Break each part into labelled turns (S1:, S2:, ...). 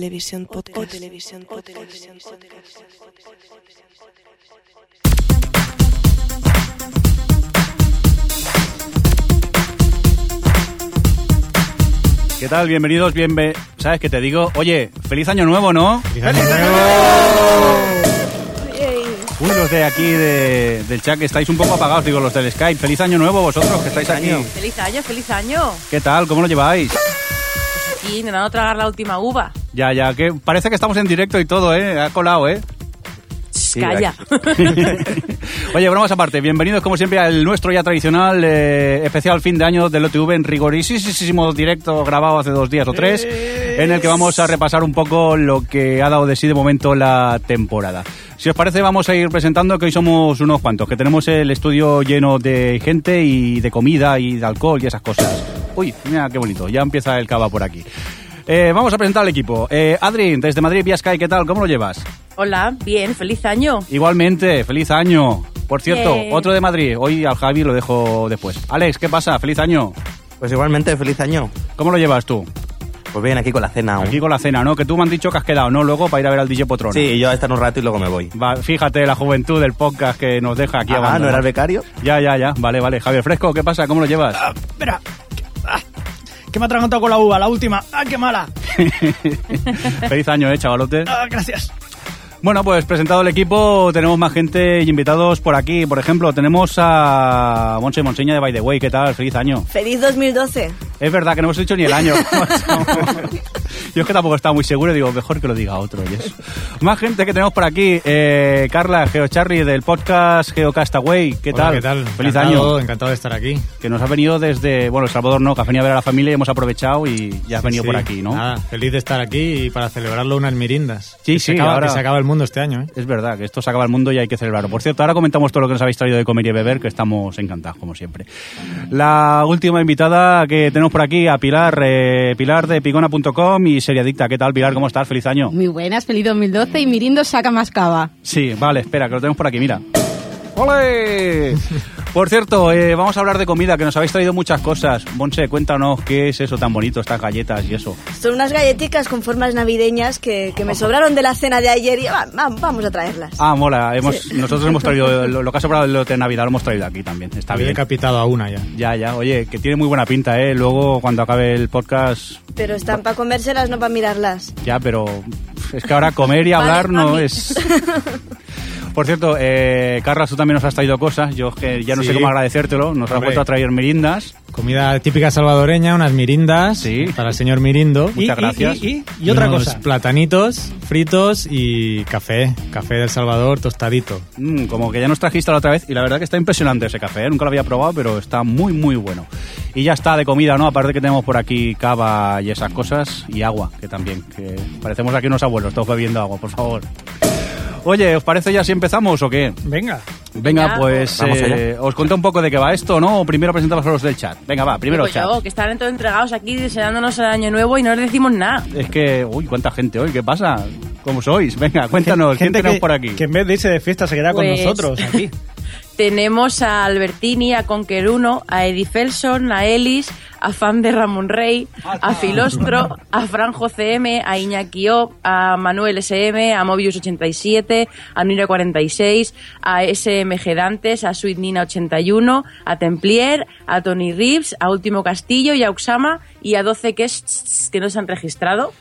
S1: Televisión Podcast. O Televisión Podcast.
S2: ¿Qué tal? Bienvenidos, bien... ¿Sabes qué te digo? Oye, feliz año nuevo, ¿no? Uy, los de aquí de- del chat que estáis un poco apagados, digo, los del Skype. Feliz año nuevo vosotros que estáis aquí.
S3: Feliz año, feliz año.
S2: ¿Qué tal? ¿Cómo lo lleváis?
S3: Aquí intentando tragar la última uva.
S2: Ya, ya, que parece que estamos en directo y todo, ¿eh? Ha colado, ¿eh?
S3: Calla.
S2: Oye, bromas aparte, bienvenidos como siempre al nuestro ya tradicional eh, especial fin de año del OTV en rigorísimo directo grabado hace dos días o tres, en el que vamos a repasar un poco lo que ha dado de sí de momento la temporada. Si os parece, vamos a ir presentando que hoy somos unos cuantos, que tenemos el estudio lleno de gente y de comida y de alcohol y esas cosas. Uy, mira qué bonito, ya empieza el cava por aquí. Eh, vamos a presentar al equipo. Eh, Adri, desde Madrid, vía Sky, ¿qué tal? ¿Cómo lo llevas?
S3: Hola, bien, feliz año.
S2: Igualmente, feliz año. Por cierto, otro de Madrid. Hoy al Javi lo dejo después. Alex, ¿qué pasa? Feliz año.
S4: Pues igualmente, feliz año.
S2: ¿Cómo lo llevas tú?
S4: Pues bien, aquí con la cena aún.
S2: Aquí con la cena, ¿no? Que tú me han dicho que has quedado, ¿no? Luego para ir a ver al DJ Potrón.
S4: Sí, yo a estar un rato y luego me voy.
S2: Va, fíjate la juventud del podcast que nos deja aquí
S4: Ah,
S2: abandonado.
S4: ¿no era el becario?
S2: Ya, ya, ya. Vale, vale. Javier Fresco, ¿qué pasa? ¿Cómo lo llevas?
S5: Espera. Que- Que me ha atragantado con la uva, la última. ¡Ah, qué mala!
S2: Feliz año, ¿eh, chavalote?
S5: Ah, gracias.
S2: Bueno, pues presentado el equipo, tenemos más gente y invitados por aquí. Por ejemplo, tenemos a Monse Monseña de By the Way. ¿Qué tal? Feliz año.
S1: Feliz 2012.
S2: Es verdad que no hemos dicho ni el año. Yo es que tampoco estaba muy seguro, digo, mejor que lo diga otro y eso. Más gente que tenemos por aquí. Eh, Carla, GeoCharlie del podcast GeoCastaway. ¿Qué
S5: Hola,
S2: tal?
S5: ¿Qué tal?
S2: Feliz
S5: Encantado,
S2: año.
S5: Encantado de estar aquí.
S2: Que nos ha venido desde, bueno, El Salvador no, que has venido a ver a la familia y hemos aprovechado y ya has venido
S5: Sí,
S2: por aquí, ¿no?
S5: Nada, feliz de estar aquí y para celebrarlo unas mirindas.
S2: Sí,
S5: Que
S2: sí,
S5: se acaba,
S2: ahora-
S5: que se acaba el mundo este año, ¿eh?
S2: Es verdad que esto se acaba el mundo y hay que celebrarlo. Por cierto, ahora comentamos todo lo que nos habéis traído de comer y beber, que estamos encantados, como siempre. La última invitada que tenemos por aquí, a Pilar, eh, Pilar de picona.com y Seriadicta. ¿Qué tal, Pilar? ¿Cómo estás? Feliz año.
S6: Muy buenas, feliz 2012 y Mirindo saca más cava.
S2: Sí, vale, espera, que lo tenemos por aquí, mira. ¡Ole! Por cierto, eh, vamos a hablar de comida, que nos habéis traído muchas cosas. Monse, cuéntanos qué es eso tan bonito, estas galletas y eso.
S1: Son unas galletitas con formas navideñas que, que me sobraron de la cena de ayer y va- va- vamos a traerlas.
S2: Ah, mola, hemos, nosotros hemos traído lo, lo que ha sobrado del lote de Navidad, lo hemos traído aquí también, está
S5: He
S2: bien.
S5: decapitado a una ya.
S2: Ya, ya, oye, que tiene muy buena pinta, ¿eh? Luego, cuando acabe el podcast,
S1: Pero están para comérselas, no para mirarlas.
S2: ya, pero es que ahora comer y hablar
S1: Vale,
S2: no es... Por cierto, eh, Carla, tú también nos has traído cosas, yo que ya no sé cómo agradecértelo, nos has vuelto a traer merindas.
S5: Comida típica salvadoreña, unas mirindas
S2: Sí.
S5: para el señor Mirindo.
S2: Muchas
S5: Y-
S2: gracias.
S5: Y, y- y otra
S2: Unos
S5: cosa. platanitos fritos y café. Café del Salvador tostadito.
S2: Mm, como que ya nos trajiste la otra vez y la verdad que está impresionante ese café, ¿eh? nunca lo había probado, pero está muy, muy bueno. Y ya está de comida, ¿no? Aparte que tenemos por aquí cava y esas cosas y agua, que también, que parecemos aquí unos abuelos, todos bebiendo agua, por favor. Oye, ¿os parece ya si empezamos o qué?
S5: Venga.
S2: Venga,
S3: Ya.
S2: pues eh, os cuento un poco de qué va esto, ¿no? O primero presentamos a los del chat. Venga, va, primero
S3: Digo
S2: chat.
S3: yo, que están todos entregados aquí deseándonos el año nuevo y no les decimos nada.
S2: Es que, uy, cuánta gente hoy, ¿qué pasa? ¿Cómo sois? Venga, cuéntanos, ¿quién tenemos
S5: que,
S2: por aquí?
S5: que en vez de irse de fiesta se queda
S3: Pues-
S5: con nosotros aquí.
S3: Tenemos a Albertini, a Conqueruno, a Eddie Felson, a Ellis, a Fan de Ramón Rey, a Filostro, a Franjo CM, a Iñaki O, a Manuel SM, a Mobius 87, a Nuira 46, a SMG Dantes, a Sweet Nina 81, a Templier, a Tony Reeves, a Último Castillo y a Uxama y a 12 que, es, que no se han registrado.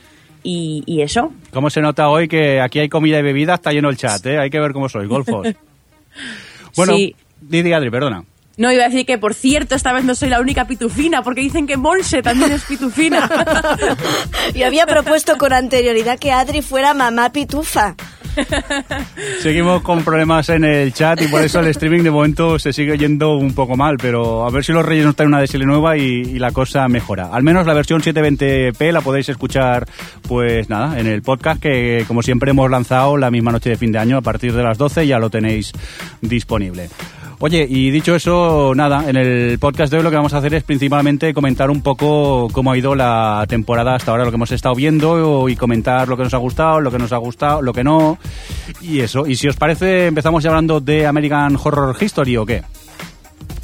S3: Y, y eso.
S2: ¿Cómo se nota hoy que aquí hay comida y bebida? Está lleno el chat, ¿eh? Hay que ver cómo sois, golfos. bueno,
S3: Sí.
S2: Didi Adri, perdona.
S3: No, iba a decir que, por cierto, esta vez no soy la única pitufina, porque dicen que Monse también es pitufina.
S1: Yo había propuesto con anterioridad que Adri fuera mamá pitufa.
S2: Seguimos con problemas en el chat y por eso el streaming de momento se sigue yendo un poco mal, pero a ver si los Reyes nos traen una DSL nueva y, y la cosa mejora. Al menos la versión 720p la podéis escuchar, pues nada, en el podcast que como siempre hemos lanzado la misma noche de fin de año a partir de las 12 ya lo tenéis disponible. Oye, y dicho eso, nada, en el podcast de hoy lo que vamos a hacer es principalmente comentar un poco cómo ha ido la temporada hasta ahora, lo que hemos estado viendo y comentar lo que nos ha gustado, lo que nos ha gustado, lo que no, y eso. Y si os parece, empezamos ya hablando de American Horror History o qué.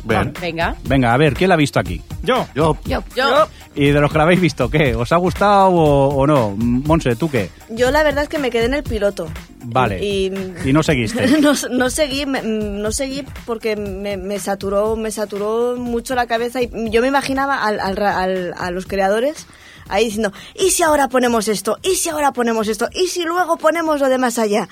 S4: Bien.
S3: Venga.
S2: Venga, a ver, ¿quién la ha visto aquí?
S5: Yo.
S4: Yo,
S3: Yo.
S2: Y de los que la habéis visto, ¿qué? ¿Os ha gustado o, o no? Monse, ¿tú qué?
S1: Yo la verdad es que me quedé en el piloto.
S2: Vale.
S1: Y,
S2: Y no seguiste.
S1: no, no seguí, no seguí porque me, me saturó, me saturó mucho la cabeza y yo me imaginaba al, al al- a los creadores ahí diciendo, ¿y si ahora ponemos esto? ¿Y si ahora ponemos esto? ¿Y si luego ponemos lo de más allá?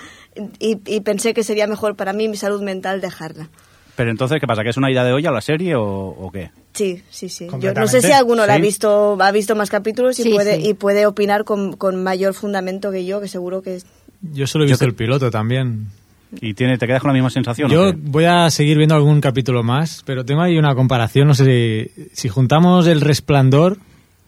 S1: Y, y pensé que sería mejor para mí mi salud mental dejarla.
S2: Pero entonces, ¿qué pasa? ¿Que es una idea de olla la serie o, o qué?
S1: Sí, sí, sí. Yo no sé si alguno la ha
S2: Sí.
S1: visto, ha visto más capítulos y
S6: Sí,
S1: puede
S6: sí.
S1: y puede opinar con, con mayor fundamento que yo, que seguro que es
S5: Yo solo he visto el piloto también.
S2: ¿Y tiene, te quedas con la misma sensación?
S5: Yo voy a seguir viendo algún capítulo más, pero tengo ahí una comparación. No sé si, si juntamos El Resplandor,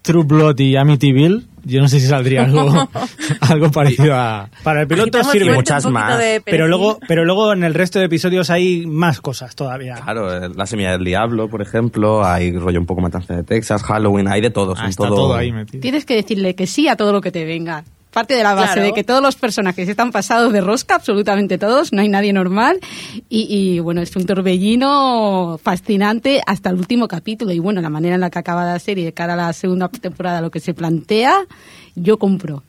S5: True Blood y Amityville, yo no sé si saldría algo, algo parecido a...
S7: Para el piloto
S3: Agitamos
S7: sirve,
S4: muchas más.
S7: pero luego, pero luego en el resto de episodios hay más cosas todavía.
S4: claro, eh, La Semilla del Diablo, por ejemplo, hay rollo un poco Matanza de Texas, Halloween, hay de todo.
S5: Ah, está todo ahí metido.
S6: Tienes que decirle que sí a todo lo que te venga. Parte de la base
S3: Claro.
S6: de que todos los personajes están pasados de rosca, absolutamente todos, no hay nadie normal. Y, y, bueno, es un torbellino fascinante hasta el último capítulo. Y bueno, la manera en la que acaba la serie de cara a la segunda temporada, lo que se plantea, yo compro.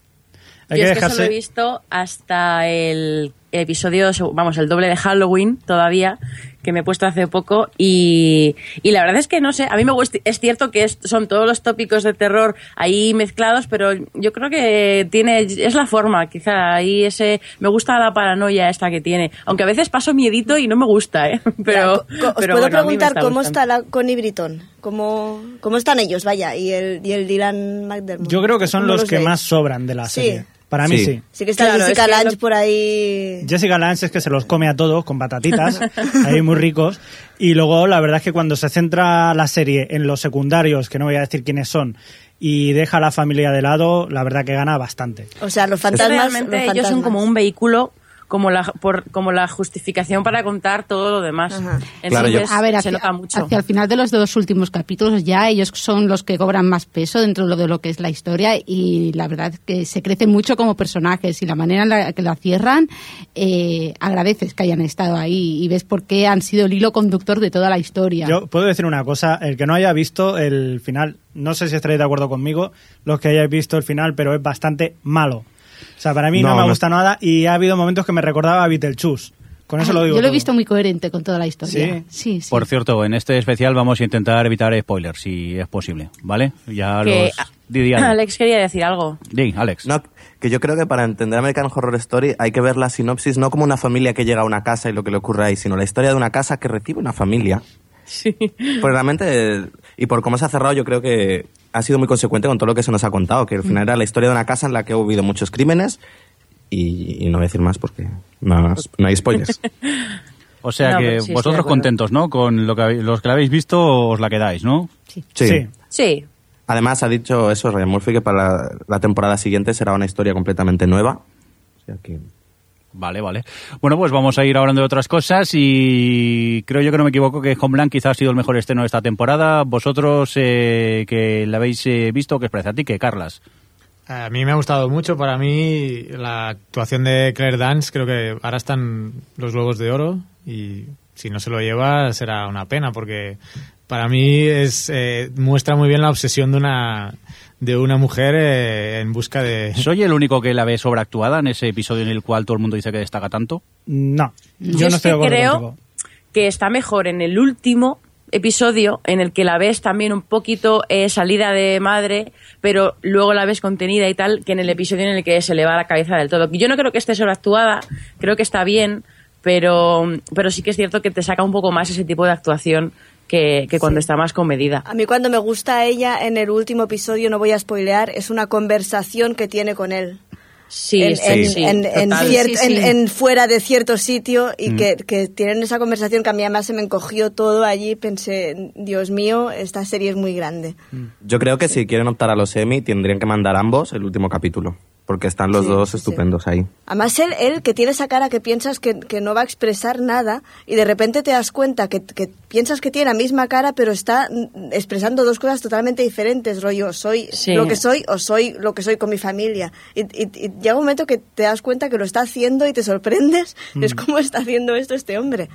S7: Hay
S3: Yo
S7: que
S3: es que solo he visto hasta el episodio, vamos, el doble de Halloween todavía, que me he puesto hace poco. Y, y la verdad es que no sé, a mí me gusta, es cierto que es- son todos los tópicos de terror ahí mezclados, pero yo creo que tiene, es la forma, quizá. Ahí ese, me gusta la paranoia esta que tiene. Aunque a veces paso miedito y no me gusta, ¿eh? Pero,
S1: Ya, co- Os
S3: pero
S1: puedo
S3: bueno,
S1: preguntar cómo
S3: gustando.
S1: está la Connie Britton, cómo, cómo están ellos, vaya, y el, y el Dylan McDermott.
S7: Yo creo que son
S1: ¿Cómo
S7: los que
S1: veis?
S7: más sobran de la
S1: Sí.
S7: serie. Para mí
S4: Sí.
S7: sí.
S1: Sí que está
S3: Claro,
S1: Jessica
S3: es
S1: Lange
S3: lo-
S1: por ahí.
S7: Jessica Lange es que se los come a todos con batatitas, ahí muy ricos. Y luego la verdad es que cuando se centra la serie en los secundarios, que no voy a decir quiénes son, y deja a la familia de lado, la verdad que gana bastante.
S1: O sea, los fantasmas.
S3: realmente
S1: los
S3: ellos son
S1: fantasmas.
S3: como un vehículo como la por, como la justificación para contar todo lo demás.
S1: Ajá.
S4: Claro, yo-
S3: Entonces,
S6: A ver,
S3: se
S6: hacia,
S3: nota mucho.
S6: hacia el final de los dos últimos capítulos ya ellos son los que cobran más peso dentro de lo, de lo que es la historia y la verdad es que se crecen mucho como personajes y la manera en la que la cierran eh, agradeces que hayan estado ahí y ves por qué han sido el hilo conductor de toda la historia.
S7: Yo puedo decir una cosa, el que no haya visto el final, no sé si estaréis de acuerdo conmigo, los que hayáis visto el final, pero es bastante malo. O sea, para mí no,
S4: No,
S7: me
S4: no.
S7: gusta nada y ha habido momentos que me recordaba a Beetlejuice. Con eso
S6: Ay,
S7: lo digo
S6: yo lo he
S7: todo.
S6: visto muy coherente con toda la historia. Sí, sí.
S2: Por cierto, en este especial vamos a intentar evitar spoilers, si es posible, ¿vale? Ya
S3: que
S2: los... Di, di, Alex.
S3: Quería decir algo.
S2: Di, Alex.
S4: No, que yo creo que para entender American Horror Story hay que ver la sinopsis no como una familia que llega a una casa y lo que le ocurre ahí, sino la historia de una casa que recibe una familia.
S3: Sí.
S4: Pues realmente, y por cómo se ha cerrado, yo creo que ha sido muy consecuente con todo lo que se nos ha contado, que al final era la historia de una casa en la que ha habido muchos crímenes y, y no voy a decir más porque no, no hay spoilers.
S2: O sea
S3: No,
S2: que
S3: sí,
S2: vosotros contentos, ¿no? Con lo que los que la habéis visto os la quedáis, ¿no?
S4: Sí.
S7: Sí.
S3: Sí.
S4: Además, ha dicho eso Ryan Murphy que para la, la temporada siguiente será una historia completamente nueva. O sea que
S2: Vale, vale. Bueno, pues vamos a ir hablando de otras cosas y creo yo que no me equivoco que Homeland quizás ha sido el mejor estreno de esta temporada. Vosotros eh, que la habéis eh, visto, ¿qué os parece a ti? que Carlas?
S5: A mí me ha gustado mucho. Para mí, la actuación de Claire Dance, creo que ahora están los Globos de Oro y si no se lo lleva será una pena porque para mí es eh, muestra muy bien la obsesión de una de una mujer eh, en busca de
S2: ¿Soy el único que la ve sobreactuada en ese episodio en el cual todo el mundo dice que destaca tanto?
S7: No, yo,
S3: Yo
S7: no
S3: es
S7: estoy de
S3: que
S7: acuerdo
S3: creo
S7: contigo.
S3: que está mejor en el último episodio en el que la ves también un poquito eh, salida de madre, pero luego la ves contenida y tal, que en el episodio en el que se le va la cabeza del todo. Yo no creo que esté sobreactuada, creo que está bien, pero, pero sí que es cierto que te saca un poco más ese tipo de actuación que, que cuando está más comedida.
S1: A mí cuando me gusta ella en el último episodio, no voy a spoilear, es una conversación que tiene con él.
S3: Sí,
S1: en,
S3: sí,
S1: en-
S3: sí,
S1: en fuera de cierto sitio y
S2: Mm.
S1: que, que tienen esa conversación que a mí además se me encogió todo allí. Pensé, Dios mío, esta serie es muy grande.
S4: Yo creo que si quieren optar a los Emmy, tendrían que mandar ambos el último capítulo. Porque están los
S1: Sí,
S4: dos
S1: sí.
S4: estupendos ahí.
S1: Además, él, él que tiene esa cara que piensas que, que no va a expresar nada y de repente te das cuenta que, que piensas que tiene la misma cara, pero está mm, expresando dos cosas totalmente diferentes, rollo, soy
S3: Sí.
S1: lo que soy o soy lo que soy con mi familia. Y, y- y llega un momento que te das cuenta que lo está haciendo y te sorprendes. Es como está haciendo esto este hombre.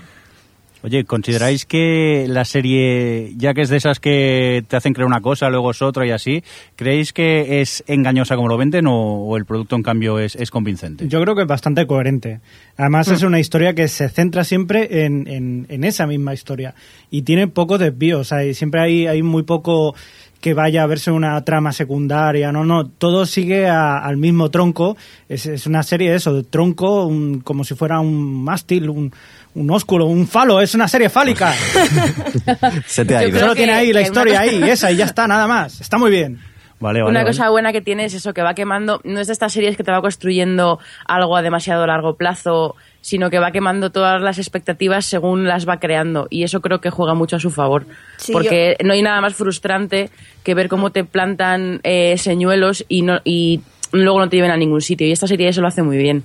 S2: Oye, ¿consideráis que la serie, ya que es de esas que te hacen creer una cosa, luego es otra y así, ¿creéis que es engañosa como lo venden o, o el producto en cambio es, es convincente?
S7: Yo creo que es bastante coherente. Además es una historia que se centra siempre en, en- en esa misma historia y tiene poco desvío. O sea, siempre hay, hay muy poco que vaya a verse una trama secundaria. No, no, todo sigue a- al mismo tronco. Es, es una serie de eso, de tronco, un- como si fuera un mástil, un, un ósculo, un falo. Es una serie fálica.
S4: Se te ha ido.
S7: Solo tiene ahí la historia ahí, esa, y ya está, nada más. Está muy bien.
S2: Vale, vale.
S3: Una
S2: vale.
S3: cosa buena que tiene es eso, que va quemando, no es de estas series que te va construyendo algo a demasiado largo plazo, sino que va quemando todas las expectativas según las va creando. Y eso creo que juega mucho a su favor.
S1: Sí,
S3: porque no hay nada más frustrante que ver cómo te plantan eh, señuelos y, no, y luego no te lleven a ningún sitio. Y esta serie eso lo hace muy bien.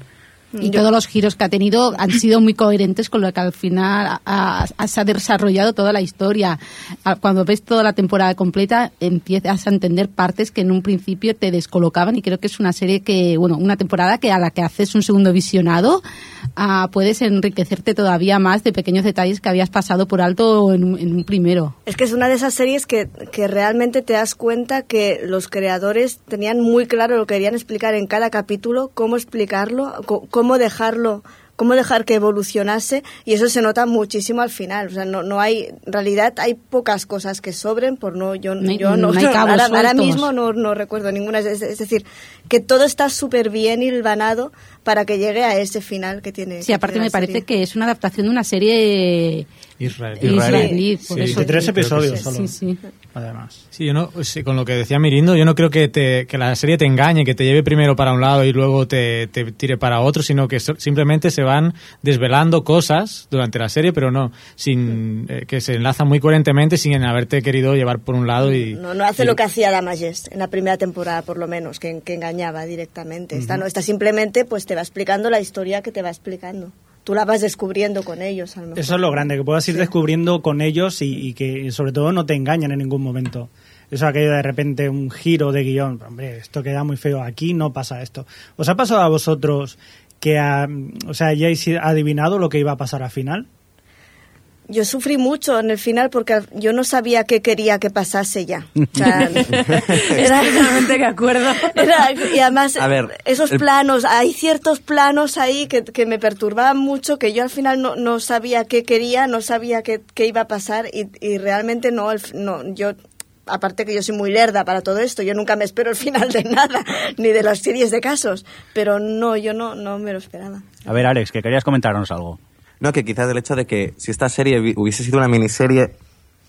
S6: Y todos los giros que ha tenido han sido muy coherentes con lo que al final ha, ha- se ha desarrollado toda la historia. Ah, Cuando ves toda la temporada completa, empiezas a entender partes que en un principio te descolocaban y creo que es una serie que, bueno, una temporada que a la que haces un segundo visionado ah, puedes enriquecerte todavía más de pequeños detalles que habías pasado por alto en un, en un primero.
S1: Es que es una de esas series que, que realmente te das cuenta que los creadores tenían muy claro lo que querían explicar en cada capítulo, cómo explicarlo, co- cómo dejarlo cómo dejar que evolucionase y eso se nota muchísimo al final. O sea no, no hay en realidad hay pocas cosas que sobren por no yo
S6: No
S1: yo no, ahora, ahora mismo no, no recuerdo ninguna. Es, es decir que todo está súper bien hilvanado para que llegue a ese final que tiene
S6: Sí,
S1: que
S6: aparte
S1: tiene
S6: me parece que es una adaptación de una serie
S5: Israel.
S6: israelí.
S7: Sí,
S6: eso-
S7: 23 episodios
S5: sí.
S7: solo.
S6: Sí, sí.
S7: Además.
S5: Sí, yo no, sí, con lo que decía Mirindo, yo no creo que, te, que la serie te engañe, que te lleve primero para un lado y luego te, te tire para otro, sino que so- simplemente se van desvelando cosas durante la serie, pero no, sin eh, que se enlazan muy coherentemente sin haberte querido llevar por un lado y...
S1: No, no hace
S5: y-
S1: lo que hacía Damayest en la primera temporada, por lo menos, que, que engañaba directamente. Esta no, esta simplemente pues te va explicando la historia que te va explicando. Tú la vas descubriendo con ellos, a lo mejor.
S7: Eso es lo grande, que puedas ir descubriendo con ellos y, y que sobre todo no te engañen en ningún momento. Eso aquello de repente un giro de guion, hombre, esto queda muy feo, aquí no pasa esto. ¿Os ha pasado a vosotros que ah, o sea, hayáis adivinado lo que iba a pasar al final?
S1: Yo sufrí mucho en el final porque yo no sabía qué quería que pasase ya. O sea, era,
S3: Totalmente de acuerdo.
S1: era- y además,
S4: A ver,
S1: esos
S4: el-
S1: planos, hay ciertos planos ahí que, que me perturbaban mucho, que yo al final no, no sabía qué quería, no sabía qué, qué iba a pasar y, y realmente no, el- no, yo aparte que yo soy muy lerda para todo esto, yo nunca me espero el final de nada, ni de las series de casos, pero no, yo no, no me lo esperaba.
S2: A ver, Alex, que querías comentarnos algo.
S4: No, que quizás el hecho de que si esta serie hubiese sido una miniserie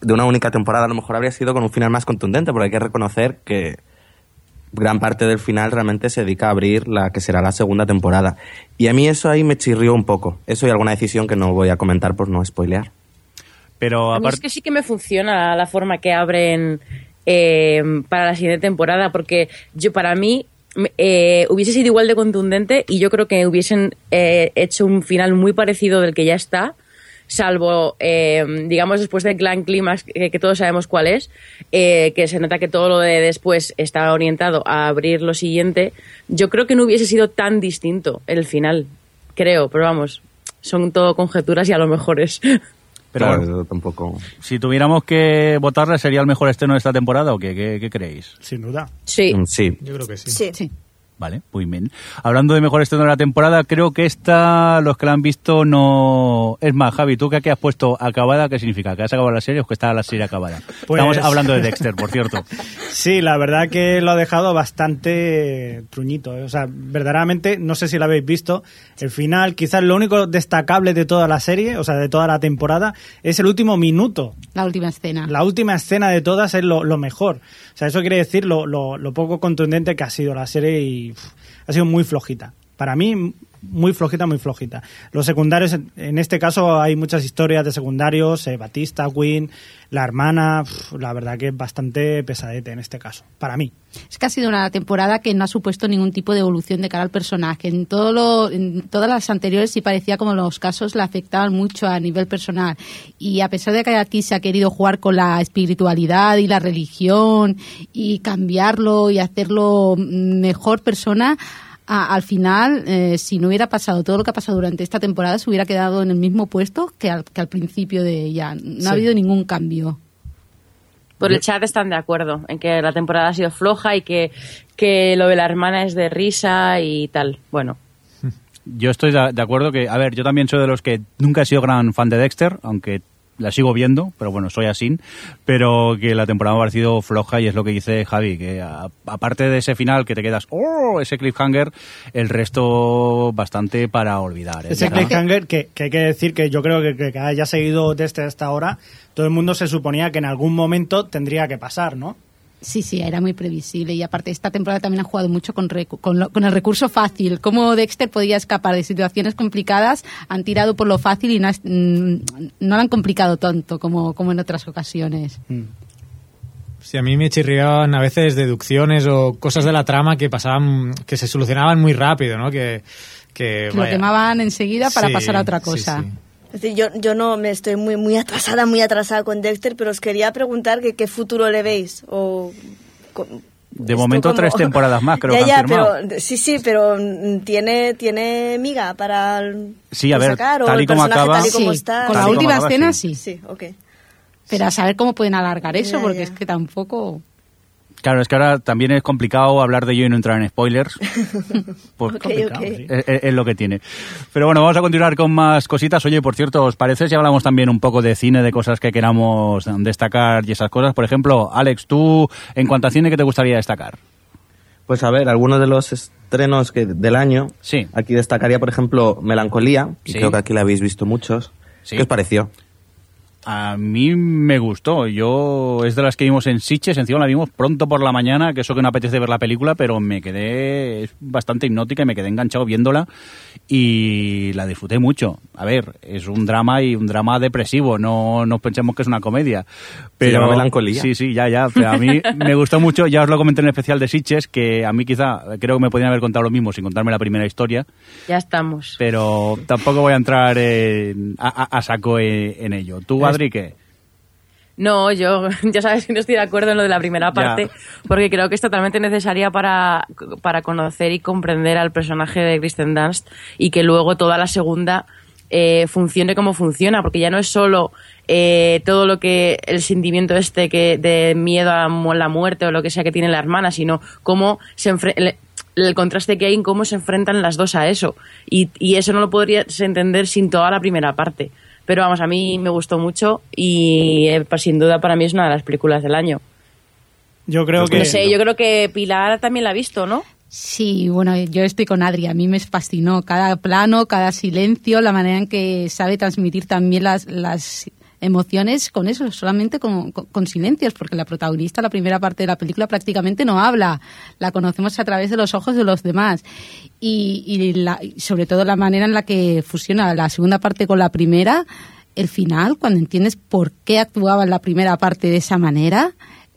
S4: de una única temporada, a lo mejor habría sido con un final más contundente, porque hay que reconocer que gran parte del final realmente se dedica a abrir la que será la segunda temporada. Y a mí eso ahí me chirrió un poco. Eso y alguna decisión que no voy a comentar por no spoilear.
S2: Pero
S3: A mí es
S2: aparte...
S3: que sí que me funciona la forma que abren eh, para la siguiente temporada, porque yo para mí eh, hubiese sido igual de contundente y yo creo que hubiesen eh, hecho un final muy parecido del que ya está, salvo, eh, digamos, después del Clan Climax, que, que todos sabemos cuál es, que se nota que todo lo de después está orientado a abrir lo siguiente, yo creo que no hubiese sido tan distinto el final, creo, pero vamos, son todo conjeturas y a lo mejor es...
S2: Pero
S4: Claro,
S2: bueno,
S4: eso tampoco.
S2: si tuviéramos que votarle, ¿sería el mejor estreno de esta temporada o qué? ¿Qué, qué creéis?
S7: Sin duda.
S3: Sí.
S4: Sí.
S5: Yo creo que sí.
S1: Sí.
S6: Sí.
S2: Vale, muy bien. Hablando de mejor estreno de la temporada, creo que esta, los que la han visto, no... Es más, Javi, ¿tú que aquí has puesto acabada? ¿Qué significa? ¿Que has acabado la serie o que está la serie acabada?
S7: Pues-
S2: Estamos hablando de Dexter, por cierto.
S7: Sí, la verdad que lo ha dejado bastante truñito. ¿eh? O sea, verdaderamente, no sé si lo habéis visto, el final, quizás lo único destacable de toda la serie, o sea, de toda la temporada, es el último minuto.
S6: La última escena.
S7: La última escena de todas es lo, lo mejor. Sea, eso quiere decir lo, lo- lo poco contundente que ha sido la serie y uf, ha sido muy flojita. Para mí, muy flojita, muy flojita. Los secundarios, en- este caso hay muchas historias de secundarios, eh, Batista, Quinn, la hermana, la verdad que es bastante pesadete en este caso, para mí.
S6: Es que ha sido una temporada que no ha supuesto ningún tipo de evolución de cara al personaje. En, todo lo, en todas las anteriores sí parecía como los casos le afectaban mucho a nivel personal. Y a pesar de que aquí se ha querido jugar con la espiritualidad y la religión y cambiarlo y hacerlo mm, mejor persona, a- al final, eh, si no hubiera pasado todo lo que ha pasado durante esta temporada, se hubiera quedado en el mismo puesto que al, que al principio de ella. No
S7: Sí.
S6: ha habido ningún cambio.
S3: Por el chat están de acuerdo en que la temporada ha sido floja y que, que lo de la hermana es de risa y tal. Bueno,
S2: Yo estoy de, de acuerdo que, a ver, yo también soy de los que nunca he sido gran fan de Dexter, aunque la sigo viendo, pero bueno, soy así, pero que la temporada me ha parecido floja y es lo que dice Javi, que aparte de ese final que te quedas, oh, ese cliffhanger, el resto bastante para olvidar. ¿eh?
S7: Ese cliffhanger que, que hay que decir que yo creo que, que, haya seguido desde hasta ahora, todo el mundo se suponía que en algún momento tendría que pasar, ¿no?
S6: Sí, sí, era muy previsible y aparte esta temporada también han jugado mucho con, recu- con, lo- con el recurso fácil. Como Dexter podía escapar de situaciones complicadas, han tirado por lo fácil y no, has- mm, no lo han complicado tanto como, como en otras ocasiones.
S5: Sí, a mí me chirriaban a veces deducciones o cosas de la trama que pasaban, que se solucionaban muy rápido, ¿no? Que, que,
S6: Que lo quemaban enseguida para
S5: Sí,
S6: pasar a otra
S5: sí,
S6: cosa.
S5: sí.
S1: Es decir, yo, yo no me estoy muy, muy atrasada, muy atrasada con Dexter, pero os quería preguntar que qué futuro le veis. O, co-
S2: De momento
S1: como-
S2: tres temporadas más, creo
S1: ya,
S2: que han
S1: ya,
S2: firmado.
S1: pero sí, sí, pero mm, tiene, tiene miga para el-
S2: Sí, a
S1: para
S2: ver,
S1: sacar, o
S2: tal y como acaba-
S1: tal y como
S6: Sí,
S1: está.
S6: con
S2: Tal
S6: la última escena
S2: sí.
S6: sí.
S1: Sí, ok.
S6: Pero a saber cómo pueden alargar eso,
S1: Ya,
S6: porque
S1: ya.
S6: es que tampoco...
S2: Claro, es que ahora también es complicado hablar de ello y no entrar en spoilers. Pues
S1: Ok,
S2: complicado,
S1: ok.
S2: sí. Es, es- lo que tiene. Pero bueno, vamos a continuar con más cositas. Oye, por cierto, ¿os parece si hablamos también un poco de cine, de cosas que queramos destacar y esas cosas? Por ejemplo, Alex, tú, en cuanto a cine, ¿qué te gustaría destacar?
S4: Pues a ver, algunos de los estrenos que, del año.
S2: Sí.
S4: Aquí destacaría, por ejemplo, Melancolía,
S2: Sí.
S4: creo que aquí la habéis visto muchos.
S2: Sí.
S4: ¿Qué os pareció?
S2: A mí me gustó. Yo es de las que vimos en Sitges, encima la vimos pronto por la mañana, que eso que no apetece ver la película, pero me quedé es bastante hipnótica y me quedé enganchado viéndola y la disfruté mucho. A ver, es un drama y un drama depresivo, no nos pensemos que es una comedia. Pero
S4: llama Melancolía.
S2: Sí, sí, ya, ya. Pero a mí me gustó mucho, ya os lo comenté en el especial de Sitges, que a mí quizá creo que me podían haber contado lo mismo sin contarme la primera historia
S3: ya estamos.
S2: pero tampoco voy a entrar en- a, a- a saco en, en ello. ¿Tú,
S3: No, yo ya sabes que no estoy de acuerdo en lo de la primera
S2: Ya.
S3: parte, porque creo que es totalmente necesaria para, para conocer y comprender al personaje de Kristen Dunst y que luego toda la segunda eh, funcione como funciona, porque ya no es solo eh, todo lo que el sentimiento este que de miedo a la muerte o lo que sea que tiene la hermana, sino cómo se el contraste que hay en cómo se enfrentan las dos a eso. Y, y eso no lo podrías entender sin toda la primera parte. Pero vamos, a mí me gustó mucho y eh, pues, sin duda para mí es una de las películas del año.
S7: Yo creo
S4: Pues
S7: que...
S3: No sé, yo creo que Pilar también la ha visto, ¿no?
S6: Sí, bueno, yo estoy con Adri, a mí me fascinó cada plano, cada silencio, la manera en que sabe transmitir también las, las emociones con eso, solamente con, silencios, porque la protagonista, la primera parte de la película prácticamente no habla, la conocemos a través de los ojos de los demás. Y, y la- sobre todo la manera en la que fusiona la segunda parte con la primera, el final, cuando entiendes por qué actuaba en la primera parte de esa manera,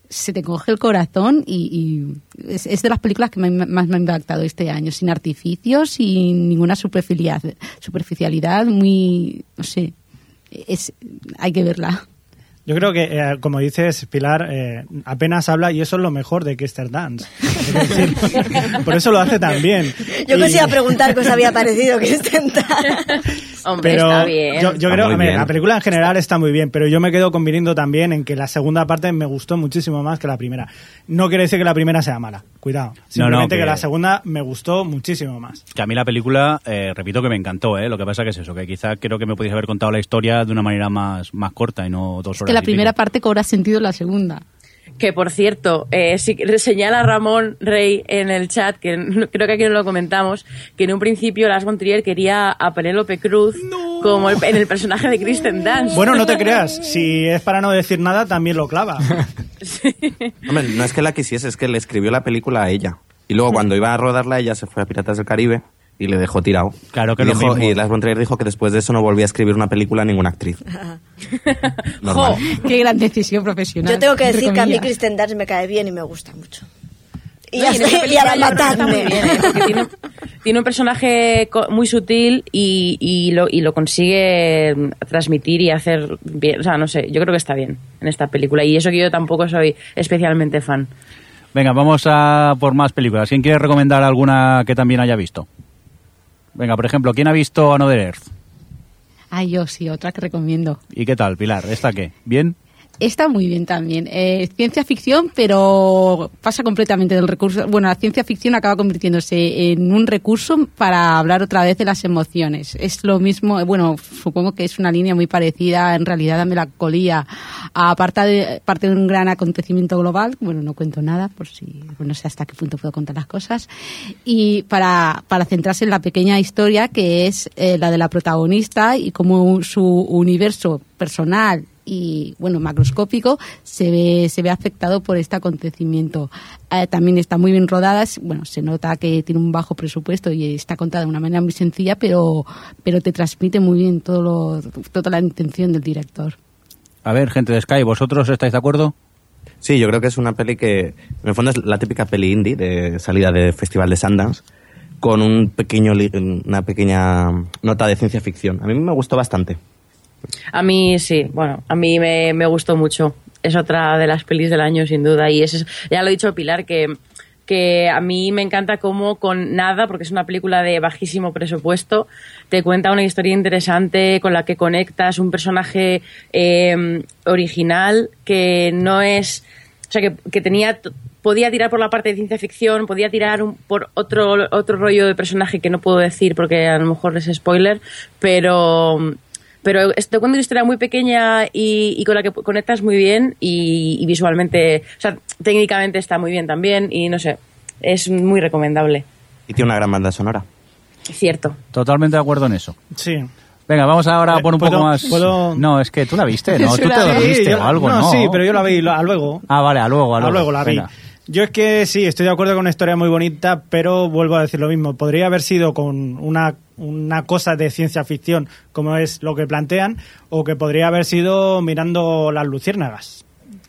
S6: se te coge el corazón y, y es, es de las películas que me- más me ha impactado este año, sin artificios, sin ninguna superficialidad, superficialidad muy, no sé, es, hay que verla.
S7: Yo creo que, eh, como dices, Pilar, eh, apenas habla y eso es lo mejor de Kirsten Dance. Es decir, por eso lo hace tan bien.
S1: Yo
S7: Y-
S1: que os iba a preguntar qué os había parecido Kristen Dunst.
S3: Hombre,
S7: pero
S3: está bien.
S7: yo, yo
S4: Está
S7: creo a ver, la película en general está muy bien, pero yo me quedo conviniendo también en que la segunda parte me gustó muchísimo más que la primera. No quiere decir que la primera sea mala, cuidado. Simplemente que...
S2: que-
S7: la segunda me gustó muchísimo más.
S2: Que a mí la película, eh, repito que me encantó, ¿eh? Lo que pasa que es eso, que quizá creo que me podéis haber contado la historia de una manera más, más corta y no dos horas.
S6: Que la primera parte cobra sentido en la segunda.
S3: Que por cierto, eh, sí que señala Ramón Rey en el chat, que creo que aquí no lo comentamos, que en un principio Lars von Trier quería a Penélope Cruz como el- en el personaje de Kristen Dunst.
S7: Bueno, no te creas, si es para no decir nada, también lo clava.
S4: Hombre, no es que la quisiese, es que le escribió la película a ella. Y luego cuando iba a rodarla ella se fue a Piratas del Caribe y le dejó tirado.
S2: Claro que
S4: y
S2: es lo
S4: dijo-
S2: mismo.
S4: Y Lars von Trier dijo que después de eso no volvía a escribir una película a ninguna actriz. Normal.
S6: Qué gran decisión profesional.
S1: Yo tengo que decir que a mí. Kristen Dunst me cae bien y me gusta mucho. Y,
S3: No,
S1: ya
S3: y bien, ¿eh? Porque tiene, tiene un personaje muy sutil y, y lo, y lo consigue transmitir y hacer bien. O sea, no sé, yo creo que está bien en esta película. Y eso que yo tampoco soy especialmente fan.
S2: Venga, vamos a por más películas. ¿Quién quiere recomendar alguna que también haya visto? Venga, por ejemplo, ¿quién ha visto Another Earth?
S6: Ah, yo sí, otra que recomiendo.
S2: ¿Y qué tal, Pilar? ¿Esta qué? ¿Bien?
S6: Está muy bien también. Eh, ciencia ficción, pero pasa completamente del recurso. Bueno, la ciencia ficción acaba convirtiéndose en un recurso para hablar otra vez de las emociones. Es lo mismo, eh, bueno, supongo que es una línea muy parecida en realidad a melancolía, a parte de, parte de un gran acontecimiento global. Bueno, no cuento nada, por si bueno, no sé hasta qué punto puedo contar las cosas. Y para, para centrarse en la pequeña historia que es eh, la de la protagonista y cómo su universo personal y bueno macroscópico se ve se ve afectado por este acontecimiento Eh, también está muy bien rodada bueno se nota que tiene un bajo presupuesto y está contada de una manera muy sencilla pero pero te transmite muy bien todo lo- toda la intención del director
S2: A ver, gente de Sky, ¿vosotros estáis de acuerdo?
S4: Sí, yo creo que es una peli que, en el fondo, es la típica peli indie de salida de Festival de Sundance, con un pequeño, una pequeña nota de ciencia ficción. A mí me gustó bastante.
S3: A mí sí, bueno, a mí me, me gustó mucho. Es otra de las pelis del año, sin duda. Y es, ya lo ha dicho Pilar, que, que a mí me encanta cómo con nada, porque es una película de bajísimo presupuesto, te cuenta una historia interesante con la que conectas, un personaje eh, original que no es... O sea, que, que tenía podía tirar por la parte de ciencia ficción, podía tirar un- por otro, otro rollo de personaje que no puedo decir porque a lo mejor es spoiler, pero, pero te cuenta una historia muy pequeña y, y con la que conectas muy bien y, y visualmente, o sea, técnicamente está muy bien también y no sé, es muy recomendable.
S4: Y tiene una gran banda sonora.
S3: Cierto.
S2: Totalmente de acuerdo en eso.
S7: Sí.
S2: Venga, vamos ahora por un
S7: ¿Puedo-
S2: poco más...
S7: puedo-
S2: No, es que tú la viste, ¿no? Tú te
S6: la
S2: dormiste
S7: Sí, yo-
S2: o algo, ¿no?
S7: Sí, pero yo la vi lo- a luego.
S2: Ah, vale, a luego, a
S7: A
S2: luego.
S7: luego la vi.
S2: Venga.
S7: Yo es que sí, estoy de acuerdo con una historia muy bonita, pero vuelvo a decir lo mismo. Podría haber sido con una, una cosa de ciencia ficción, como es lo que plantean, o que podría haber sido mirando las luciérnagas.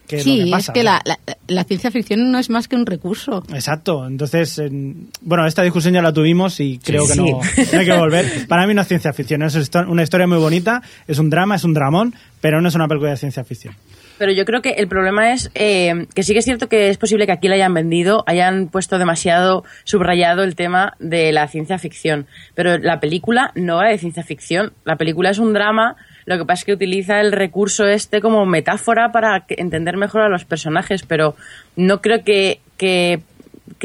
S7: Que es lo
S6: sí
S7: que pasa,
S6: es que
S7: ¿no?
S6: la, la, la ciencia ficción no es más que un recurso
S7: Exacto, entonces, en- bueno, esta discusión ya la tuvimos y creo que
S3: Sí.
S7: no, no hay que volver. Para mí no es ciencia ficción, es una historia muy bonita, es un drama, es un dramón, pero no es una película de ciencia ficción.
S3: Pero yo creo que el problema es eh, que sí que es cierto que es posible que aquí la hayan vendido, hayan puesto demasiado subrayado el tema de la ciencia ficción. Pero la película no va de ciencia ficción. La película es un drama, lo que pasa es que utiliza el recurso este como metáfora para entender mejor a los personajes, pero no creo que, que,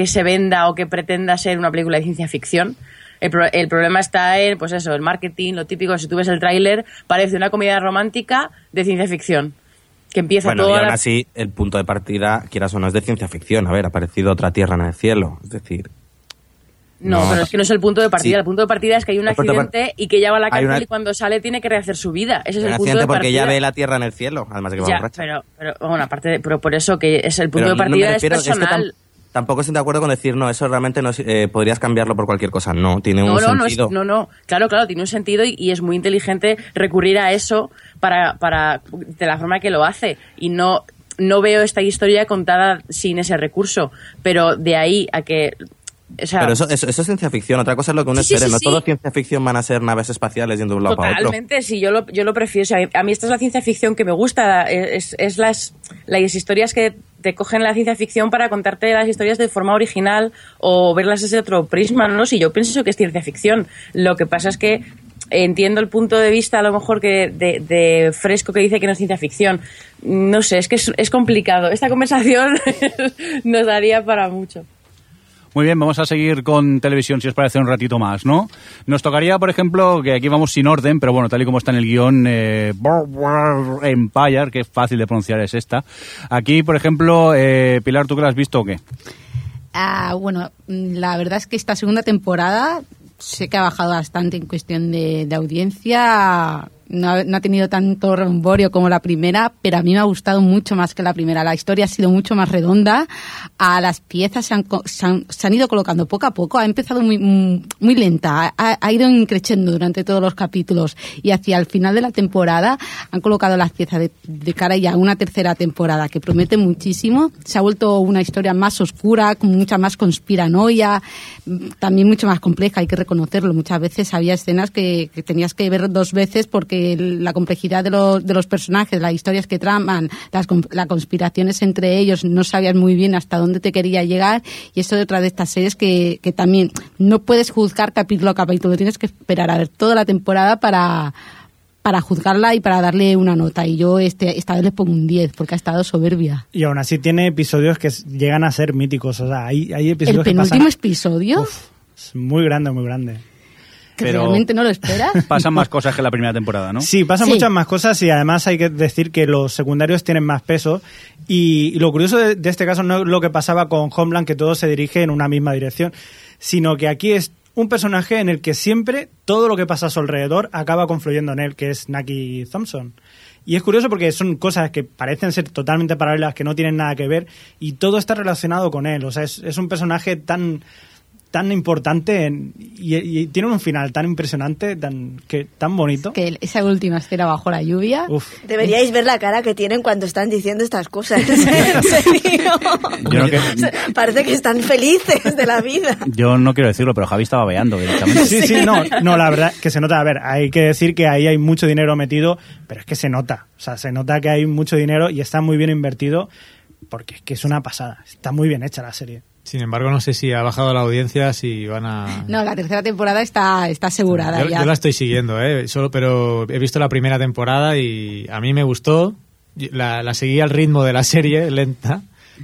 S3: se venda o que pretenda ser una película de ciencia ficción. El problema está en, pues eso, el marketing, lo típico, si tú ves el tráiler, parece una comedia romántica de ciencia ficción. Que empieza
S4: Bueno, y
S3: toda
S4: aún así, el punto de partida, quieras o no, es de ciencia ficción. A ver, ha aparecido otra tierra en el cielo. Es decir,
S3: No,
S4: No,
S3: pero es que no es el punto de partida.
S4: sí.
S3: El punto de partida es que hay un
S4: El
S3: accidente y que ella va a la cárcel
S4: una-
S3: y cuando sale tiene que rehacer su vida. Ese es
S4: un
S3: el punto de
S4: porque
S3: partida.
S4: ya ve la tierra en el cielo, además de que va
S3: Ya,
S4: borracha.
S3: pero, pero bueno, aparte de, pero por eso que es el punto
S4: Pero
S3: de
S4: no
S3: partida
S4: refiero-
S3: es
S4: es que
S3: personal.
S4: Tampoco estoy de acuerdo con decir, no, eso realmente no es- eh, podrías cambiarlo por cualquier cosa. No, tiene un
S3: no, no, no, es-
S4: sentido.
S3: no, no, claro, claro, tiene un sentido y, y es muy inteligente recurrir a eso para, para de la forma que lo hace y no no veo esta historia contada sin ese recurso, pero de ahí a que o sea,
S4: Pero eso, eso, eso es ciencia ficción. Otra cosa es lo que uno
S3: Sí, sí,
S4: espere.
S3: sí,
S4: no
S3: sí.
S4: todo ciencia ficción van a ser naves espaciales yendo de un lado para otro.
S3: Totalmente, sí, yo lo, yo lo prefiero. O sea, a mí esta es la ciencia ficción que me gusta. Es, es las, las historias que te cogen la ciencia ficción para contarte las historias de forma original o verlas desde otro prisma. No, si yo pienso que es ciencia ficción. Lo que pasa es que entiendo el punto de vista a lo mejor que de, de fresco que dice que no es ciencia ficción. No sé, es que es, es complicado. Esta conversación nos daría para mucho.
S2: Muy bien, vamos a seguir con televisión si os parece un ratito más, ¿no? Nos tocaría, por ejemplo, que aquí vamos sin orden, pero bueno, tal y como está en el guion, eh, Empire, que fácil de pronunciar es esta. Aquí, por ejemplo, eh, Pilar, ¿tú que la has visto o qué?
S6: Ah, bueno, mm, la verdad es que esta segunda temporada sé que ha bajado bastante en cuestión de audiencia. No ha, tenido tanto remborio como la primera, pero a mí me ha gustado mucho más que la primera. La historia ha sido mucho más redonda, a las piezas se han, se ido colocando poco a poco, ha empezado muy, muy lenta, ha, ido creciendo durante todos los capítulos y hacia el final de la temporada han colocado las piezas de, cara ya a una tercera temporada que promete muchísimo. Se ha vuelto una historia más oscura, con mucha más conspiranoia, también mucho más compleja, hay que reconocerlo. Muchas veces había escenas que, que tenías que ver dos veces porque el- la complejidad de los, de los personajes, las historias que traman, las, las conspiraciones entre ellos, no sabías muy bien hasta dónde te quería llegar. Y esto detrás de estas series que, que también no puedes juzgar capítulo a capítulo, tienes que esperar a ver toda la temporada para para juzgarla y para darle una nota. Y yo este, esta vez le pongo un 10 porque ha estado soberbia.
S7: Y aún así tiene episodios que llegan a ser míticos. O sea, hay, hay
S6: El
S7: episodios que
S6: penúltimo
S7: pasan...
S6: episodio,
S7: Uf, es muy grande, muy grande.
S6: Que
S2: Pero-
S6: realmente no lo esperas.
S2: Pasan más cosas que la primera temporada, ¿no?
S7: Sí, pasan
S6: Sí.
S7: muchas más cosas y además hay que decir que los secundarios tienen más peso. Y, y lo curioso de, de este caso no es lo que pasaba con Homeland, que todo se dirige en una misma dirección, sino que aquí es un personaje en el que siempre todo lo que pasa a su alrededor acaba confluyendo en él, que es Naki Thompson. Y es curioso porque son cosas que parecen ser totalmente paralelas, que no tienen nada que ver, y todo está relacionado con él. O sea, es, es un personaje tan tan importante en- y, y tiene un final tan impresionante, tan que tan bonito.
S6: que esa última escena bajo la lluvia.
S7: Uf.
S1: Deberíais ver la cara que tienen cuando están diciendo estas cosas. En serio.
S2: Yo no, que-
S1: Parece que están felices de la vida.
S2: yo no quiero decirlo, pero Javi estaba veando directamente.
S7: Sí, sí, no, no, la verdad que se nota. A ver, hay que decir que ahí hay mucho dinero metido, pero es que se nota. O sea, se nota que hay mucho dinero y está muy bien invertido porque es que es una pasada. Está muy bien hecha la serie.
S5: Sin embargo, no sé si ha bajado la audiencia, si van a...
S6: No, la tercera temporada está, está asegurada
S5: Yo,
S6: ya.
S5: yo la estoy siguiendo, ¿eh? Solo, pero he visto la primera temporada y a mí me gustó. La, la seguí al ritmo de la serie, lenta,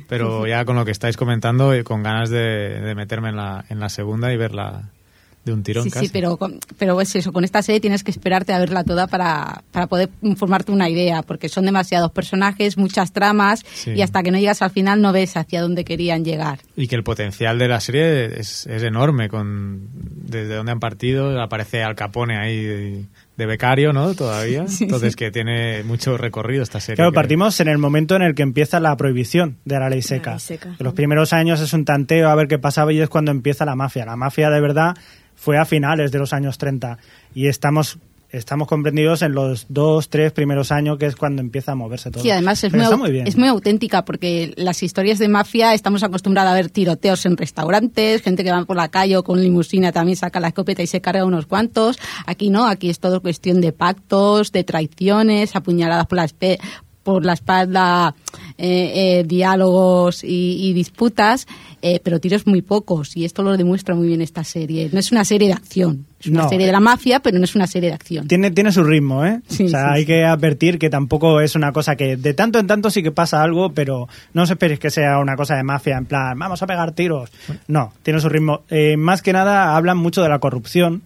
S5: pero ya con lo que estáis comentando, eh, con ganas de, de meterme en la, en la segunda y verla de un tirón
S6: Sí,
S5: casi.
S6: sí, pero, pero es eso, con esta serie tienes que esperarte a verla toda para, para poder formarte una idea, porque son demasiados personajes, muchas tramas,
S5: Sí.
S6: y hasta que no llegas al final no ves hacia dónde querían llegar.
S5: Y que el potencial de la serie es, es enorme, con desde dónde han partido, aparece Al Capone ahí de, de becario, ¿no? Todavía.
S6: Sí,
S5: Entonces
S6: sí.
S5: que tiene mucho recorrido esta serie.
S7: Claro,
S5: que-
S7: partimos en el momento en el que empieza la prohibición de la ley seca.
S1: ley seca.
S7: Los primeros años es un tanteo a ver qué pasaba y es cuando empieza la mafia. La mafia de verdad fue a finales de los años 30 y estamos estamos comprendidos en los dos, tres primeros años que es cuando empieza a moverse todo.
S6: Sí, además es
S7: Pero
S6: muy,
S7: está
S6: au-
S7: muy bien.
S6: es muy auténtica porque las historias de mafia estamos acostumbrados a ver tiroteos en restaurantes, gente que va por la calle o con limusina también saca la escopeta y se carga unos cuantos. Aquí no, aquí es todo cuestión de pactos, de traiciones, apuñaladas por la, por la espalda, eh, eh, diálogos y, y disputas, eh, pero tiros muy pocos y esto lo demuestra muy bien esta serie. No es una serie de acción, es una
S7: No.
S6: serie de la mafia, pero no es una serie de acción.
S7: Tiene, tiene su ritmo, ¿eh?
S6: Sí,
S7: o sea,
S6: sí,
S7: hay
S6: sí.
S7: que advertir que tampoco es una cosa que de tanto en tanto sí que pasa algo, pero no os esperéis que sea una cosa de mafia en plan, vamos a pegar tiros. No, tiene su ritmo. Eh, más que nada hablan mucho de la corrupción,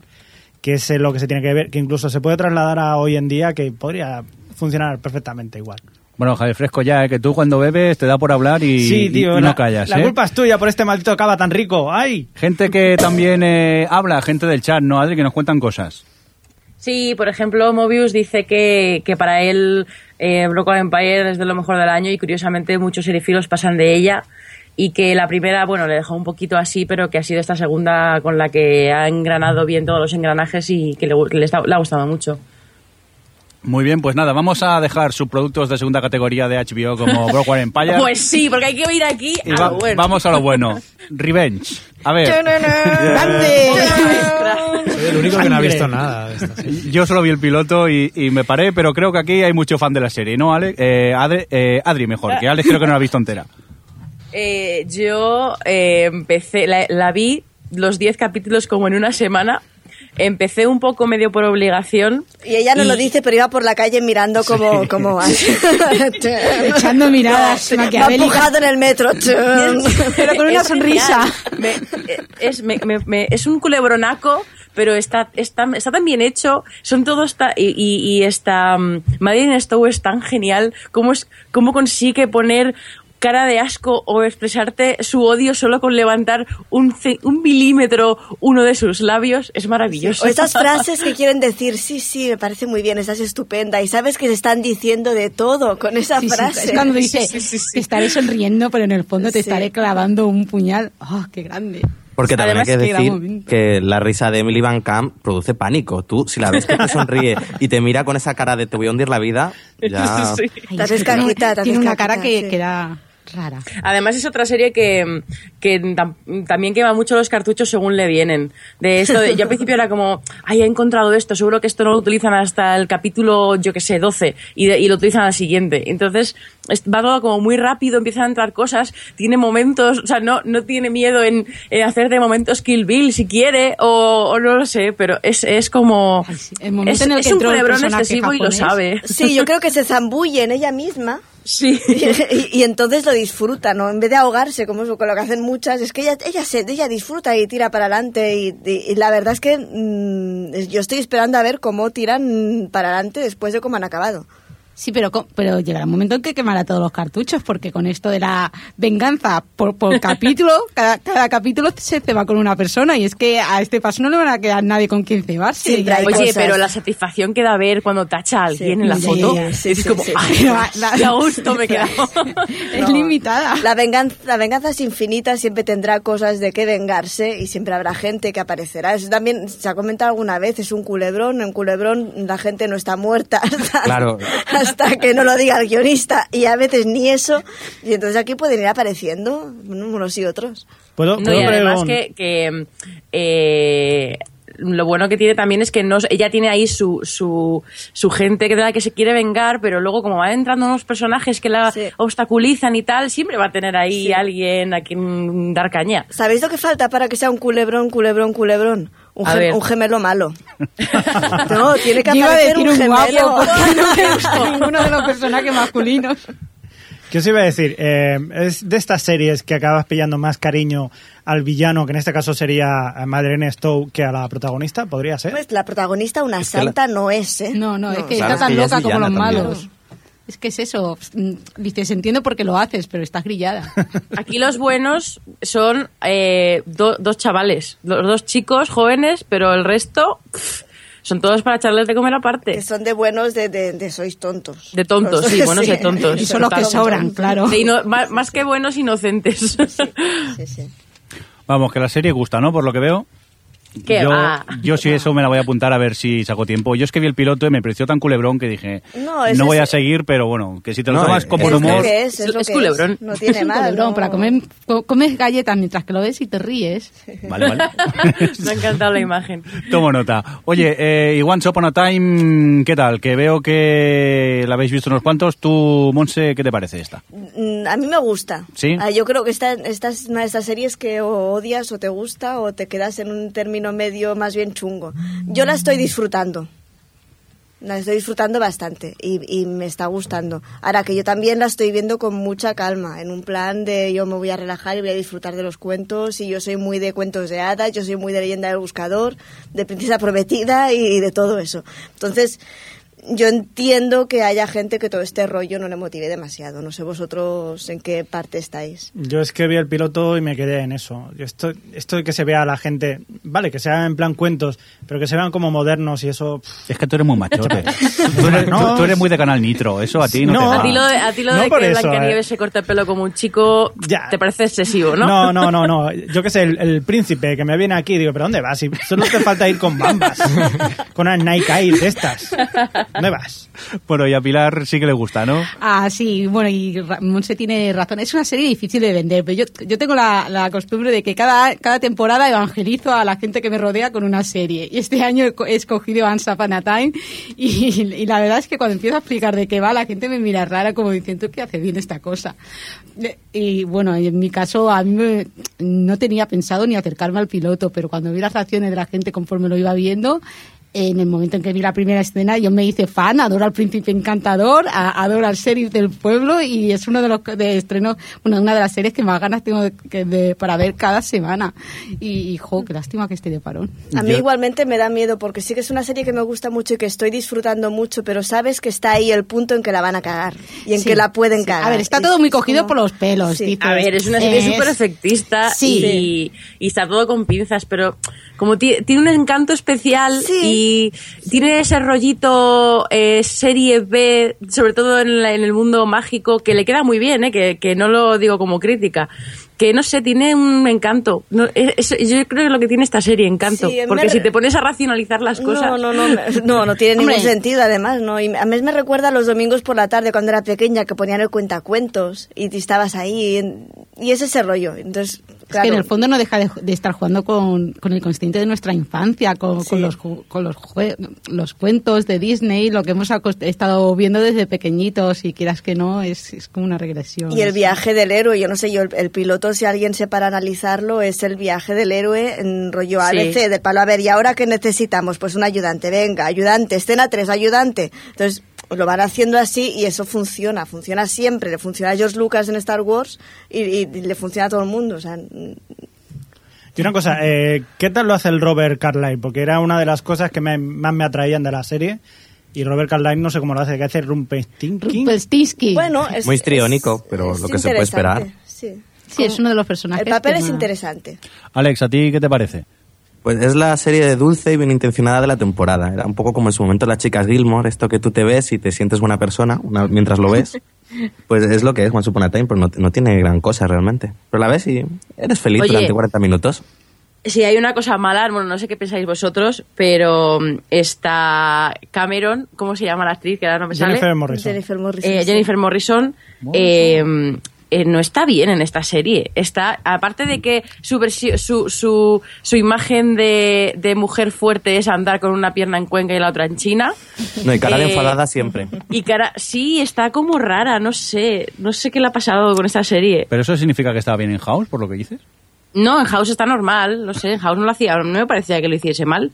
S7: que es eh, lo que se tiene que ver, que incluso se puede trasladar a hoy en día, que podría funcionar perfectamente igual.
S2: Bueno, Javier Fresco, ya, ¿eh? que tú cuando bebes te da por hablar y,
S7: sí, tío,
S2: y no
S7: la,
S2: callas.
S7: la
S2: ¿eh?
S7: culpa es tuya por este maldito cava tan rico. ¡Ay!
S2: Gente que también eh, habla, gente del chat, ¿no, Adri? Que nos cuentan cosas.
S3: Sí, por ejemplo, Mobius dice que, que para él eh, Broken Empire es de lo mejor del año y curiosamente muchos serifilos pasan de ella y que la primera, bueno, le dejó un poquito así, pero que ha sido esta segunda con la que ha engranado bien todos los engranajes y que le, que le está- le ha gustado mucho.
S2: Muy bien, pues nada, vamos a dejar subproductos de segunda categoría de HBO como Broken Empire.
S3: Pues sí, porque hay que oír aquí
S2: y
S3: a
S2: va-
S3: lo bueno.
S2: vamos a lo bueno. Revenge. A ver,
S1: ¡Grande!
S5: Soy el único que no ha visto nada de esta serie.
S2: yo solo vi el piloto y, y me paré, pero creo que aquí hay mucho fan de la serie, ¿no, Ale? Eh, Adri, eh, Adri mejor, que Alex creo que no la ha visto entera.
S3: Eh, yo eh, empecé, la, la vi los 10 capítulos como en una semana. Empecé un poco medio por obligación.
S1: Y ella no
S3: Y-
S1: lo dice, pero iba por la calle mirando como... como
S6: Echando miradas
S1: Me ha empujado en el metro.
S6: Pero con una
S3: Es
S6: sonrisa.
S3: Me- eh, es, me- me- me- es un culebronaco, pero está, está, está tan bien hecho. Son todos ta- y, y, y esta um, Madeline Stowe es tan genial. Cómo, es, cómo consigue poner cara de asco o expresarte su odio solo con levantar un, un milímetro uno de sus labios es maravilloso.
S1: O estas frases que quieren decir, sí, sí, me parece muy bien, estás estupenda. Y sabes que se están diciendo de todo con esa
S6: Sí, sí,
S1: frase.
S6: es cuando dice,
S3: Sí, sí, sí, sí.
S6: te estaré sonriendo, pero en el fondo te
S1: Sí.
S6: estaré clavando un puñal. ¡Oh, qué grande!
S4: Porque también
S6: Además,
S4: hay que decir que la risa de Emily Van Camp produce pánico. Tú, si la ves que te sonríe y te mira con esa cara de te voy a hundir la vida, ya...
S3: Sí.
S6: Ay,
S1: Te
S6: es que tiene- una cara que,
S1: sí.
S6: que da rara.
S3: Además es otra serie que, que tam- también quema mucho los cartuchos según le vienen. De esto de- yo al principio era como, ay, he encontrado esto, seguro que esto no lo utilizan hasta el capítulo, yo que sé, 12, y, de- y lo utilizan al siguiente. Entonces es- va todo como muy rápido, empiezan a entrar cosas, tiene momentos, o sea, no, no tiene miedo en, en hacer de momentos Kill Bill si quiere, o, o no lo sé, pero es, es como...
S6: El momento
S3: es,
S6: en el
S3: es
S6: que
S3: un
S6: personaje
S3: excesivo y lo sabe.
S1: Sí, yo creo que se zambulle en ella misma.
S3: Sí.
S1: y, entonces lo disfruta, ¿no? En vez de ahogarse, como es lo que hacen muchas, es que ella, ella, se, ella disfruta y tira para adelante. Y la verdad es que mm, yo estoy esperando a ver cómo tiran para adelante después de cómo han acabado.
S6: Sí, pero, co- pero llegará un momento en que quemará todos los cartuchos, porque con esto de la venganza por, por capítulo, cada, cada capítulo se ceba con una persona, y es que a este paso no le van a quedar nadie con quien cebarse. Ya-
S3: Oye,
S1: cosas.
S3: pero la satisfacción que da ver cuando tacha a alguien
S1: Sí.
S3: en la
S6: Sí,
S3: foto
S1: sí,
S3: es
S1: sí,
S3: como,
S1: sí.
S3: "Ay, a gusto me he quedado.
S6: es
S1: No.
S6: limitada.
S1: La venganza, la venganza es infinita, siempre tendrá cosas de qué vengarse y siempre habrá gente que aparecerá. Eso también se ha comentado alguna vez, es un culebrón. En culebrón la gente no está muerta
S4: Claro.
S1: Hasta que no lo diga el guionista y a veces ni eso. Y entonces aquí pueden ir apareciendo unos y otros.
S7: ¿Puedo,
S3: No,
S7: puedo
S3: y además que, que, eh, lo bueno que tiene también es que no, ella tiene ahí su, su, su gente que de la que se quiere vengar, pero luego como van entrando unos personajes que la
S1: Sí.
S3: obstaculizan y tal, siempre va a tener ahí alguien a quien dar caña.
S1: ¿Sabéis lo que falta para que sea un culebrón, culebrón, culebrón? Un, gem-
S3: ver.
S1: un gemelo malo. No, tiene que aparecer un
S6: un guapo,
S1: gemelo.
S6: porque no me gusta ninguno de los personajes masculinos.
S7: ¿Qué os iba a decir? Eh, es de estas series que acabas pillando más cariño al villano, que en este caso sería a Madeleine Stowe, que a la protagonista, ¿podría ser?
S1: Pues la protagonista, una
S4: Es que la-
S1: santa, no es, ¿eh?
S6: No, no, es que está
S4: es
S6: tan
S4: ella es
S6: loca como los
S4: villana también.
S6: Es que es eso. mm, Dices, entiendo por qué lo haces, pero estás grillada.
S3: Aquí los buenos son eh, do- dos chavales, los dos chicos jóvenes, pero el resto pff, son todos para echarles de comer aparte.
S1: Que son de buenos de, de, de sois tontos.
S3: De tontos, sí, buenos de tontos.
S6: Y son los que sobran, claro.
S3: Ino- más, más que buenos, inocentes.
S1: Sí, sí.
S2: Vamos, que la serie gusta, ¿no? Por lo que veo.
S3: ¿Qué
S2: yo,
S3: va?
S2: yo sí eso me la voy a apuntar a ver si saco tiempo. Yo es que vi el piloto y me pareció tan culebrón que dije,
S1: No,
S2: no,
S1: es-
S2: voy a
S1: es-
S2: seguir, pero bueno, que si te lo
S4: No,
S2: tomas
S4: es-
S2: con
S4: es
S2: buen
S1: Es
S2: humor...
S1: que es, es,
S3: Es-
S1: lo
S3: es
S1: que
S3: culebrón.
S1: es. No
S6: Es
S1: tiene
S6: un
S1: más.
S6: culebrón,
S1: no.
S6: para comer, co- comes galletas mientras que lo ves y te ríes.
S2: Vale, vale.
S3: Me ha encantado la imagen.
S2: Tomo nota. Oye, eh, Once Upon a Time, ¿qué tal? Que veo que la habéis visto unos cuantos. Tú, Monse, ¿qué te parece esta?
S1: Mm, A mí me gusta.
S2: ¿Sí?
S1: Ah, yo creo que esta, esta es una de estas series que o odias o te gusta o te quedas en un término medio más bien chungo. Yo la estoy disfrutando. La estoy disfrutando bastante y, y me está gustando. Ahora que yo también la estoy viendo con mucha calma, en un plan de yo me voy a relajar y voy a disfrutar de los cuentos y yo soy muy de cuentos de hadas, yo soy muy de leyenda del buscador, de princesa prometida y de todo eso. Entonces, yo entiendo que haya gente que todo este rollo no le motive demasiado. No sé vosotros en qué parte estáis.
S7: Yo es que vi el piloto y me quedé en eso. Yo esto, esto de que se vea a la gente, vale, que se hagan en plan cuentos, pero que se vean como modernos y eso... pff,
S2: Es que tú eres muy machote. tú, eres,
S7: No.
S2: tú- tú eres muy de Canal Nitro. Eso a ti no,
S7: No.
S2: te va.
S3: A ti lo de, a ti lo
S7: No
S3: de que
S7: eso,
S3: Blancanieves
S7: eh.
S3: se corta el pelo como un chico
S7: Ya.
S3: te parece excesivo, ¿no?
S7: No, no, no, no. Yo qué sé, el, el príncipe que me viene aquí, digo, ¿pero dónde vas? Si solo te falta ir con bambas, con unas Nike Air de estas. ¿Dónde vas?
S2: Bueno, y a Pilar sí que le gusta, ¿no?
S6: Ah, sí, bueno, y Monse tiene razón. Es una serie difícil de vender, pero yo, yo tengo la, costumbre de que cada, cada temporada evangelizo a la gente que me rodea con una serie. Y este año he co- he escogido Once Upon a Time y, y la verdad es que cuando empiezo a explicar de qué va, la gente me mira rara como diciendo que hace bien esta cosa. Eh, Y bueno, en mi caso a mí me- no tenía pensado ni acercarme al piloto, pero cuando vi las reacciones de la gente conforme lo iba viendo, en el momento en que vi la primera escena yo me hice fan, adoro al príncipe encantador, a- adoro al sheriff del pueblo y es uno de los de estrenos, bueno, una de las series que más ganas tengo de, que- de- para ver cada semana. Y, y, jo, qué lástima que esté de parón.
S1: A mí
S2: Yo-
S1: igualmente me da miedo porque sí que es una serie que me gusta mucho y que estoy disfrutando mucho, pero sabes que está ahí el punto en que la van a cagar. y en
S6: Sí,
S1: que la pueden
S6: sí.
S1: cagar.
S6: A ver, está
S1: Es-
S6: todo muy cogido
S1: como-
S6: por los pelos.
S1: Sí.
S6: dices,
S3: A ver, es una serie
S6: es-
S3: súper efectista
S6: Sí.
S3: y, y está todo con pinzas, pero como ti- tiene un encanto especial
S1: Sí.
S3: Y tiene ese rollito eh, serie B, sobre todo en, la- en el mundo mágico, que le queda muy bien, eh, que, que no lo digo como crítica. Que no sé, tiene un encanto. No, es- es- yo creo que lo que tiene esta serie, encanto.
S1: Sí,
S3: porque si te pones a racionalizar las cosas.
S1: No, no, no, me- no, no tiene ningún sentido además, ¿no? Y a mí me recuerda a los domingos por la tarde cuando era pequeña que ponían el cuentacuentos y estabas ahí en- y es ese rollo. Entonces,
S6: Es
S1: claro,
S6: que en el fondo no deja de, de estar jugando con, con el consciente de nuestra infancia, con, con
S1: Sí.
S6: los, ju- con los, jue- los cuentos de Disney, lo que hemos estado viendo desde pequeñitos y quieras que no, es, es como una regresión.
S1: Y el viaje del héroe, yo no sé, yo el, el piloto, si alguien se para a analizarlo, es el viaje del héroe en rollo
S3: Sí.
S1: ABC, de palo a ver, ¿y ahora qué necesitamos? Pues un ayudante, venga, ayudante, escena 3, ayudante. Entonces, lo van haciendo así y eso funciona, funciona siempre, le funciona a George Lucas en Star Wars y, y- y le funciona a todo el mundo, o sea,
S7: Y una cosa, eh, ¿qué tal lo hace el Robert Carlyle? Porque era una de las cosas que me- más me atraían de la serie. Y Robert Carlyle no sé cómo lo hace, que hace Rumpelstiltskin.
S6: Rumpelstiltskin.
S1: bueno, es...
S4: Muy
S1: es-
S4: histriónico, pero lo que se puede esperar.
S1: Sí.
S6: Sí, es uno de los personajes.
S1: El papel es
S6: más-
S1: interesante.
S2: Alex, ¿a ti qué te parece?
S4: Pues es la serie de dulce y bien intencionada de la temporada. Era un poco como en su momento las chicas Gilmore, esto que tú te ves y te sientes buena persona una- mientras lo ves. Pues es lo que es Once Upon a Time, pero no, no tiene gran cosa realmente. Pero la ves y eres feliz
S3: Oye.
S4: durante 40 minutos.
S3: Si hay una cosa mala, bueno, no sé qué pensáis vosotros, pero mm, está Cameron, ¿cómo se llama la actriz? Que ahora no me sale.
S7: Jennifer Morrison.
S1: Jennifer Morrison.
S3: Eh,
S1: sí.
S3: Jennifer Morrison, eh, eh, no está bien en esta serie. Está, aparte de que su, su, su, su imagen de, de mujer fuerte es andar con una pierna en Cuenca y la otra en China.
S4: No, y cara de
S3: Eh,
S4: enfadada siempre.
S3: Y cara, sí, está como rara, no sé, no sé qué le ha pasado con esta serie.
S2: ¿Pero eso significa que estaba bien en House, por lo que dices?
S3: No, en House está normal, no sé, en House no lo hacía, no me parecía que lo hiciese mal.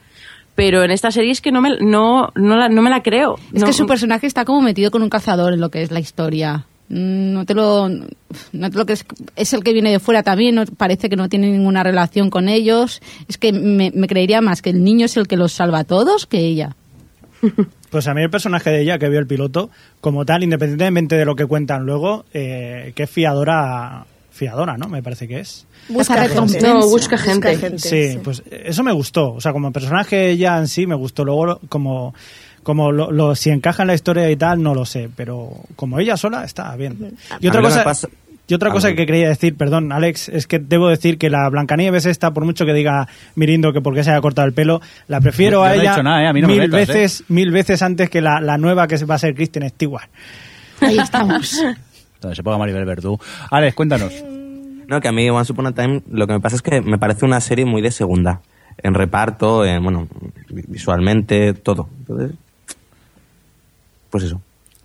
S3: Pero en esta serie es que no me, no, no, la, no me la creo.
S6: Es
S3: No-
S6: que su personaje está como metido con un cazador en lo que es la historia. No te lo, no te lo crees. Es el que viene de fuera también. no- parece que no tiene ninguna relación con ellos. Es que me, me creería más que el niño es el que los salva a todos que ella.
S7: Pues a mí el personaje de ella que vio el piloto, como tal, independientemente de lo que cuentan luego, eh, que es fiadora, fiadora, ¿no? Me parece que es.
S1: Busca gente.
S3: No, busca gente.
S7: Sí, pues eso me gustó. O sea, como personaje ella en sí me gustó. Luego, como, como lo, lo- si encaja en la historia y tal, no lo sé. Pero como ella sola, está bien. Y otra cosa,
S4: pasa-
S7: y otra
S4: Ah,
S7: cosa que quería decir, perdón, Alex, es que debo decir que la Blancanieves esta, por mucho que diga Mirindo que porque se haya cortado el pelo, la prefiero a
S2: he
S7: ella
S2: nada, ¿eh? A no
S7: mil
S2: metas, ¿eh?
S7: veces, mil veces antes que la, la nueva que va a ser Kristen Stewart.
S6: Ahí estamos.
S2: Entonces se ponga Maribel Verdú. Alex, cuéntanos.
S4: No, que a mí Once Upon a Time lo que me pasa es que me parece una serie muy de segunda. En reparto, en, bueno, vi- visualmente, todo. Entonces, pues eso.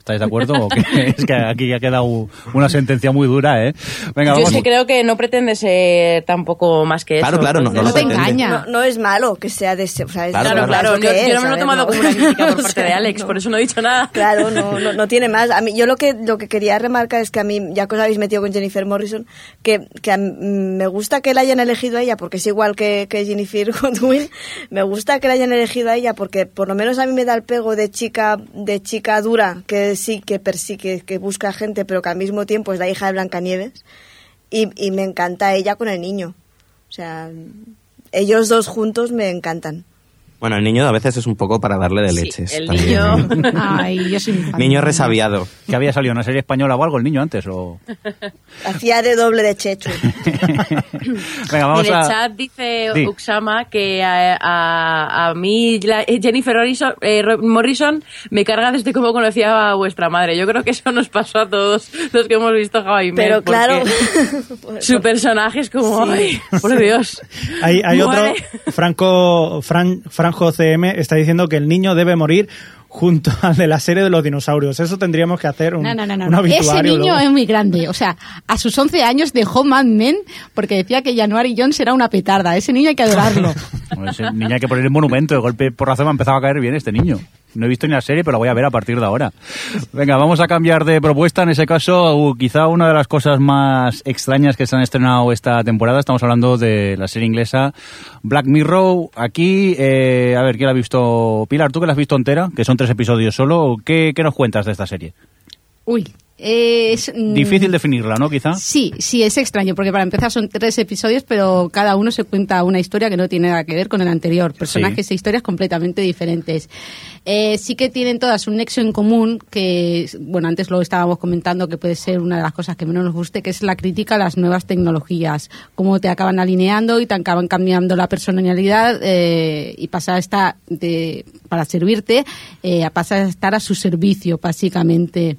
S2: ¿Estáis de acuerdo? o qué? es que aquí ha quedado una sentencia muy dura, ¿eh? Venga,
S3: Yo
S2: vamos.
S3: es que creo que no pretende ser tampoco más que
S4: Claro,
S3: eso.
S4: claro, no-
S3: entonces-
S6: No te
S4: pretende.
S6: engaña.
S1: No, no es malo que sea de ese. O sea,
S4: Claro,
S3: Claro,
S4: claro.
S3: claro,
S1: es
S3: yo, yo no me lo he tomado
S1: No.
S3: como una crítica por parte de Alex,
S1: no.
S3: por eso no he dicho nada.
S1: Claro, no, no, no tiene más. A mí, yo lo que, lo que quería remarcar es que a mí, ya que os habéis metido con Jennifer Morrison, que, que mí- me gusta que la hayan elegido a ella, porque es igual que, que Jennifer Godwin, me gusta que la hayan elegido a ella, porque por lo menos a mí me da el pego de chica, de chica dura, que sí, que persigue, que busca gente, pero que al mismo tiempo es la hija de Blancanieves, y, me encanta ella con el niño. O sea, ellos dos juntos me encantan.
S4: Bueno, el niño a veces es un poco para darle de
S3: Sí,
S4: leches.
S3: el
S4: también.
S3: niño-
S6: Ay, yo soy.
S4: Niño resabiado.
S2: ¿Que había salido una serie española o algo el niño antes? O...
S1: Hacía de doble de Chechu.
S2: Venga, vamos
S3: en el
S2: a...
S3: chat dice
S2: Di.
S3: Uxama que a, a- a mí la- Jennifer Morrison, eh, Morrison me carga desde cómo conocía a vuestra madre. Yo creo que eso nos pasó a todos los que hemos visto Javi
S1: Pero claro,
S3: su personaje es como,
S1: Sí.
S3: ay, por Dios.
S7: Hay, hay otro. Franco, Fran- Franjo CM está diciendo que el niño debe morir junto al de la serie de los dinosaurios. Eso tendríamos que hacer un,
S6: No, no, no, no.
S7: un.
S6: Ese niño
S7: luego.
S6: es muy grande. O sea, a sus 11 años dejó Mad Men porque decía que January Jones era una petarda. Ese niño hay que adorarlo.
S2: Bueno, ese niño hay que poner el monumento. De golpe por razón me ha empezado a caer bien este niño. No he visto ni la serie, pero la voy a ver a partir de ahora. Venga, vamos a cambiar de propuesta. En ese caso, uh, quizá una de las cosas más extrañas que se han estrenado esta temporada, estamos hablando de la serie inglesa Black Mirror. Aquí, eh, a ver, ¿quién la ha visto? Pilar, tú que la has visto entera, que son tres episodios solo, ¿qué, qué nos cuentas de esta serie?
S6: Uy, Es, mm,
S2: Difícil definirla, ¿no? Quizá.
S6: Sí, sí, es extraño, porque para empezar son tres episodios, pero cada uno se cuenta una historia que no tiene nada que ver con el anterior. Personajes e historias completamente diferentes. Eh, sí que tienen todas un nexo en común, que, bueno, antes lo estábamos comentando, que puede ser una de las cosas que menos nos guste, que es la crítica a las nuevas tecnologías. Cómo te acaban alineando y te acaban cambiando la personalidad eh, y pasa a estar de, para servirte, eh, a pasar a estar a su servicio, básicamente.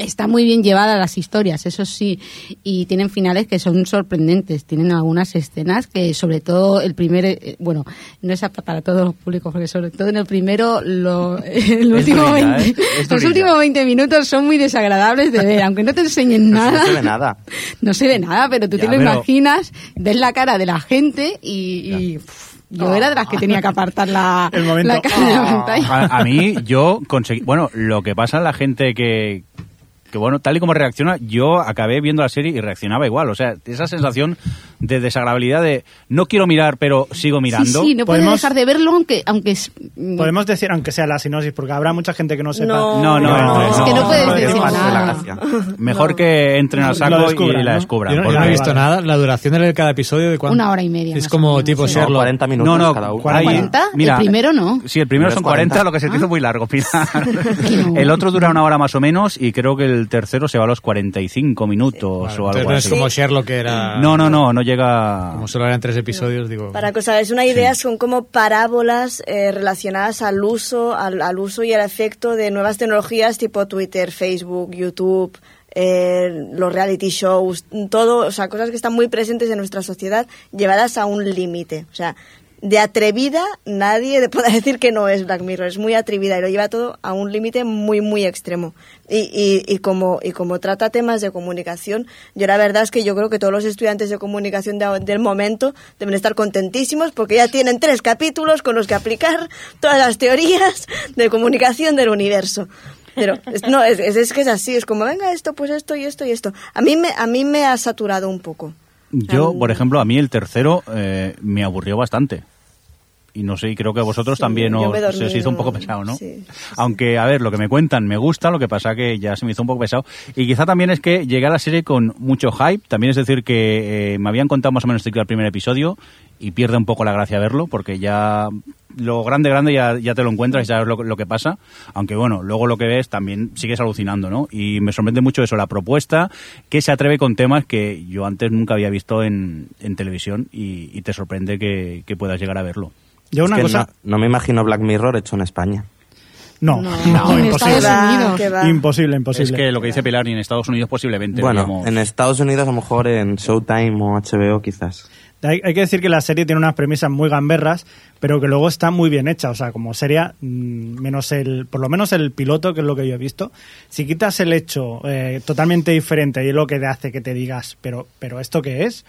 S6: Está muy bien llevada las historias, eso sí, y tienen finales que son sorprendentes. Tienen algunas escenas que, sobre todo, el primer, eh, bueno, no es apta para todos los públicos, porque sobre todo en el primero, lo, el último
S2: durilla,
S6: 20
S2: ¿eh?
S6: Los últimos 20 minutos son muy desagradables de ver, aunque no te enseñen nada.
S4: no se ve nada.
S6: No se ve nada, pero tú
S2: Ya,
S6: te lo
S2: pero-
S6: imaginas, ves la cara de la gente y, yo era de las que tenía que apartar la,
S7: El momento,
S6: la cara de la
S7: "Ah".
S6: pantalla.
S2: A, a mí, yo conseguí. Bueno, lo que pasa en la gente que. Que bueno, tal y como reacciona, yo acabé viendo la serie y reaccionaba igual. O sea, esa sensación de desagradabilidad de no quiero mirar, pero sigo mirando.
S6: Sí, sí, no puedes
S7: Podemos-
S6: dejar de verlo aunque, aunque es... mm,
S7: Podemos decir, aunque sea la sinopsis, porque habrá mucha gente que no sepa.
S1: No,
S2: No, no,
S6: no, es que no puedes
S4: no,
S6: decir
S4: no,
S6: nada.
S2: Mejor que entren al saco y la
S7: ¿no?
S2: descubran.
S5: Yo no, yo no he visto
S7: vale.
S5: nada. La duración de cada episodio de cuánto?
S6: Una hora y media,
S5: Es como
S6: menos,
S5: tipo
S6: sí.
S4: No,
S5: Sherlock.
S4: 40 minutos
S2: No, no,
S4: cada uno.
S2: hay-
S6: 40,
S2: mira,
S6: el primero no.
S2: Sí, el primero son
S4: es
S2: 40,
S4: 40.
S2: lo que se te hizo muy largo. Pilar.
S6: no.
S2: El otro dura una hora más o menos y creo que el tercero se va a los 45 minutos o
S5: Entonces
S2: algo
S5: no es
S2: así.
S5: como Sherlock que era...
S2: No, no, no, no llega...
S5: Como solo eran tres episodios, digo...
S1: Para que os hagáis una idea, son como parábolas eh, relacionadas al uso, al, al uso y al efecto de nuevas tecnologías tipo Twitter, Facebook, YouTube, eh, los reality shows, todo, o sea, cosas que están muy presentes en nuestra sociedad, llevadas a un límite. O sea, de atrevida, nadie puede decir que no es Black Mirror, es muy atrevida y lo lleva todo a un límite muy, muy extremo. Y, y, y, como, y como trata temas de comunicación, yo la verdad es que yo creo que todos los estudiantes de comunicación de- del momento deben estar contentísimos porque ya tienen tres capítulos con los que aplicar todas las teorías de comunicación del universo. Pero no, es, es- es que es así, es como, venga esto, pues esto y esto y esto. A mí me, a mí me ha saturado un poco.
S2: Yo, por ejemplo, a mí el tercero eh, me aburrió bastante. Y no sé, y creo que a vosotros
S1: Sí,
S2: también os, se os hizo un poco pesado, ¿no?
S1: sí, sí.
S2: Aunque, a ver, lo que me cuentan me gusta, lo que pasa que ya se me hizo un poco pesado. Y quizá también es que llegué a la serie con mucho hype. También es decir que eh, me habían contado más o menos el primer episodio y pierde un poco la gracia verlo porque ya lo grande, grande ya, ya te lo encuentras y sabes lo, lo que pasa. Aunque bueno, luego lo que ves también sigues alucinando, ¿no? Y me sorprende mucho eso, la propuesta que se atreve con temas que yo antes nunca había visto en, en televisión y, y te sorprende que, que puedas llegar a verlo.
S7: Yo
S4: Es
S7: una
S4: que
S7: cosa...
S4: no, no me imagino Black Mirror hecho en España.
S7: No,
S1: No,
S7: no,
S6: en
S7: imposible.
S6: Estados
S1: va,
S6: Unidos.
S1: que va.
S7: Imposible, imposible.
S2: Es que lo que dice Pilar, y en Estados Unidos posiblemente.
S4: Bueno,
S2: digamos-
S4: en Estados Unidos a lo mejor en Showtime o HBO quizás.
S7: Hay, que decir que la serie tiene unas premisas muy gamberras, pero que luego está muy bien hecha. O sea, como seria, mm, menos el, por lo menos el piloto, que es lo que yo he visto. Si quitas el hecho eh, totalmente diferente y es lo que te hace que te digas, pero, pero ¿esto qué es?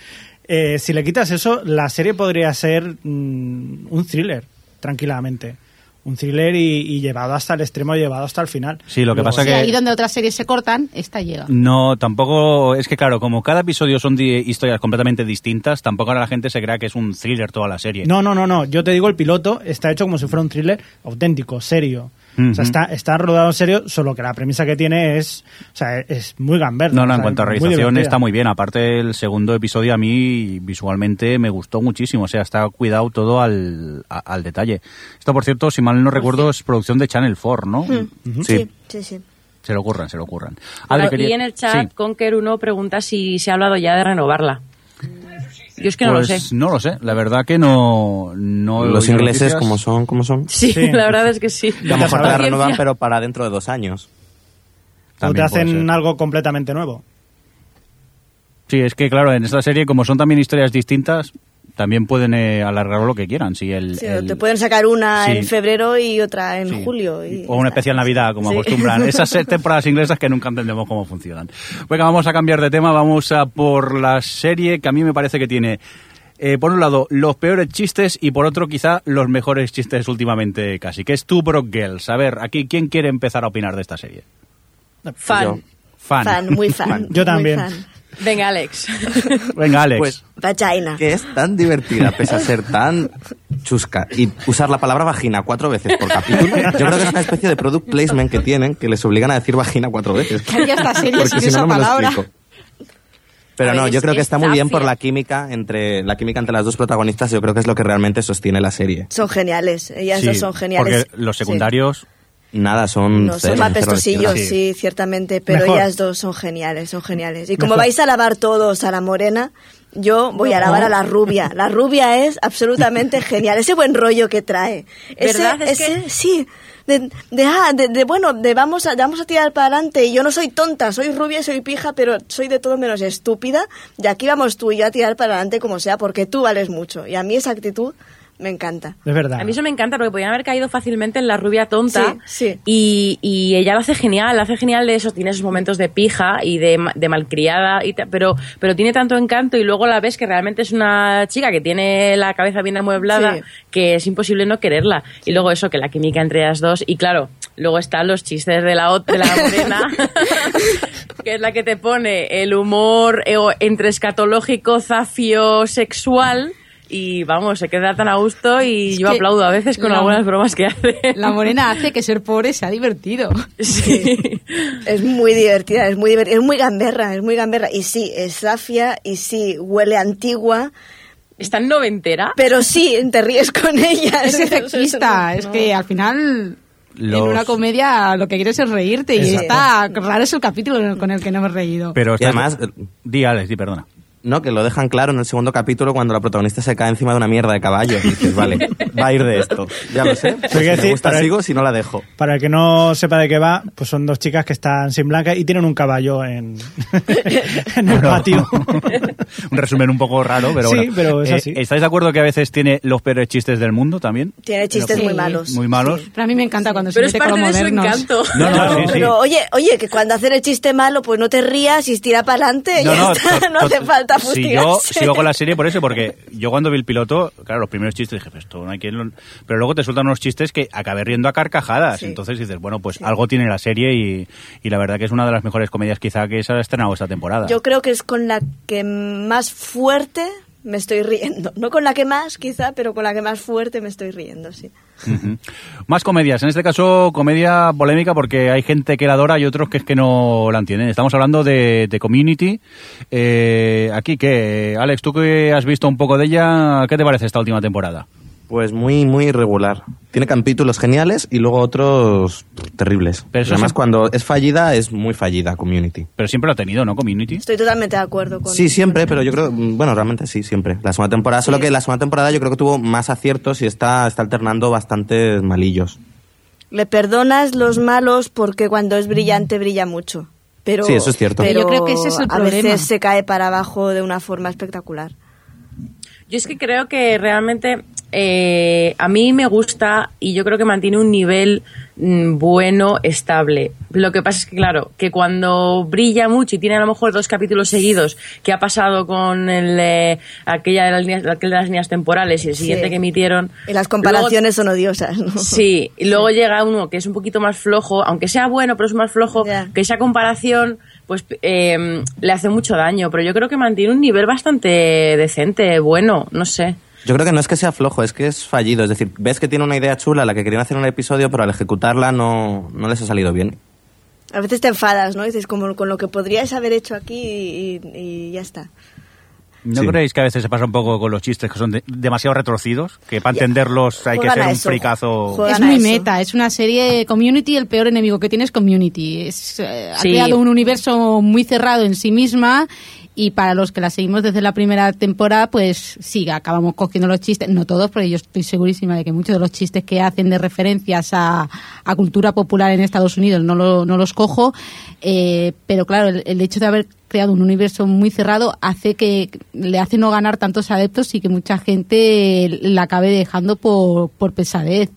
S7: Eh, si le quitas eso, la serie podría ser mm, un thriller, tranquilamente. Un thriller y, y llevado hasta el extremo, llevado hasta el final.
S2: Sí, lo que
S7: Luego,
S2: pasa
S6: Sí,
S2: que-
S6: ahí donde otras series se cortan, esta llega.
S2: No, tampoco. Es que, claro, como cada episodio son historias completamente distintas, tampoco ahora la gente se crea que es un thriller toda la serie.
S7: No, no, no, no. Yo te digo, el piloto está hecho como si fuera un thriller auténtico, serio. O sea, está, está rodado en serio, solo que la premisa que tiene es, o sea, es muy gamberra.
S2: No, no,
S7: o
S2: en cuanto a realización está muy bien. Aparte, el segundo episodio a mí visualmente me gustó muchísimo. O sea, está cuidado todo al, a- al detalle. Esto, por cierto, si mal no recuerdo, es producción de Channel 4, ¿no?
S1: Sí, sí, sí.
S2: Se lo ocurran, se lo ocurran.
S3: Claro,
S2: Adri, quería-
S3: Y en el chat,
S2: Sí.
S3: Conker 1 pregunta si se ha hablado ya de renovarla. Yo es que no
S2: Pues
S3: lo sé.
S2: no lo sé. La verdad que no. no
S4: Los ingleses
S2: noticias.
S4: como son, como son.
S3: Sí,
S7: Sí.
S3: la verdad es que sí.
S4: A lo mejor te la renuevan, pero para dentro de dos años.
S7: O te hacen algo completamente nuevo.
S2: Sí, es que claro, en esta serie, como son también historias distintas, también pueden eh, alargarlo lo que quieran. Si el,
S1: Sí,
S2: el-
S1: Te pueden sacar una
S2: Sí.
S1: en febrero y otra en
S2: Sí.
S1: julio. y
S2: o una especial. Navidad, como
S1: Sí.
S2: acostumbran. Esas eh, temporadas inglesas que nunca entendemos cómo funcionan. Venga, vamos a cambiar de tema. Vamos a por la serie que a mí me parece que tiene, eh, por un lado, los peores chistes y por otro, quizá, los mejores chistes últimamente casi, que es Two Broke Girls. A ver, aquí, ¿quién quiere empezar a opinar de esta serie?
S3: Fan.
S4: Yo.
S2: Fan.
S1: Fan, muy fan.
S7: Yo también.
S1: fan.
S3: Venga, Alex.
S2: Venga, Alex.
S4: Pues
S1: Vagina.
S4: que es tan divertida, pese a ser tan chusca y usar la palabra vagina cuatro veces por capítulo, yo creo que es una especie de product placement que tienen que les obligan a decir vagina cuatro veces.
S6: Que haya esta serie
S4: Porque si no, no me lo explico. Pero no, yo creo que
S3: es
S4: está muy bien por la química entre la química entre las dos protagonistas. Yo creo que es lo que realmente sostiene la serie.
S1: Son geniales. Ellas
S2: Sí,
S1: dos son geniales.
S2: Porque los
S1: Sí.
S4: Nada, son
S1: No,
S4: cero,
S1: son más pestosillos, sí, ciertamente, pero
S7: Mejor.
S1: ellas dos son geniales, son geniales. Y como
S7: Mejor.
S1: vais a alabar todos a la morena, yo voy a alabar a la rubia. La rubia es absolutamente genial, ese buen rollo que trae. Ese,
S3: ¿Verdad? Es
S1: ese-
S3: que-
S1: Sí, de, de, ah, de- de, bueno, de vamos a, vamos a tirar para adelante. Y yo no soy tonta, soy rubia, soy pija, pero soy de todo menos estúpida. Y aquí vamos tú y yo a tirar para adelante como sea, porque tú vales mucho. Y a mí esa actitud me encanta.
S7: Es verdad.
S3: A mí eso me encanta porque podían haber caído fácilmente en la rubia tonta.
S1: Sí, sí.
S3: Y, y ella lo hace genial, lo hace genial de eso. Tiene esos momentos de pija y de, ma- de malcriada, y ta- pero, pero tiene tanto encanto y luego la ves que realmente es una chica que tiene la cabeza bien amueblada
S1: Sí.
S3: que es imposible no quererla. Y luego eso, que la química entre las dos. Y claro, luego están los chistes de la, de la morena, que es la que te pone el humor o- entre escatológico, zafio, sexual. Y vamos, se queda tan a gusto y
S6: Es
S3: yo aplaudo a veces con
S6: la-
S3: algunas bromas que hace.
S6: La morena hace que ser pobre sea divertido.
S3: Sí.
S1: Es muy divertida, es muy divertida, es muy gamberra, es muy gamberra. Y sí, es zafia y sí, huele antigua,
S3: Está en noventera.
S1: pero sí, te ríes con ella.
S6: Es efectista,
S1: No,
S6: es
S1: no.
S6: que al final
S2: Los-
S6: en una comedia lo que quieres es reírte y está raro es el capítulo con el que no hemos reído.
S2: Pero
S4: además,
S2: Di, Alex, di, perdona.
S4: No, que lo dejan claro en el segundo capítulo cuando la protagonista se cae encima de una mierda de caballo. Y dices, vale, va a ir de esto. Ya lo sé.
S7: Pero
S4: si me gusta
S7: para-
S4: sigo, si no la dejo.
S7: Para el que no sepa de qué va, pues son dos chicas que están sin blanca y tienen un caballo en, en el patio.
S2: un resumen un poco raro, pero
S7: Sí,
S2: bueno.
S7: pero es
S2: Eh,
S7: así.
S2: ¿Estáis de acuerdo que a veces tiene los peores chistes del mundo también?
S1: Tiene chistes
S6: Sí.
S1: muy malos.
S2: Muy malos.
S6: Pero a mí me encanta cuando
S3: Pero
S6: se
S3: es
S6: mete con
S3: parte
S6: lo
S3: de su
S6: modernos.
S3: encanto.
S2: No, no, sí, sí.
S1: Pero oye, oye, que cuando hacen el chiste malo, pues no te rías y tira para adelante.
S2: No,
S1: ya
S2: no,
S1: está, no hace falta
S2: Si
S1: fustigarse.
S2: yo sigo con la serie por eso, porque yo cuando vi el piloto, claro, los primeros chistes dije, pues esto no hay quien lo-". Pero luego te sueltan unos chistes que acabé riendo a carcajadas.
S1: Sí.
S2: Entonces dices, bueno, pues algo tiene la serie y, y la verdad que es una de las mejores comedias quizá que se ha estrenado esta temporada.
S1: Yo creo que es con la que más fuerte me estoy riendo. No con la que más, quizá, pero con la que más fuerte me estoy riendo, sí.
S2: Más comedias, en este caso comedia polémica porque hay gente que la adora y otros que es que no la entienden. Estamos hablando de, de Community. Eh, aquí, ¿qué? Alex, tú que has visto un poco de ella, ¿qué te parece esta última temporada?
S4: Pues muy, muy irregular. Tiene capítulos geniales y luego otros terribles.
S2: Pero
S4: Además, cuando es fallida, es muy fallida Community.
S2: Pero siempre lo ha tenido, ¿no? Community.
S1: Estoy totalmente de acuerdo con
S4: Sí, siempre,
S1: con-
S4: pero yo creo, mm, bueno, realmente sí, siempre. La segunda temporada, solo que la segunda temporada yo creo que tuvo más aciertos y está, está alternando bastantes malillos.
S1: Le perdonas los malos porque cuando es brillante brilla mucho. Pero,
S4: Sí, eso es cierto.
S1: Pero
S6: Yo creo que ese es el
S1: a
S6: problema.
S1: veces se cae para abajo de una forma espectacular.
S3: Yo es que creo que realmente eh, a mí me gusta y yo creo que mantiene un nivel mm, bueno, estable. Lo que pasa es que, claro, que cuando brilla mucho y tiene a lo mejor dos capítulos seguidos, que ha pasado con el, eh, aquella de las líneas, aquel de las líneas temporales y el siguiente
S1: Sí.
S3: que emitieron.
S1: Y las comparaciones son odiosas, ¿no?
S3: Sí, y luego llega uno que es un poquito más flojo, aunque sea bueno, pero es más flojo, que esa comparación pues eh, le hace mucho daño, pero yo creo que mantiene un nivel bastante decente, bueno, no sé.
S4: Yo creo que no es que sea flojo, es que es fallido. Es decir, ves que tiene una idea chula, la que querían hacer en un episodio, pero al ejecutarla no, no les ha salido bien.
S1: A veces te enfadas, ¿no? Dices, como con lo que podrías haber hecho aquí y, y ya está.
S2: ¿No
S4: Sí.
S2: creéis que a veces se pasa un poco con los chistes que son de- demasiado retorcidos? Que para entenderlos hay que
S1: Juegan
S2: ser
S1: a
S2: un
S1: eso.
S2: fricazo.
S1: Juegan
S6: Es muy
S1: eso.
S6: meta, es una serie Community, el peor enemigo que tiene es Community. Es, eh, Ha
S3: Sí.
S6: creado un universo muy cerrado en sí misma y para los que la seguimos desde la primera temporada, pues sí, acabamos cogiendo los chistes, no todos, pero yo estoy segurísima de que muchos de los chistes que hacen de referencias a, a cultura popular en Estados Unidos no, lo- no los cojo, eh, pero claro, el, el hecho de haber creado un universo muy cerrado hace que le hace no ganar tantos adeptos y que mucha gente la acabe dejando por, por pesadez.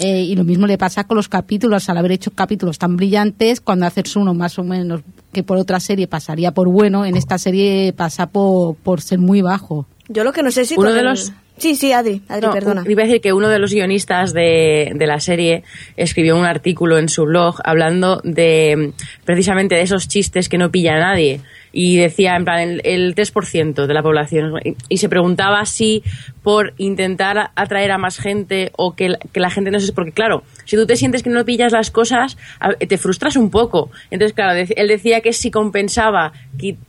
S6: Eh, y lo mismo le pasa con los capítulos, al haber hecho capítulos tan brillantes, cuando haces uno más o menos que por otra serie pasaría por bueno, en esta serie pasa por, por ser muy bajo.
S1: Yo lo que no sé si
S3: Uno de
S1: el-
S3: los-
S1: Sí, sí, Adri, Adri,
S3: No,
S1: perdona.
S3: Iba a decir que uno de los guionistas de, de la serie escribió un artículo en su blog hablando de precisamente de esos chistes que no pilla a nadie. Y decía, en plan, el, el 3% de la población. Y, se preguntaba si por intentar atraer a más gente o que, que la gente no se... Porque claro, si tú te sientes que no pillas las cosas, te frustras un poco. Entonces, claro, él decía que si compensaba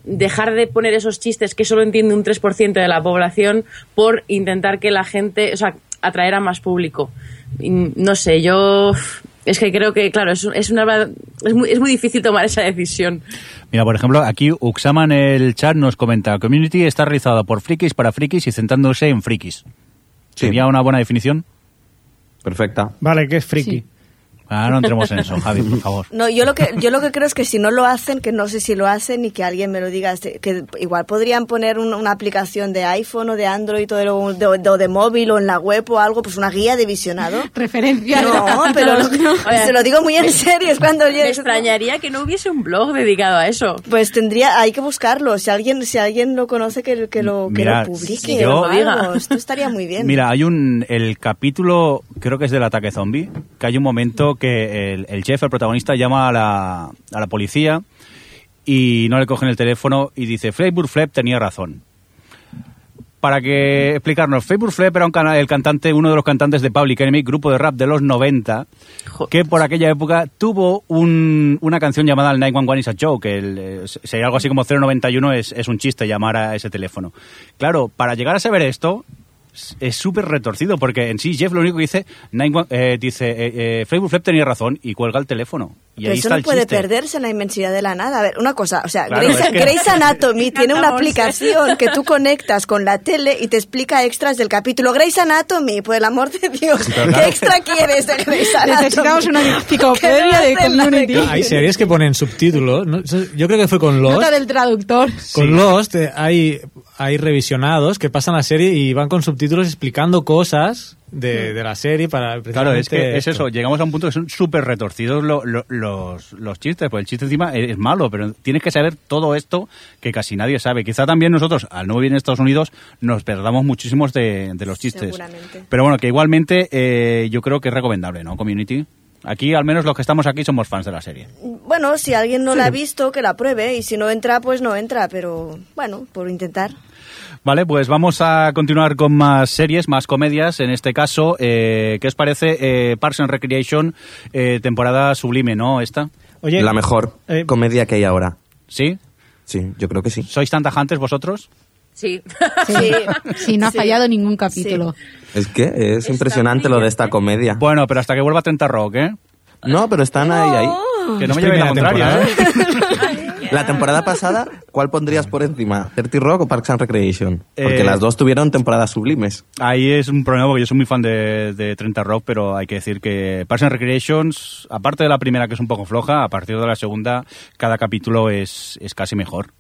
S3: dejar de poner esos chistes que solo entiende un 3% de la población por intentar que la gente, o sea, atraer a más público. No sé, yo es que creo que, claro, es, es, una, es, muy, es muy difícil tomar esa decisión.
S2: Mira, por ejemplo, aquí Uxama en el chat nos comenta, Community está realizada por frikis para frikis y centrándose en frikis.
S4: Sí.
S2: ¿Sería una buena definición?
S4: Perfecta.
S7: Vale, que es friki.
S6: Sí.
S2: Ah, no entremos en eso, Javi, por favor.
S1: No, yo lo que yo lo que creo es que si no lo hacen, que no sé si lo hacen y que alguien me lo diga, este, que igual podrían poner un- una aplicación de iPhone o de Android o de, lo- de- de- o de móvil o en la web o algo, pues una guía de visionado.
S6: Referencia.
S1: No, pero lo- se lo digo muy en serio, es cuando
S3: Me
S1: oye,
S3: extrañaría que no hubiese un blog dedicado a eso.
S1: Pues tendría, hay que buscarlo. Si alguien, si alguien lo conoce, que, que lo, que
S2: Mira,
S1: lo publique.
S2: sí, yo-
S1: o algo. Esto estaría muy bien.
S2: Mira, hay un el capítulo, creo que es del ataque zombie, que hay un momento que el, el chef, el protagonista, llama a la, a la policía y no le cogen el teléfono y dice, Flavor Flap tenía razón. Para que explicarnos, Flavor Flap era un cana- el cantante, uno de los cantantes de Public Enemy, grupo de rap de los 90, que por aquella época tuvo un- una canción llamada el 911 is a joke, que el, eh, sería algo así como 091 es, es un chiste llamar a ese teléfono. Claro, para llegar a saber esto, es- súper retorcido, porque en sí Jeff lo único que dice, 911, eh, dice, eh, eh, tenía razón y cuelga el teléfono. Y
S1: Pero
S2: ahí
S1: eso
S2: está
S1: no
S2: el
S1: puede
S2: chiste.
S1: perderse en la inmensidad de la nada. A ver, una cosa, o sea,
S2: Claro,
S1: Grey's,
S2: es que-
S1: Grey's Anatomy tiene una aplicación que tú conectas con la tele y te explica extras del capítulo. Grey's Anatomy, por el amor de Dios, ¿qué extra quieres de Grey's Anatomy?
S6: Necesitamos una enciclopedia de community.
S5: Hay series que ponen subtítulos. Yo creo que fue con Lost.
S6: Nota del traductor.
S5: Con Lost eh, hay, hay revisionados que pasan la serie y van con subtítulos explicando cosas de, de la serie para
S2: Claro, es que es
S5: esto.
S2: eso, llegamos a un punto que son súper retorcidos lo- lo- los, los chistes, pues el chiste encima es malo, pero tienes que saber todo esto que casi nadie sabe. Quizá también nosotros, al no vivir en Estados Unidos, nos perdamos muchísimos de, de los chistes.
S1: Seguramente.
S2: Pero bueno, que igualmente eh, yo creo que es recomendable, ¿no, Community? Aquí, al menos los que estamos aquí, somos fans de la serie.
S1: Bueno, si alguien no la ha visto, que la pruebe. Y si no entra, pues no entra. Pero bueno, por intentar.
S2: Vale, pues vamos a continuar con más series, más comedias. En este caso, eh, ¿qué os parece eh, Parks and Recreation, eh, temporada sublime, ¿no? Esta.
S7: Oye,
S4: La mejor
S7: eh,
S4: comedia que hay ahora.
S2: ¿Sí?
S4: Sí, yo creo que sí.
S2: ¿Sois tan tajantes vosotros?
S3: Sí.
S1: Sí,
S6: Sí, no ha
S1: Sí.
S6: fallado ningún capítulo.
S4: Es que es
S3: Está
S4: impresionante lo de esta comedia.
S2: Bueno, pero hasta que vuelva 30 Rock, ¿eh?
S4: No, pero están ahí, ahí.
S2: Que no
S5: Es
S2: me lleven la contraria. ¿eh?
S4: La temporada pasada, ¿cuál pondrías por encima? ¿30 Rock o Parks and Recreation? Porque
S2: Eh,
S4: las dos tuvieron temporadas sublimes.
S2: Ahí es un problema porque yo soy muy fan de, de 30 Rock, pero hay que decir que Parks and Recreations, aparte de la primera que es un poco floja, a partir de la segunda, cada capítulo es, es casi mejor.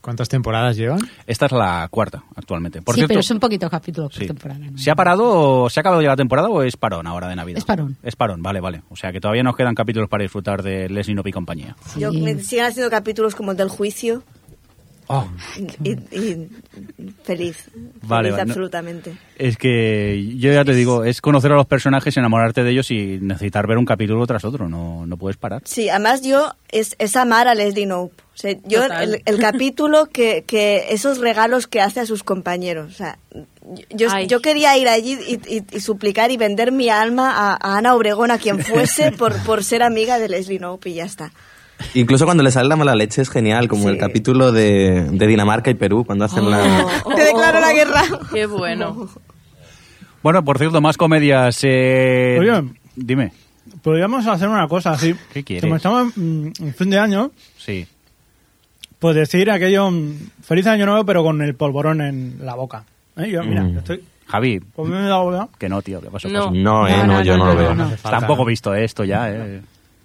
S5: ¿Cuántas temporadas llevan?
S2: Esta es la cuarta actualmente. Por
S6: sí,
S2: cierto,
S6: pero son poquitos capítulos por
S2: sí.
S6: temporada. ¿no?
S2: ¿Se ha parado, se ha acabado ya la temporada o es parón ahora de Navidad?
S6: Es parón.
S2: Es parón, vale, vale. O sea que todavía nos quedan capítulos para disfrutar de Leslie Knope y compañía.
S1: Yo,
S6: Sí.
S1: me siguen haciendo capítulos como el del juicio.
S2: Oh.
S1: Y, y- feliz.
S2: Vale,
S1: feliz
S2: vale, no-
S1: absolutamente.
S2: Es que yo ya te digo, es conocer a los personajes, enamorarte de ellos y necesitar ver un capítulo tras otro, no, no puedes parar.
S1: Sí, además yo es, es amar a Leslie Knope. O sea, yo el, el capítulo que, que esos regalos que hace a sus compañeros. O sea, yo, yo quería ir allí y, y- y suplicar y vender mi alma a, a Ana Obregón, a quien fuese, por, por ser amiga de Leslie Knope y ya está.
S4: Incluso cuando le sale la mala leche es genial, como
S1: Sí.
S4: el capítulo de, de Dinamarca y Perú, cuando hacen la...
S1: Te declaro la guerra.
S3: Qué bueno.
S2: Bueno, por cierto, más comedias. Eh...
S7: Oye.
S2: Dime.
S7: podríamos hacer una cosa así.
S2: ¿Qué quieres?
S7: Como estamos mm, en fin de año,
S2: Sí.
S7: pues decir aquello, mm, feliz año nuevo, pero con el polvorón en la boca. ¿Eh? Yo, mira,
S4: Mm.
S7: estoy...
S2: Javi,
S7: Pues me he dado la-
S2: que no, tío, que paso,
S3: No.
S2: paso.
S4: No, eh, no,
S6: No, no,
S4: yo no,
S6: no,
S4: lo veo.
S2: Tampoco he visto esto ya, eh.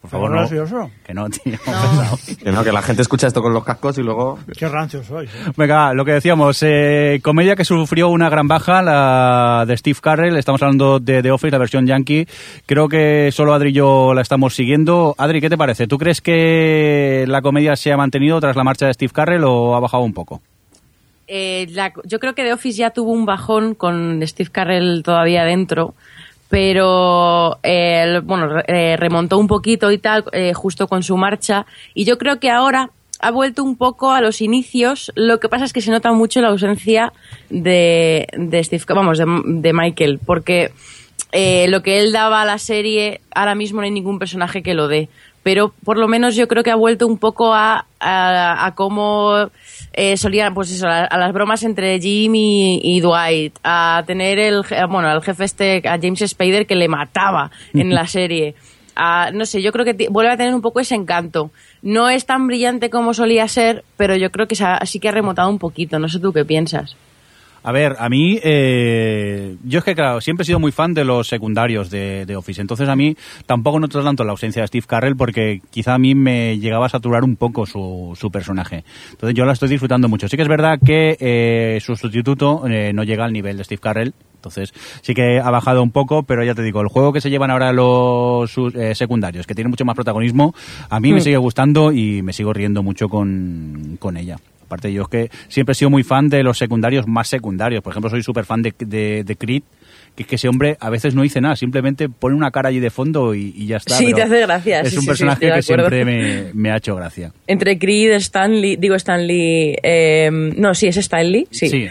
S2: Por favor, no.
S7: gracioso.
S2: Que no, tío.
S4: Que no, que la gente escucha esto con los cascos y luego...
S7: Qué rancio sois. ¿eh?
S2: Venga, lo que decíamos, eh, comedia que sufrió una gran baja, la de Steve Carell, estamos hablando de The Office, la versión yankee. Creo que solo Adri y yo la estamos siguiendo. Adri, ¿qué te parece? ¿Tú crees que la comedia se ha mantenido tras la marcha de Steve Carell o ha bajado un poco?
S3: Eh, la- yo creo que The Office ya tuvo un bajón con Steve Carell todavía dentro, pero eh, bueno, eh, remontó un poquito y tal, eh, justo con su marcha, y yo creo que ahora ha vuelto un poco a los inicios, lo que pasa es que se nota mucho la ausencia de, de Steve, vamos, de, de Michael, porque eh, lo que él daba a la serie, ahora mismo no hay ningún personaje que lo dé. Pero por lo menos yo creo que ha vuelto un poco a, a cómo eh, solían, pues eso, a, a las bromas entre Jim y, y Dwight, a tener el, bueno, al jefe este, a James Spader que le mataba en la serie. A- no sé, yo creo que vuelve a tener un poco ese encanto. No es tan brillante como solía ser, pero yo creo que se ha- sí que ha remontado un poquito. No sé tú qué piensas.
S2: A ver, a mí, eh, yo es que, claro, siempre he sido muy fan de los secundarios de, de Office. Entonces, a mí tampoco noto tanto la ausencia de Steve Carell porque quizá a mí me llegaba a saturar un poco su, su personaje. Entonces, yo la estoy disfrutando mucho. Sí que es verdad que eh, su sustituto eh, no llega al nivel de Steve Carell. Entonces, sí que ha bajado un poco, pero ya te digo, el juego que se llevan ahora los sus- eh, secundarios, que tiene mucho más protagonismo, a mí me
S3: Mm.
S2: sigue gustando y me sigo riendo mucho con, con ella. Aparte, yo es que siempre he sido muy fan de los secundarios más secundarios. Por ejemplo, soy súper fan de, de, de Creed, que es que ese hombre a veces no dice nada, simplemente pone una cara allí de fondo y, y ya está.
S3: Sí, te hace gracia,
S2: Es
S3: sí,
S2: un
S3: sí,
S2: personaje que siempre me, me ha hecho gracia.
S3: Entre Creed, Stanley, digo Stanley, eh, no, sí, es Stanley, sí.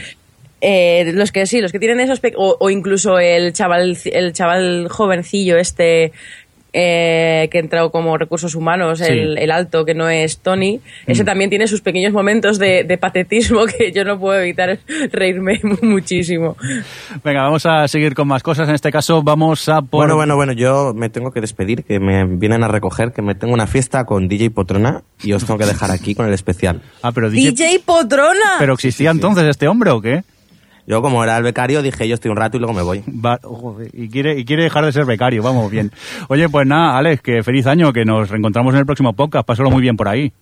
S3: Eh, los que sí, los que tienen esos, o, o incluso el chaval, el chaval jovencillo este eh, que ha entrado como recursos humanos,
S2: Sí.
S3: el, el alto que no es Tony, ese
S2: Mm.
S3: también tiene sus pequeños momentos de, de patetismo que yo no puedo evitar reírme muchísimo.
S2: Venga, vamos a seguir con más cosas. En este caso, vamos a por.
S4: Bueno, bueno, bueno, yo me tengo que despedir, que me vienen a recoger, que me tengo una fiesta con DJ Potrona y os tengo que dejar aquí con el especial.
S2: Ah, pero DJ.
S3: DJ Potrona.
S2: ¿Pero existía entonces este hombre o qué?
S4: Yo, como era el becario, dije yo estoy un rato y luego me voy.
S2: Va- joder, y, quiere, y quiere dejar de ser becario, vamos bien. Oye, pues nada, Alex, que feliz año, que nos reencontramos en el próximo podcast. Pásalo muy bien por ahí.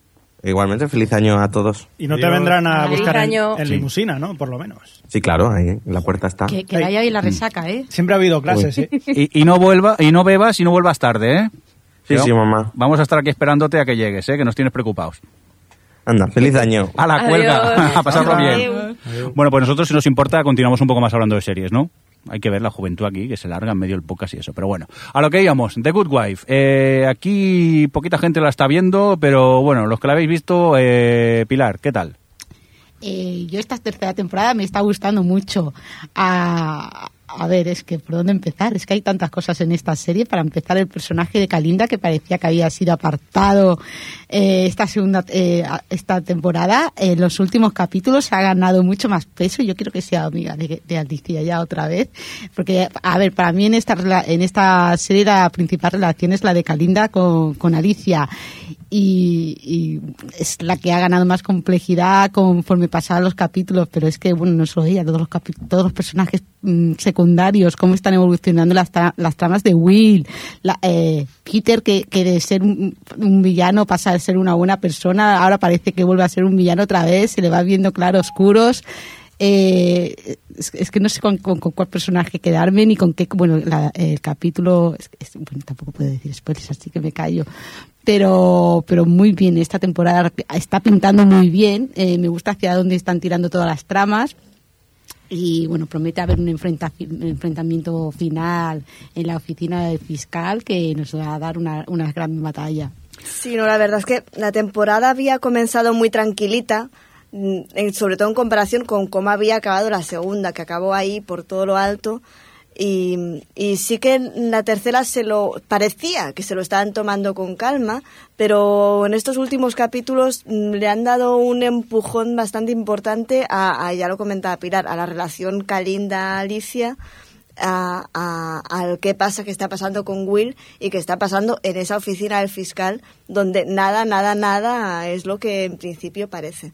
S4: Igualmente, feliz año a todos.
S7: Y no te vendrán a
S3: Feliz
S7: buscar en,
S3: año.
S7: en
S2: Sí.
S7: limusina, ¿no? Por lo menos.
S4: Sí, claro, ahí en la puerta está.
S6: Que, que vaya ahí la resaca, ¿eh?
S7: Siempre ha habido clases, ¿eh?
S2: Y, y no vuelva, y no bebas y no vuelvas tarde, ¿eh?
S4: Sí, sí, mamá.
S2: Vamos a estar aquí esperándote a que llegues, ¿eh? Que nos tienes preocupados.
S4: Anda, feliz año.
S2: A la
S3: Adiós.
S2: cuelga, a pasarlo
S1: Adiós.
S2: bien. Bueno, pues nosotros, si nos importa, continuamos un poco más hablando de series, ¿no? Hay que ver la juventud aquí, que se larga en medio del podcast y eso. Pero bueno, a lo que íbamos, The Good Wife. Eh, aquí poquita gente la está viendo, pero bueno, los que la habéis visto, eh, Pilar, ¿qué tal?
S6: Eh, yo esta tercera temporada me está gustando mucho. A, a ver, es que por dónde empezar. Es que hay tantas cosas en esta serie. Para empezar, el personaje de Kalinda, que parecía que había sido apartado eh, esta segunda eh, esta temporada, en los últimos capítulos ha ganado mucho más peso. Yo quiero que sea amiga de, de Alicia ya otra vez. Porque, a ver, para mí en esta, en esta serie la principal relación es la de Kalinda con, con Alicia. Y, y es la que ha ganado más complejidad conforme pasaban los capítulos, pero es que, bueno, no solo ella, todos los, todos los personajes mm, secundarios, cómo están evolucionando las, tra- las tramas de Will, la- eh, Peter, que, que de ser un, un villano pasa a ser una buena persona, ahora parece que vuelve a ser un villano otra vez, se le va viendo claroscuros. Eh, es, es que no sé con, con- con cuál personaje quedarme ni con qué. Bueno, la- el capítulo. es- es- bueno, tampoco puedo decir spoilers, así que me callo. Pero, pero muy bien, esta temporada está pintando muy bien. eh, me gusta hacia dónde están tirando todas las tramas. Y bueno, promete haber un, enfrenta- un enfrentamiento final en la oficina del fiscal que nos va a dar una, una gran batalla.
S1: Sí, no, la verdad es que la temporada había comenzado muy tranquilita, mm, sobre todo en comparación con cómo había acabado la segunda, que acabó ahí por todo lo alto. Y, y sí que en la tercera se lo parecía que se lo estaban tomando con calma, pero en estos últimos capítulos mm, le han dado un empujón bastante importante a, ya lo comentaba Pilar, a la relación Kalinda-Alicia, a, a- al qué pasa, qué está pasando con Will y qué está pasando en esa oficina del fiscal, donde nada, nada, nada es lo que en principio parece.